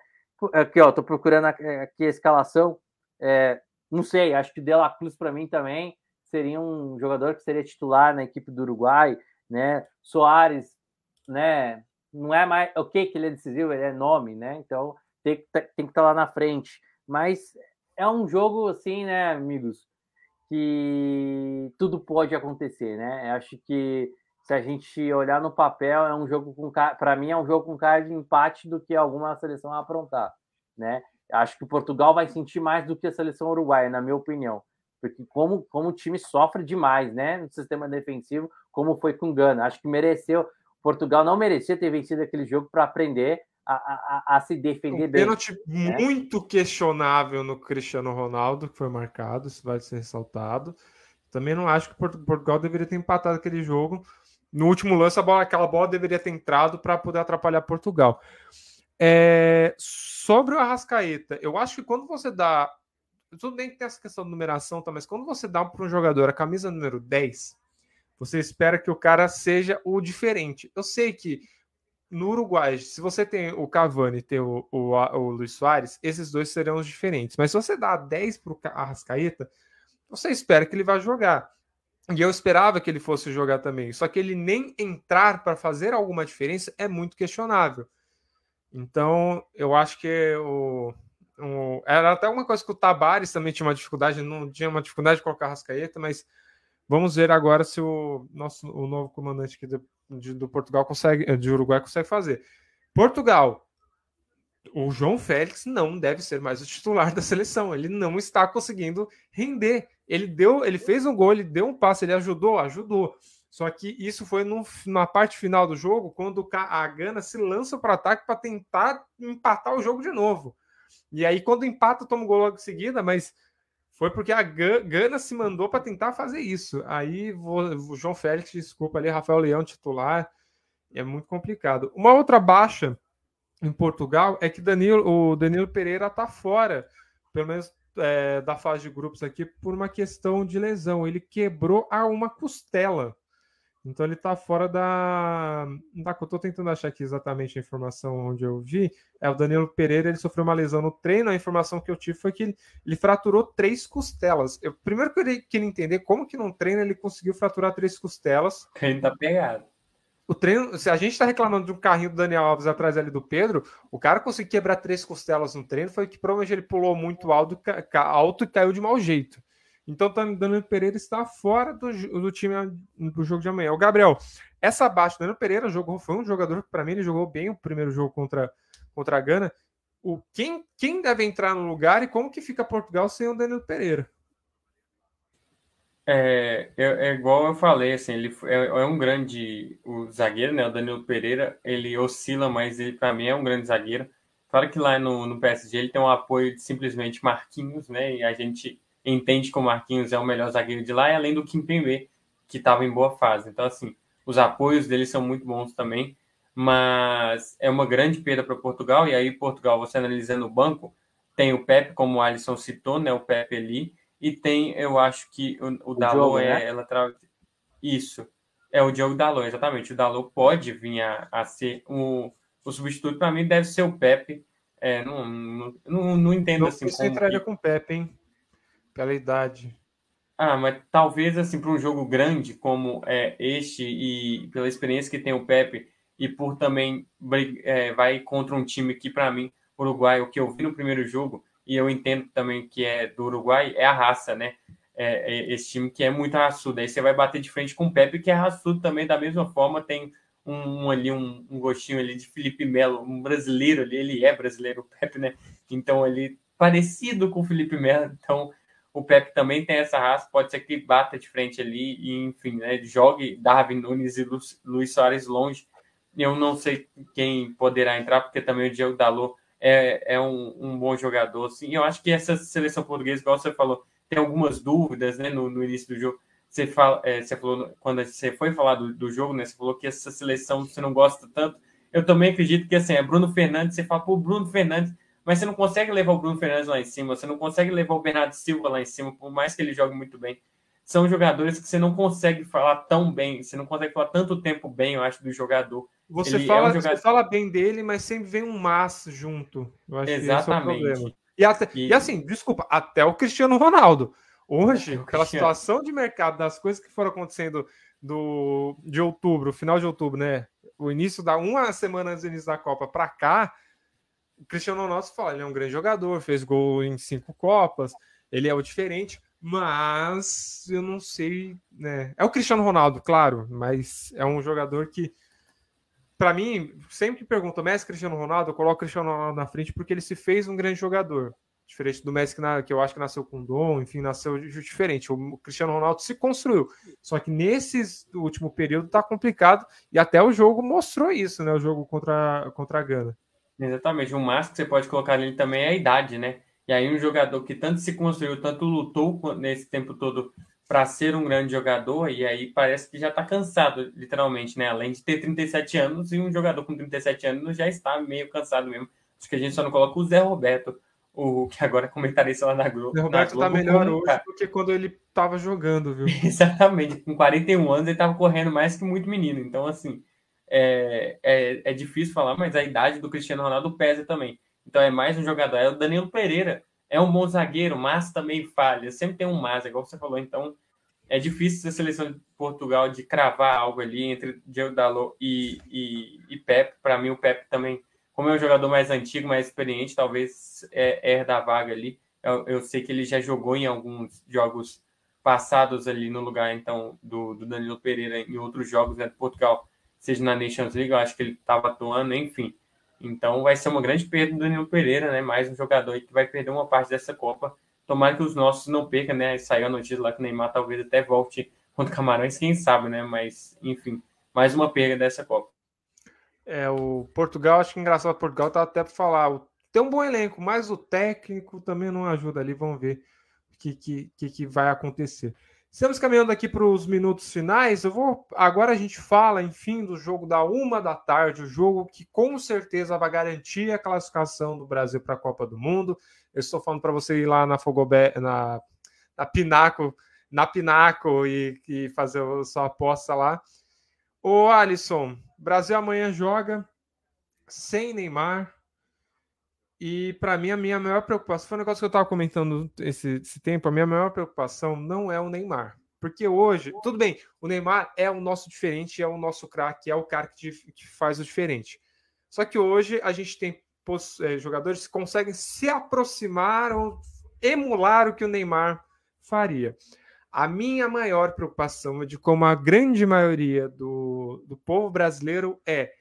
Aqui, ó, tô procurando aqui a escalação. É, não sei, acho que De La Cruz para mim também seria um jogador que seria titular na equipe do Uruguai, né? Soares, né? Não é mais ok que ele é decisivo, ele é nome, né? Então tem, que estar tá lá na frente. Mas é um jogo assim, né, amigos, que tudo pode acontecer, né? Eu acho que se a gente olhar no papel, é um jogo com para mim é um jogo com cara de empate do que alguma seleção aprontar, né? Acho que o Portugal vai sentir mais do que a seleção uruguaia, na minha opinião, porque como como o time sofre demais, né, no sistema defensivo, como foi com o Gana. Acho que mereceu Portugal não merecia ter vencido aquele jogo para aprender a, a, a, se defender um bem. Pênalti né? muito questionável no Cristiano Ronaldo, que foi marcado, isso vai ser ressaltado. Também não acho que Portugal deveria ter empatado aquele jogo no último lance, bola, aquela bola deveria ter entrado para poder atrapalhar Portugal. É, sobre o Arrascaeta, eu acho que quando você dá. Tudo bem que tem essa questão de numeração, tá, mas quando você dá para um jogador a camisa número 10, você espera que o cara seja o diferente. Eu sei que no Uruguai, se você tem o Cavani e tem o, o, o Luiz Soares, esses dois serão os diferentes. Mas se você dá 10 para o Arrascaeta, você espera que ele vá jogar. E eu esperava que ele fosse jogar também. Só que ele nem entrar para fazer alguma diferença é muito questionável. Então, eu acho que o, o, era até uma coisa que o Tabares também tinha uma dificuldade, não tinha uma dificuldade de colocar Rascaeta, mas vamos ver agora se o nosso o novo comandante aqui do, de, do Portugal consegue, de Uruguai consegue fazer. Portugal, o João Félix não deve ser mais o titular da seleção. Ele não está conseguindo render. Ele deu, ele fez um gol, ele deu um passe, ele ajudou, ajudou. Só que isso foi no, na parte final do jogo, quando a Gana se lança para ataque para tentar empatar o jogo de novo. E aí, quando empata, toma o gol logo em seguida, mas foi porque a Gana se mandou para tentar fazer isso. Aí o João Félix, desculpa ali, Rafael Leão titular, é muito complicado. Uma outra baixa em Portugal é que Danilo, o Danilo Pereira está fora, pelo menos é, da fase de grupos aqui, por uma questão de lesão. Ele quebrou a uma costela. Então ele está fora da. da eu estou tentando achar aqui exatamente a informação onde eu vi. É o Danilo Pereira, ele sofreu uma lesão no treino. A informação que eu tive foi que ele, ele fraturou três costelas. Eu, primeiro que eu queria entender como que num treino ele conseguiu fraturar três costelas. Ele tá pegado o treino, se a gente está reclamando de um carrinho do Daniel Alves atrás ali do Pedro, o cara conseguiu quebrar três costelas no treino, foi que provavelmente ele pulou muito alto, alto e caiu de mau jeito. Então, o Danilo Pereira está fora do, do time do jogo de amanhã. O Gabriel, essa baixa, o Danilo Pereira jogou, foi um jogador que, para mim, ele jogou bem o primeiro jogo contra, contra a Gana. O, quem, quem deve entrar no lugar e como que fica Portugal sem o Danilo Pereira? É, é, é, igual eu falei, assim, ele é, é, um grande o zagueiro, né? O Danilo Pereira, ele oscila, mas ele para mim é um grande zagueiro. Claro que lá no, no PSG ele tem um apoio de simplesmente Marquinhos, né? E a gente entende que o Marquinhos é o melhor zagueiro de lá, e além do Kim Pembe, que estava em boa fase. Então, assim, os apoios dele são muito bons também, mas é uma grande perda para Portugal. E aí, Portugal, você analisando o banco, tem o Pepe, como o Alisson citou, né? O Pepe ali e tem, eu acho que o, o, Dalot é né? ela tra... isso. É o Diogo Dalot, exatamente. O Dalot pode vir a, a ser o, o substituto. Para mim, deve ser o Pepe. É, não, não, não, não entendo não assim. Você entraria que... com o Pepe, hein? Pela idade. Ah, mas talvez assim para um jogo grande como é este e pela experiência que tem o Pepe e por também é, vai contra um time que para mim Uruguai o que eu vi no primeiro jogo e eu entendo também que é do Uruguai, é a raça, né? É, é esse time que é muito raçudo. Aí você vai bater de frente com o Pepe, que é raçudo também, da mesma forma, tem um, um ali, um, um, gostinho ali de Felipe Melo, um brasileiro ali, ele é brasileiro, o Pepe, né? Então, ele parecido com o Felipe Melo, então o Pepe também tem essa raça, pode ser que bata de frente ali e, enfim, né, jogue Darwin Nunes e Luiz Soares longe. Eu não sei quem poderá entrar, porque também o Diego Dalot é, é um, um, bom jogador. Sim, eu acho que essa seleção portuguesa, igual você falou, tem algumas dúvidas né, no, no início do jogo. Você, fala, é, você falou, quando você foi falar do, do, jogo, né, você falou que essa seleção você não gosta tanto. Eu também acredito que assim, é Bruno Fernandes, você fala, pô, Bruno Fernandes, mas você não consegue levar o Bruno Fernandes lá em cima, você não consegue levar o Bernardo Silva lá em cima, por mais que ele jogue muito bem. São jogadores que você não consegue falar tão bem, você não consegue falar tanto tempo bem, eu acho, do jogador. Você, fala, é um jogador... você fala bem dele, mas sempre vem um mas junto. Exatamente. É e, até, e... e, assim, desculpa, até o Cristiano Ronaldo. Hoje, aquela situação de mercado das coisas que foram acontecendo do, de outubro, final de outubro, né? O início da uma semana antes do início da Copa para cá, o Cristiano Ronaldo fala, ele é um grande jogador, fez gol em cinco Copas, ele é o diferente, mas eu não sei, né? É o Cristiano Ronaldo, claro, mas é um jogador que para mim, sempre que pergunto Messi Cristiano Ronaldo, eu coloco o Cristiano Ronaldo na frente porque ele se fez um grande jogador. Diferente do Messi, que, na, que eu acho que nasceu com dom, enfim, nasceu diferente. O Cristiano Ronaldo se construiu. Só que nesse último período tá complicado e até o jogo mostrou isso, né? O jogo contra, contra a Gana. Exatamente. O máximo que você pode colocar ali também é a idade, né? E aí um jogador que tanto se construiu, tanto lutou nesse tempo todo para ser um grande jogador, e aí parece que já está cansado, literalmente, né? Além de ter 37 anos, e um jogador com 37 anos já está meio cansado mesmo. Acho que a gente só não coloca o Zé Roberto, o que agora é comentarista lá na Globo. O Zé Roberto está melhor hoje cara. do que quando ele estava jogando, viu? Exatamente. Com 41 anos, ele estava correndo mais que muito menino. Então, assim, é, é, é difícil falar, mas a idade do Cristiano Ronaldo pesa também. Então, é mais um jogador. É o Danilo Pereira é um bom zagueiro, mas também falha. Sempre tem um mas, igual você falou. Então, é difícil a seleção de Portugal de cravar algo ali entre Diego Dalot e, e, e Pep. Para mim, o Pep também, como é um jogador mais antigo, mais experiente, talvez é, é da vaga ali. Eu, eu, sei que ele já jogou em alguns jogos passados ali no lugar, então, do, do Danilo Pereira em outros jogos né, de Portugal, seja na Nations League, eu acho que ele estava atuando, enfim. Então vai ser uma grande perda do Danilo Pereira, né? Mais um jogador que vai perder uma parte dessa Copa. Tomara que os nossos não percam, né? Saiu a notícia lá que o Neymar talvez até volte contra Camarões, quem sabe, né? Mas, enfim, mais uma perda dessa Copa. É, o Portugal, acho que engraçado, o Portugal tá até para falar. Tem um bom elenco, mas o técnico também não ajuda ali. Vamos ver o que, que, que vai acontecer. Estamos caminhando aqui para os minutos finais. Eu vou agora a gente fala, enfim, do jogo da uma da tarde, o jogo que com certeza vai garantir a classificação do Brasil para a Copa do Mundo. Eu estou falando para você ir lá na Fogobé, na, na Pinaco, na Pinaco e, e fazer a sua aposta lá. Ô Alisson, Brasil amanhã joga sem Neymar, e para mim, a minha maior preocupação foi um negócio que eu estava comentando esse, esse tempo. A minha maior preocupação não é o Neymar. Porque hoje, tudo bem, o Neymar é o nosso diferente, é o nosso craque, é o cara que, que, faz o diferente. Só que hoje a gente tem é, jogadores que conseguem se aproximar ou emular o que o Neymar faria. A minha maior preocupação é de como a grande maioria do, do povo brasileiro é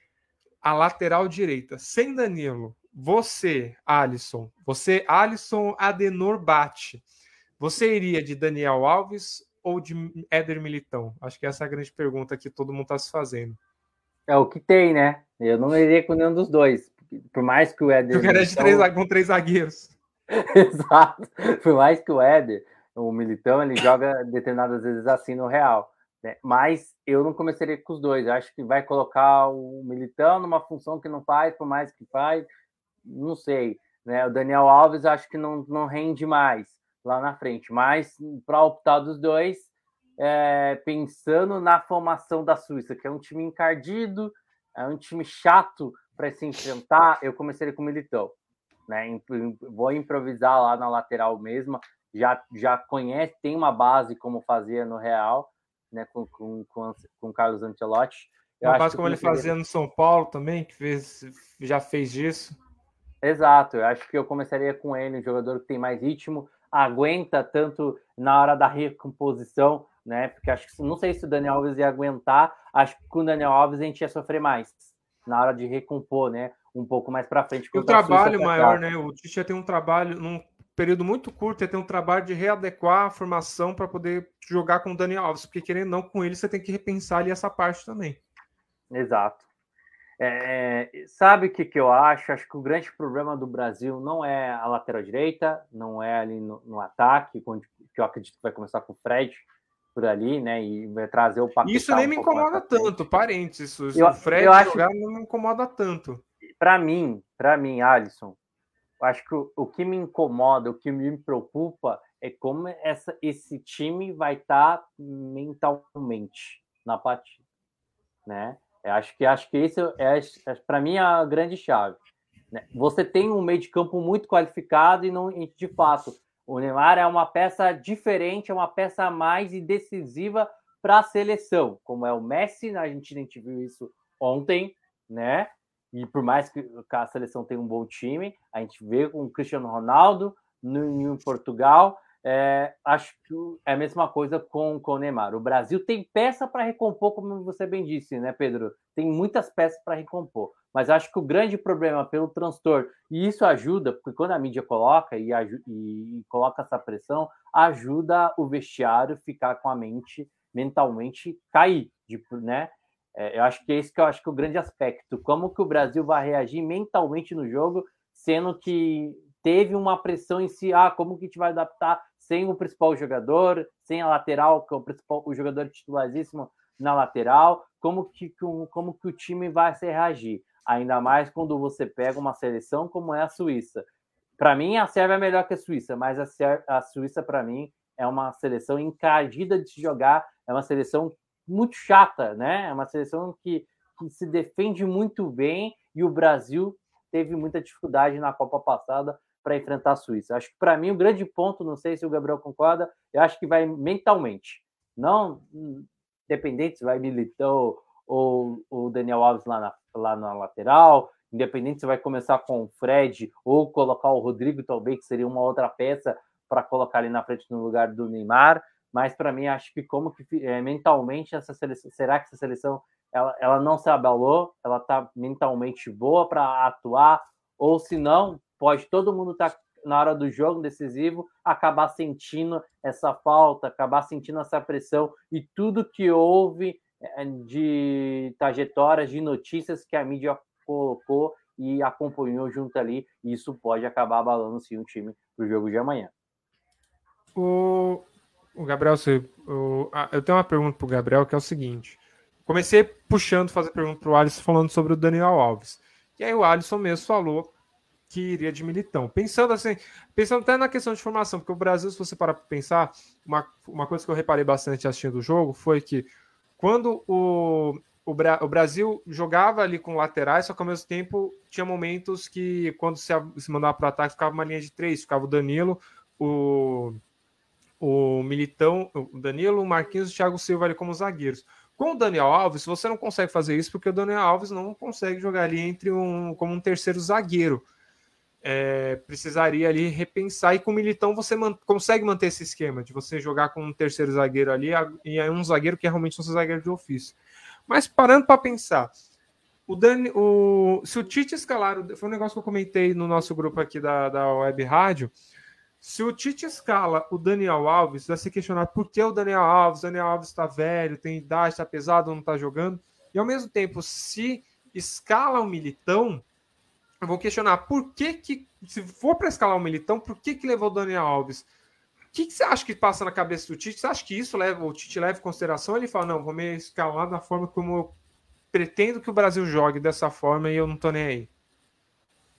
a lateral direita, sem Danilo, você, Alisson, você, Alisson Adenor Bate, você iria de Daniel Alves ou de Éder Militão? Acho que essa é a grande pergunta que todo mundo está se fazendo. É o que tem, né? Eu não iria com nenhum dos dois. Por mais que o Éder. Militão... de três, com três zagueiros. Exato. Por mais que o Éder, o Militão, ele joga determinadas vezes assim no Real. Né? Mas eu não começaria com os dois. Eu acho que vai colocar o Militão numa função que não faz, por mais que faz, não sei. Né? O Daniel Alves acho que não, não rende mais lá na frente, mas para optar dos dois, é, pensando na formação da Suíça, que é um time encardido, é um time chato para se enfrentar, eu começaria com o Militão. Né? Vou improvisar lá na lateral mesmo, já, já conhece, tem uma base como fazia no Real, né? com, com, com, com Carlos Ancelotti. uma base como ele fazia no São Paulo também, que fez, já fez isso. Exato, eu acho que eu começaria com ele, um jogador que tem mais ritmo, aguenta tanto na hora da recomposição, né? Porque acho que não sei se o Daniel Alves ia aguentar, acho que com o Daniel Alves a gente ia sofrer mais na hora de recompor, né? Um pouco mais para frente. E o trabalho maior, né? O Tite ia ter um trabalho num período muito curto, ia ter um trabalho de readequar a formação para poder jogar com o Daniel Alves, porque querendo não com ele, você tem que repensar ali essa parte também. Exato. É, sabe o que, que eu acho? Acho que o grande problema do Brasil não é a lateral direita, não é ali no, no ataque, onde, que eu acredito que vai começar com o Fred por ali, né? E vai trazer o Paquetá Isso nem um me incomoda tanto, parênteses. Eu, o Fred eu jogar não me incomoda tanto. Para mim, para mim, Alisson, acho que o, o, que me incomoda, o que me preocupa é como essa, esse time vai estar tá mentalmente na partida, né? Eu acho que acho que esse é, é para mim a grande chave. Né? Você tem um meio de campo muito qualificado e não de fato O Neymar é uma peça diferente, é uma peça mais e decisiva para a seleção, como é o Messi na Argentina, a gente viu isso ontem, né? E por mais que a seleção tenha um bom time, a gente vê com o Cristiano Ronaldo no, em Portugal. É, acho que é a mesma coisa com, com o Neymar. O Brasil tem peça para recompor, como você bem disse, né, Pedro? Tem muitas peças para recompor. Mas acho que o grande problema pelo transtorno, e isso ajuda, porque quando a mídia coloca e, e, coloca essa pressão, ajuda o vestiário ficar com a mente mentalmente cair, de, né? É, eu acho que é esse que eu acho que é o grande aspecto. Como que o Brasil vai reagir mentalmente no jogo, sendo que teve uma pressão em si, ah, como que a gente vai adaptar sem o principal jogador, sem a lateral, que é o principal, o jogador titularíssimo na lateral, como que, como que o time vai se reagir? Ainda mais quando você pega uma seleção como é a Suíça. Para mim, a Sérvia é melhor que a Suíça, mas a, a Suíça, para mim, é uma seleção encardida de se jogar, é uma seleção muito chata, né? É uma seleção que, que se defende muito bem e o Brasil teve muita dificuldade na Copa passada para enfrentar a Suíça. Acho que para mim o grande ponto, não sei se o Gabriel concorda, eu acho que vai mentalmente. Não independente se vai Militão ou o Daniel Alves lá na, lá na lateral, independente se vai começar com o Fred ou colocar o Rodrigo talvez que seria uma outra peça para colocar ali na frente no lugar do Neymar mas para mim acho que como que é, mentalmente essa seleção, será que essa seleção ela, ela não se abalou, ela está mentalmente boa para atuar, ou se não, pode todo mundo estar tá, na hora do jogo decisivo acabar sentindo essa falta, acabar sentindo essa pressão e tudo que houve é, de trajetórias, de notícias que a mídia colocou e acompanhou junto ali, e isso pode acabar abalando sim o time para o jogo de amanhã. O, o Gabriel, você, eu, eu tenho uma pergunta para o Gabriel que é o seguinte. Comecei puxando, fazer pergunta para o Alisson falando sobre o Daniel Alves. E aí o Alisson mesmo falou que iria de militão. Pensando assim, pensando até na questão de formação, porque o Brasil, se você parar para pensar, uma, uma coisa que eu reparei bastante assistindo o jogo foi que quando o, o, Bra o, Brasil jogava ali com laterais, só que ao mesmo tempo tinha momentos que quando se, se mandava para o ataque ficava uma linha de três, ficava o Danilo, o o Militão, o Danilo, o Marquinhos e o Thiago Silva ali como zagueiros. Com o Daniel Alves, você não consegue fazer isso porque o Daniel Alves não consegue jogar ali entre um como um terceiro zagueiro. É, precisaria ali repensar e com o Militão você man consegue manter esse esquema de você jogar com um terceiro zagueiro ali e é um zagueiro que é realmente um zagueiro de ofício. Mas parando para pensar, o Dani, o, se o Tite escalar, foi um negócio que eu comentei no nosso grupo aqui da, da Web Rádio, se o Tite escala o Daniel Alves, vai se questionar por que o Daniel Alves, o Daniel Alves está velho, tem idade, está pesado, não está jogando. E ao mesmo tempo, se escala o Militão, eu vou questionar por que, que se for para escalar o Militão, por que, que levou o Daniel Alves? O que, que, você acha que passa na cabeça do Tite? Você acha que isso leva, o Tite leva em consideração? Ele fala, não, vou me escalar da forma como eu pretendo que o Brasil jogue dessa forma e eu não tô nem aí.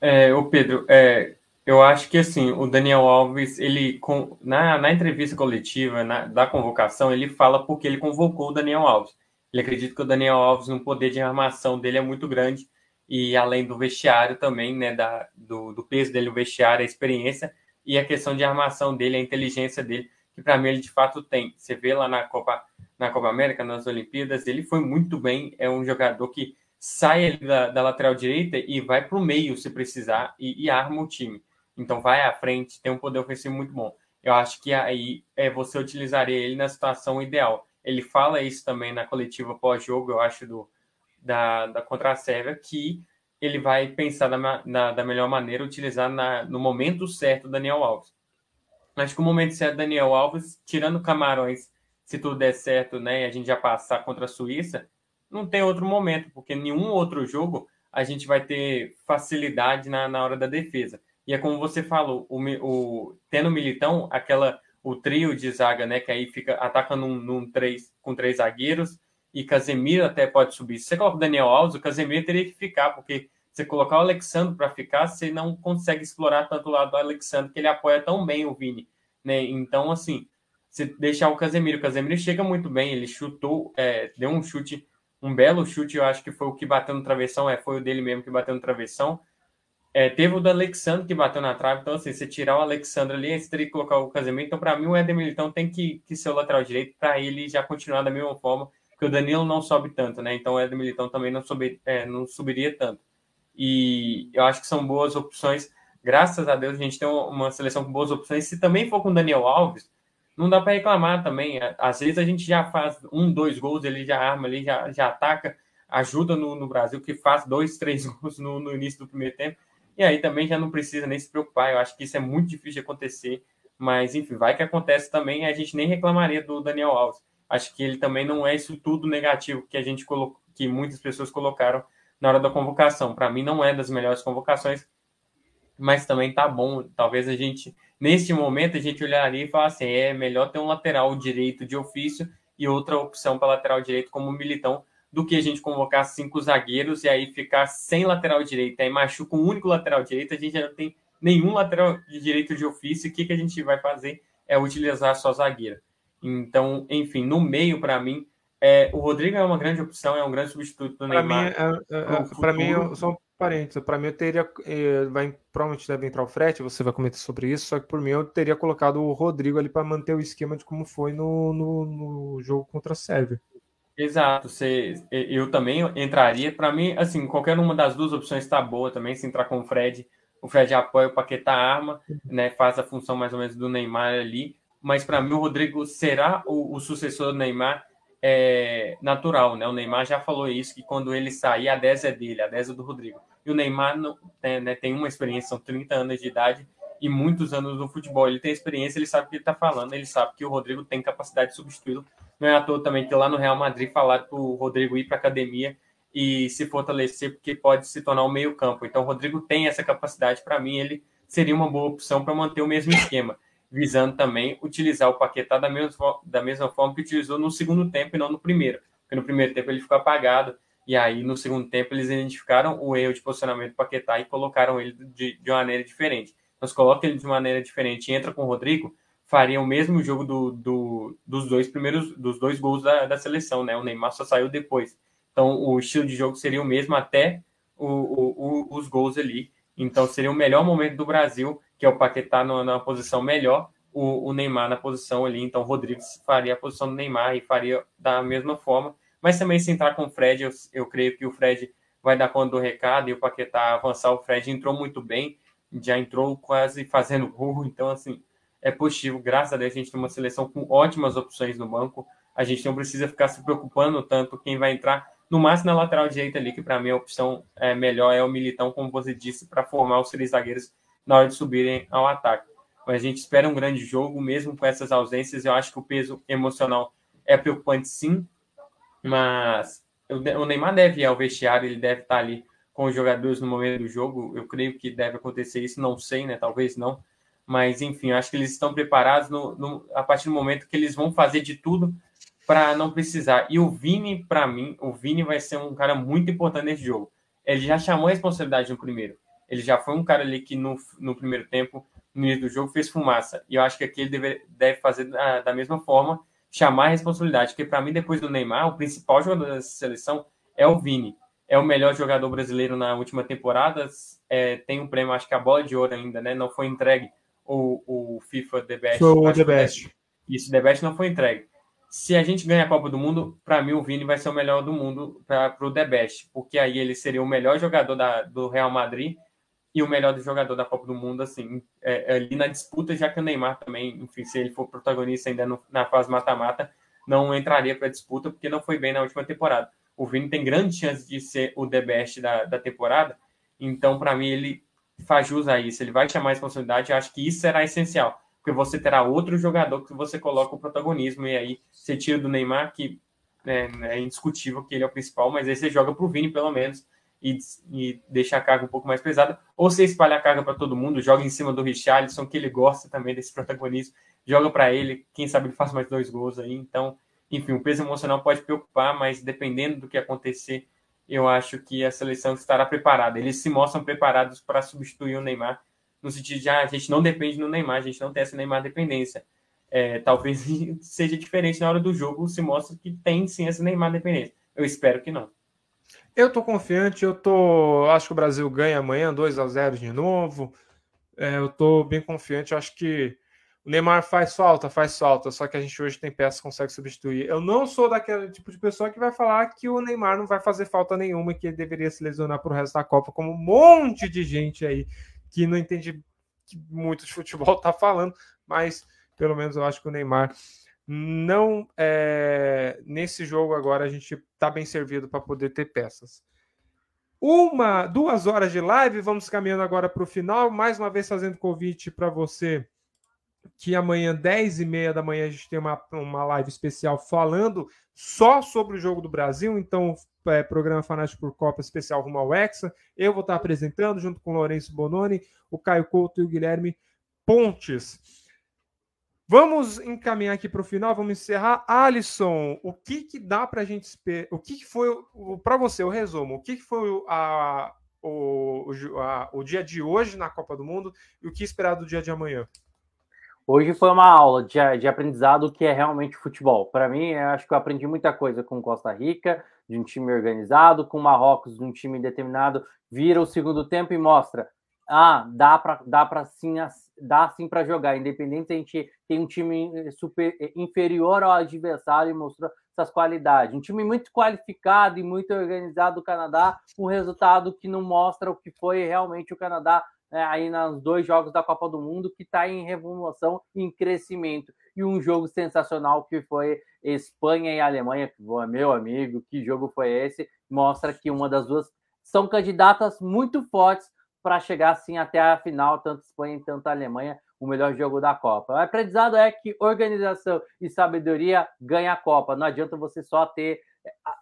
É, o Pedro, é, eu acho que assim, o Daniel Alves, ele com, na, na entrevista coletiva na, da convocação, ele fala porque ele convocou o Daniel Alves. Ele acredita que o Daniel Alves, no poder de armação dele é muito grande, e além do vestiário também, né, da, do, do peso dele, o vestiário, a experiência e a questão de armação dele, a inteligência dele, que para mim ele de fato tem. Você vê lá na Copa, na Copa América, nas Olimpíadas, ele foi muito bem, é um jogador que sai da, da lateral direita e vai para o meio se precisar e, e arma o time então vai à frente, tem um poder ofensivo muito bom. Eu acho que aí é, você utilizaria ele na situação ideal. Ele fala isso também na coletiva pós-jogo, eu acho, do, da, da contra a Sérvia, que ele vai pensar da, da melhor maneira, utilizar na, no momento certo o Daniel Alves. Acho que o momento certo Daniel Alves, tirando Camarões, se tudo der certo, né, e a gente já passar contra a Suíça, não tem outro momento, porque nenhum outro jogo a gente vai ter facilidade na, na hora da defesa. E é como você falou, o, o, tendo o Militão, aquela, o trio de zaga, né? Que aí fica atacando num, num três, com três zagueiros, e Casemiro até pode subir. Se você coloca o Daniel Alves, o Casemiro teria que ficar, porque você colocar o Alexandre para ficar, você não consegue explorar tanto o lado do Alexandre, que ele apoia tão bem o Vini. Né? Então, assim, se deixar o Casemiro, o Casemiro chega muito bem, ele chutou, é, deu um chute, um belo chute, eu acho que foi o que bateu no travessão, é, foi o dele mesmo que bateu no travessão É, teve o do Alexandre que bateu na trave, então assim, você tirar o Alexandre ali, você teria que colocar o Casemiro. Então, para mim, o Éder Militão tem que, que ser o lateral direito para ele já continuar da mesma forma, porque o Danilo não sobe tanto, né? Então o Éder Militão também não, sobe, é, não subiria tanto. E eu acho que são boas opções. Graças a Deus a gente tem uma seleção com boas opções. Se também for com o Daniel Alves, não dá para reclamar também. Às vezes a gente já faz um, dois gols, ele já arma ali, já, já ataca, ajuda no, no Brasil, que faz dois, três gols no, no início do primeiro tempo. E aí também já não precisa nem se preocupar. Eu acho que isso é muito difícil de acontecer. Mas, enfim, vai que acontece também. A gente nem reclamaria do Daniel Alves. Acho que ele também não é isso tudo negativo que a gente colocou, que muitas pessoas colocaram na hora da convocação. Para mim, não é das melhores convocações, mas também tá bom. Talvez a gente, neste momento, a gente olharia e falaria assim: é melhor ter um lateral direito de ofício e outra opção para lateral direito como militão do que a gente convocar cinco zagueiros e aí ficar sem lateral direito. Aí machuca um único lateral direito, a gente já não tem nenhum lateral direito de ofício. O que, que a gente vai fazer é utilizar só zagueira. Então, enfim, no meio, para mim, é, o Rodrigo é uma grande opção, é um grande substituto do Neymar. Para mim, é, é, é, só um parênteses, para mim eu teria, eh, vai, provavelmente deve entrar o frete, você vai comentar sobre isso, só que por mim eu teria colocado o Rodrigo ali para manter o esquema de como foi no, no, no jogo contra a Sérvia. Exato, você, eu também entraria. Para mim, assim, qualquer uma das duas opções está boa também. Se entrar com o Fred, o Fred apoia o Paquetá arma, né? Faz a função mais ou menos do Neymar ali. Mas para mim, o Rodrigo será o, o, sucessor do Neymar é, natural, né? O Neymar já falou isso, que quando ele sair, a 10 é dele, a 10 é do Rodrigo. E o Neymar não, é, né, tem uma experiência, são 30 anos de idade e muitos anos no futebol. Ele tem experiência, ele sabe o que ele está falando, ele sabe que o Rodrigo tem capacidade de substituí-lo não é à toa também que lá no Real Madrid falaram para o Rodrigo ir para a academia e se fortalecer, porque pode se tornar um meio-campo. Então, o Rodrigo tem essa capacidade. Para mim, ele seria uma boa opção para manter o mesmo esquema, visando também utilizar o Paquetá da mesma, da mesma forma que utilizou no segundo tempo e não no primeiro. Porque no primeiro tempo ele ficou apagado, e aí no segundo tempo eles identificaram o erro de posicionamento do Paquetá e colocaram ele de, de uma maneira diferente. Então, se coloca ele de maneira diferente e entra com o Rodrigo, faria o mesmo jogo do, do, dos dois primeiros, dos dois gols da, da seleção, né? O Neymar só saiu depois. Então, o estilo de jogo seria o mesmo até o, o, o, os gols ali. Então, seria o melhor momento do Brasil, que é o Paquetá na, posição melhor, o, o, Neymar na posição ali. Então, o Rodrigues faria a posição do Neymar e faria da mesma forma. Mas também, se entrar com o Fred, eu, eu creio que o Fred vai dar conta do recado e o Paquetá avançar. O Fred entrou muito bem, já entrou quase fazendo gol. Então, assim, é positivo. Graças a Deus, a gente tem uma seleção com ótimas opções no banco. A gente não precisa ficar se preocupando tanto quem vai entrar. No máximo na lateral direita ali, que para mim a opção é melhor é o Militão, como você disse, para formar os três zagueiros na hora de subirem ao ataque. Mas a gente espera um grande jogo, mesmo com essas ausências. Eu acho que o peso emocional é preocupante, sim. Mas o Neymar deve ir ao vestiário, ele deve estar ali com os jogadores no momento do jogo. Eu creio que deve acontecer isso, não sei, né? Talvez não mas enfim, acho que eles estão preparados no, no, a partir do momento que eles vão fazer de tudo para não precisar. E o Vini, para mim, o Vini vai ser um cara muito importante nesse jogo. Ele já chamou a responsabilidade no primeiro. Ele já foi um cara ali que no, no primeiro tempo, no início do jogo, fez fumaça. E eu acho que aqui ele deve, deve fazer da, da mesma forma, chamar a responsabilidade. Porque para mim, depois do Neymar, o principal jogador da seleção é o Vini. É o melhor jogador brasileiro na última temporada. É, tem um prêmio, acho que a bola de ouro ainda, né? Não foi entregue o, o FIFA The Best. Foi o The Best. Isso, The Best não foi entregue. Se a gente ganhar a Copa do Mundo, para mim o Vini vai ser o melhor do mundo para o The Best, porque aí ele seria o melhor jogador da, do Real Madrid e o melhor jogador da Copa do Mundo, assim, é, é, ali na disputa, já que o Neymar também, enfim, se ele for protagonista ainda no, na fase mata-mata, não entraria para a disputa, porque não foi bem na última temporada. O Vini tem grande chance de ser o The Best da, da temporada, então, para mim, ele faz jus a isso, ele vai chamar a responsabilidade, eu acho que isso será essencial, porque você terá outro jogador que você coloca o protagonismo, e aí você tira do Neymar, que né, é indiscutível que ele é o principal, mas aí você joga para o Vini, pelo menos, e, e deixa a carga um pouco mais pesada, ou você espalha a carga para todo mundo, joga em cima do Richarlison, que ele gosta também desse protagonismo, joga para ele, quem sabe ele faz mais dois gols aí, então, enfim, o peso emocional pode preocupar, mas dependendo do que acontecer, eu acho que a seleção estará preparada. Eles se mostram preparados para substituir o Neymar, no sentido de ah, a gente não depende do Neymar, a gente não tem essa Neymar dependência. É, talvez seja diferente na hora do jogo, se mostra que tem sim essa Neymar dependência. Eu espero que não. Eu tô confiante, eu tô. Acho que o Brasil ganha amanhã 2 a 0 de novo. É, eu tô bem confiante. Eu acho que o Neymar faz falta, faz falta, só que a gente hoje tem peças que consegue substituir. Eu não sou daquele tipo de pessoa que vai falar que o Neymar não vai fazer falta nenhuma e que ele deveria se lesionar para o resto da Copa, como um monte de gente aí que não entende muito de futebol tá falando, mas pelo menos eu acho que o Neymar não é, nesse jogo agora a gente está bem servido para poder ter peças. Uma, duas horas de live, vamos caminhando agora para o final. Mais uma vez fazendo convite para você que amanhã, 10 e meia da manhã, a gente tem uma, uma live especial falando só sobre o jogo do Brasil. Então, é, programa Fanático por Copa especial rumo ao Hexa. Eu vou estar apresentando junto com o Lourenço Bononi, o Caio Couto e o Guilherme Pontes. Vamos encaminhar aqui para o final, vamos encerrar. Alisson, o que, que dá para a gente esperar? O que, que foi, para você, o resumo, o que, que foi a, o, a, o dia de hoje na Copa do Mundo e o que esperar do dia de amanhã? Hoje foi uma aula de, de aprendizado que é realmente futebol. Para mim, acho que eu aprendi muita coisa com Costa Rica, de um time organizado, com Marrocos, de um time determinado. Vira o segundo tempo e mostra ah, dá para dá para sim, dá sim para jogar, independente se a gente tem um time super inferior ao adversário e mostrou essas qualidades. Um time muito qualificado e muito organizado do Canadá, um resultado que não mostra o que foi realmente o Canadá né, aí nos dois jogos da Copa do Mundo, que está em revolução, em crescimento. E um jogo sensacional que foi Espanha e Alemanha, meu amigo, que jogo foi esse? Mostra que uma das duas são candidatas muito fortes para chegar assim até a final, tanto Espanha quanto Alemanha, o melhor jogo da Copa. O aprendizado é que organização e sabedoria ganha a Copa. Não adianta você só ter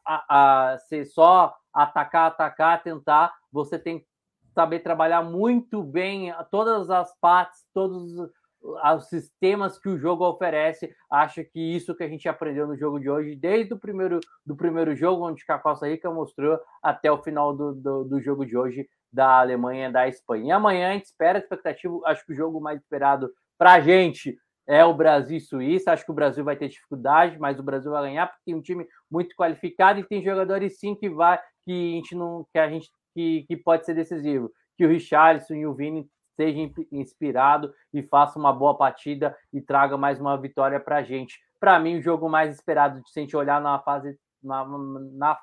a, a, a só atacar, atacar, tentar. Você tem que saber trabalhar muito bem todas as partes, todos os sistemas que o jogo oferece. Acho que isso que a gente aprendeu no jogo de hoje, desde o primeiro, do primeiro jogo, onde a Costa Rica mostrou, até o final do, do, do jogo de hoje da Alemanha da Espanha. E amanhã a gente espera expectativa, acho que o jogo mais esperado para a gente é o Brasil e Suíça. Acho que o Brasil vai ter dificuldade, mas o Brasil vai ganhar porque tem um time muito qualificado e tem jogadores sim que vai que a gente não que a gente que, que pode ser decisivo. Que o Richarlison e o Vini sejam inspirado e faça uma boa partida e traga mais uma vitória para a gente. Para mim, o jogo mais esperado, se a gente olhar na fase, na, na,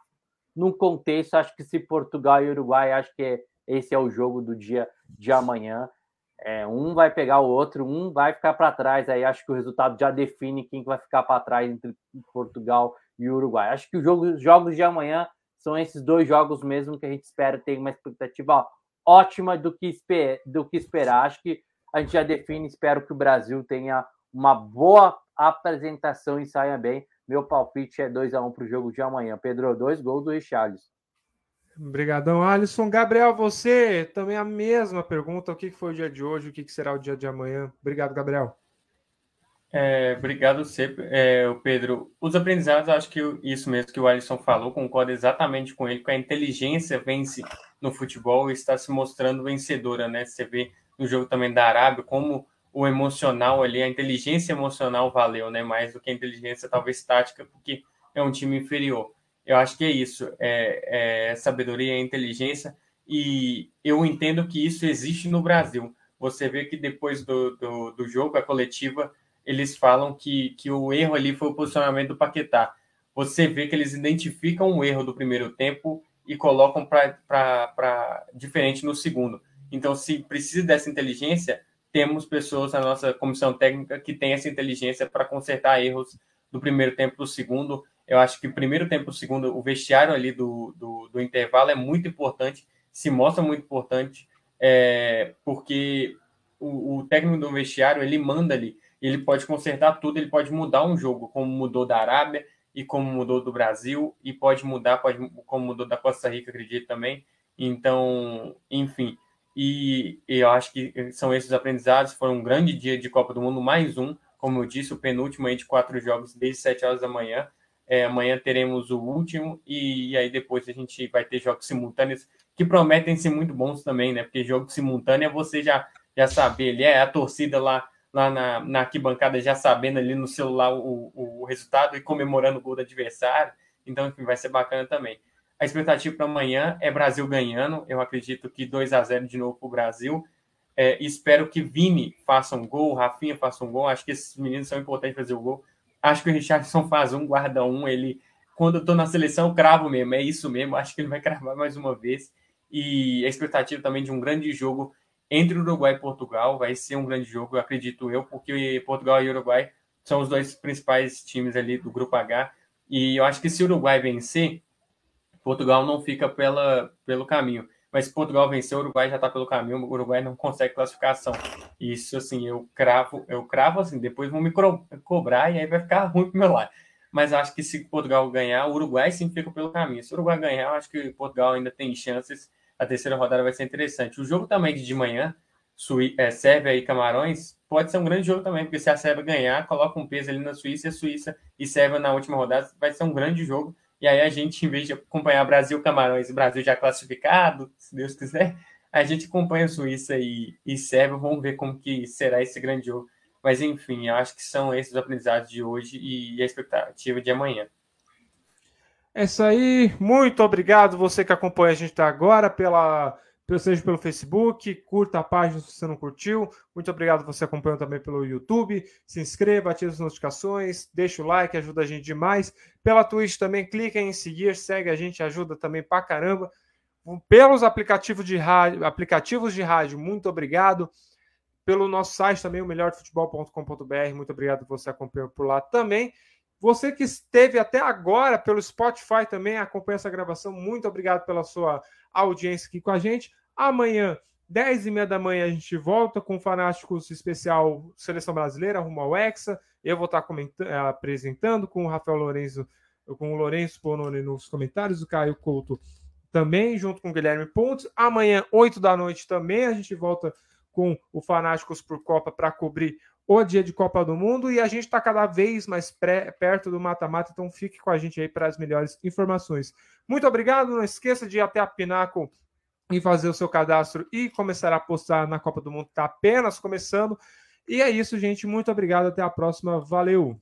num contexto, acho que se Portugal e Uruguai, acho que é esse é o jogo do dia de amanhã. É, um vai pegar o outro, um vai ficar para trás. Aí acho que o resultado já define quem vai ficar para trás entre Portugal e Uruguai. Acho que os jogos, de amanhã são esses dois jogos mesmo que a gente espera ter uma expectativa ótima do que, esper, do que esperar. Acho que a gente já define. Espero que o Brasil tenha uma boa apresentação e saia bem. Meu palpite é 2 a 1 um para o jogo de amanhã. Pedro, dois gols do Richarlison. Obrigadão, Alisson. Gabriel, você também a mesma pergunta. O que foi o dia de hoje? O que será o dia de amanhã? Obrigado, Gabriel. É, obrigado, sempre, é, Pedro. Os aprendizados, acho que isso mesmo que o Alisson falou, concordo exatamente com ele, que a inteligência vence no futebol e está se mostrando vencedora, né? Você vê no jogo também da Arábia como o emocional ali, a inteligência emocional valeu, né? Mais do que a inteligência talvez tática, porque é um time inferior. Eu acho que é isso, é, é sabedoria, é inteligência, e eu entendo que isso existe no Brasil. Você vê que depois do, do, do jogo, a coletiva, eles falam que, que o erro ali foi o posicionamento do Paquetá. Você vê que eles identificam o erro do primeiro tempo e colocam para diferente no segundo. Então, se precisa dessa inteligência, temos pessoas na nossa comissão técnica que tem essa inteligência para consertar erros do primeiro tempo para o segundo eu acho que o primeiro tempo, o segundo, o vestiário ali do, do, do intervalo é muito importante, se mostra muito importante, é, porque o, o, técnico do vestiário ele manda ali, ele pode consertar tudo, ele pode mudar um jogo, como mudou da Arábia e como mudou do Brasil, e pode mudar, pode, como mudou da Costa Rica, acredito também. Então, enfim, e, e eu acho que são esses aprendizados. Foi um grande dia de Copa do Mundo, mais um, como eu disse, o penúltimo aí de quatro jogos desde sete horas da manhã. É, amanhã teremos o último e, e, aí depois a gente vai ter jogos simultâneos que prometem ser muito bons também, né? Porque jogo simultâneo é você já, já saber ali, é a torcida lá, lá na, na arquibancada já sabendo ali no celular o, o, o resultado e comemorando o gol do adversário. Então, enfim, vai ser bacana também. A expectativa para amanhã é Brasil ganhando. Eu acredito que 2 a 0 de novo para o Brasil. É, espero que Vini faça um gol, Rafinha faça um gol. Acho que esses meninos são importantes fazer o gol. Acho que o Richardson faz um, guarda um. Ele, quando eu estou na seleção, cravo mesmo. É isso mesmo. Acho que ele vai cravar mais uma vez. E a expectativa também de um grande jogo entre Uruguai e Portugal. Vai ser um grande jogo, acredito eu, porque Portugal e Uruguai são os dois principais times ali do Grupo H. E eu acho que se o Uruguai vencer, Portugal não fica pela, pelo caminho. Mas se Portugal vencer, o Uruguai já está pelo caminho, o Uruguai não consegue classificação. Isso, assim, eu cravo, eu cravo assim, depois vão me cobrar e aí vai ficar ruim pro meu lado. Mas acho que se Portugal ganhar, o Uruguai sim fica pelo caminho. Se o Uruguai ganhar, acho que Portugal ainda tem chances. A terceira rodada vai ser interessante. O jogo também de manhã, é, Sérvia e Camarões, pode ser um grande jogo também, porque se a Sérvia ganhar, coloca um peso ali na Suíça, e a Suíça e Sérvia na última rodada, vai ser um grande jogo. E aí a gente, em vez de acompanhar Brasil, Camarões e Brasil já classificado, se Deus quiser, a gente acompanha Suíça e, e Sérvia, vamos ver como que será esse grande jogo. Mas enfim, eu acho que são esses os aprendizados de hoje e a expectativa de amanhã. É isso aí. Muito obrigado você que acompanha a gente agora pela seja pelo Facebook, curta a página se você não curtiu. Muito obrigado você acompanhando também pelo YouTube. Se inscreva, ative as notificações, deixa o like, ajuda a gente demais. Pela Twitch também, clica em seguir, segue a gente, ajuda também pra caramba. Pelos aplicativos de rádio, aplicativos de rádio, muito obrigado. Pelo nosso site também, o melhorfutebol.com.br, muito obrigado você acompanhando por lá também. Você que esteve até agora pelo Spotify também, acompanha essa gravação, muito obrigado pela sua audiência aqui com a gente. Amanhã, 10 e meia da manhã, a gente volta com o Fanáticos Especial Seleção Brasileira, rumo ao Hexa. Eu vou estar eh, apresentando com o Rafael Lourenço, com o Lourenço Bononi nos comentários, o Caio Couto também, junto com o Guilherme Pontes. Amanhã, 8 da noite, também a gente volta com o Fanáticos por Copa para cobrir o dia de Copa do Mundo e a gente está cada vez mais pré, perto do mata-mata, então fique com a gente aí para as melhores informações. Muito obrigado, não esqueça de ir até a Pinaco e fazer o seu cadastro e começar a apostar na Copa do Mundo, está apenas começando. E é isso, gente. Muito obrigado. Até a próxima. Valeu!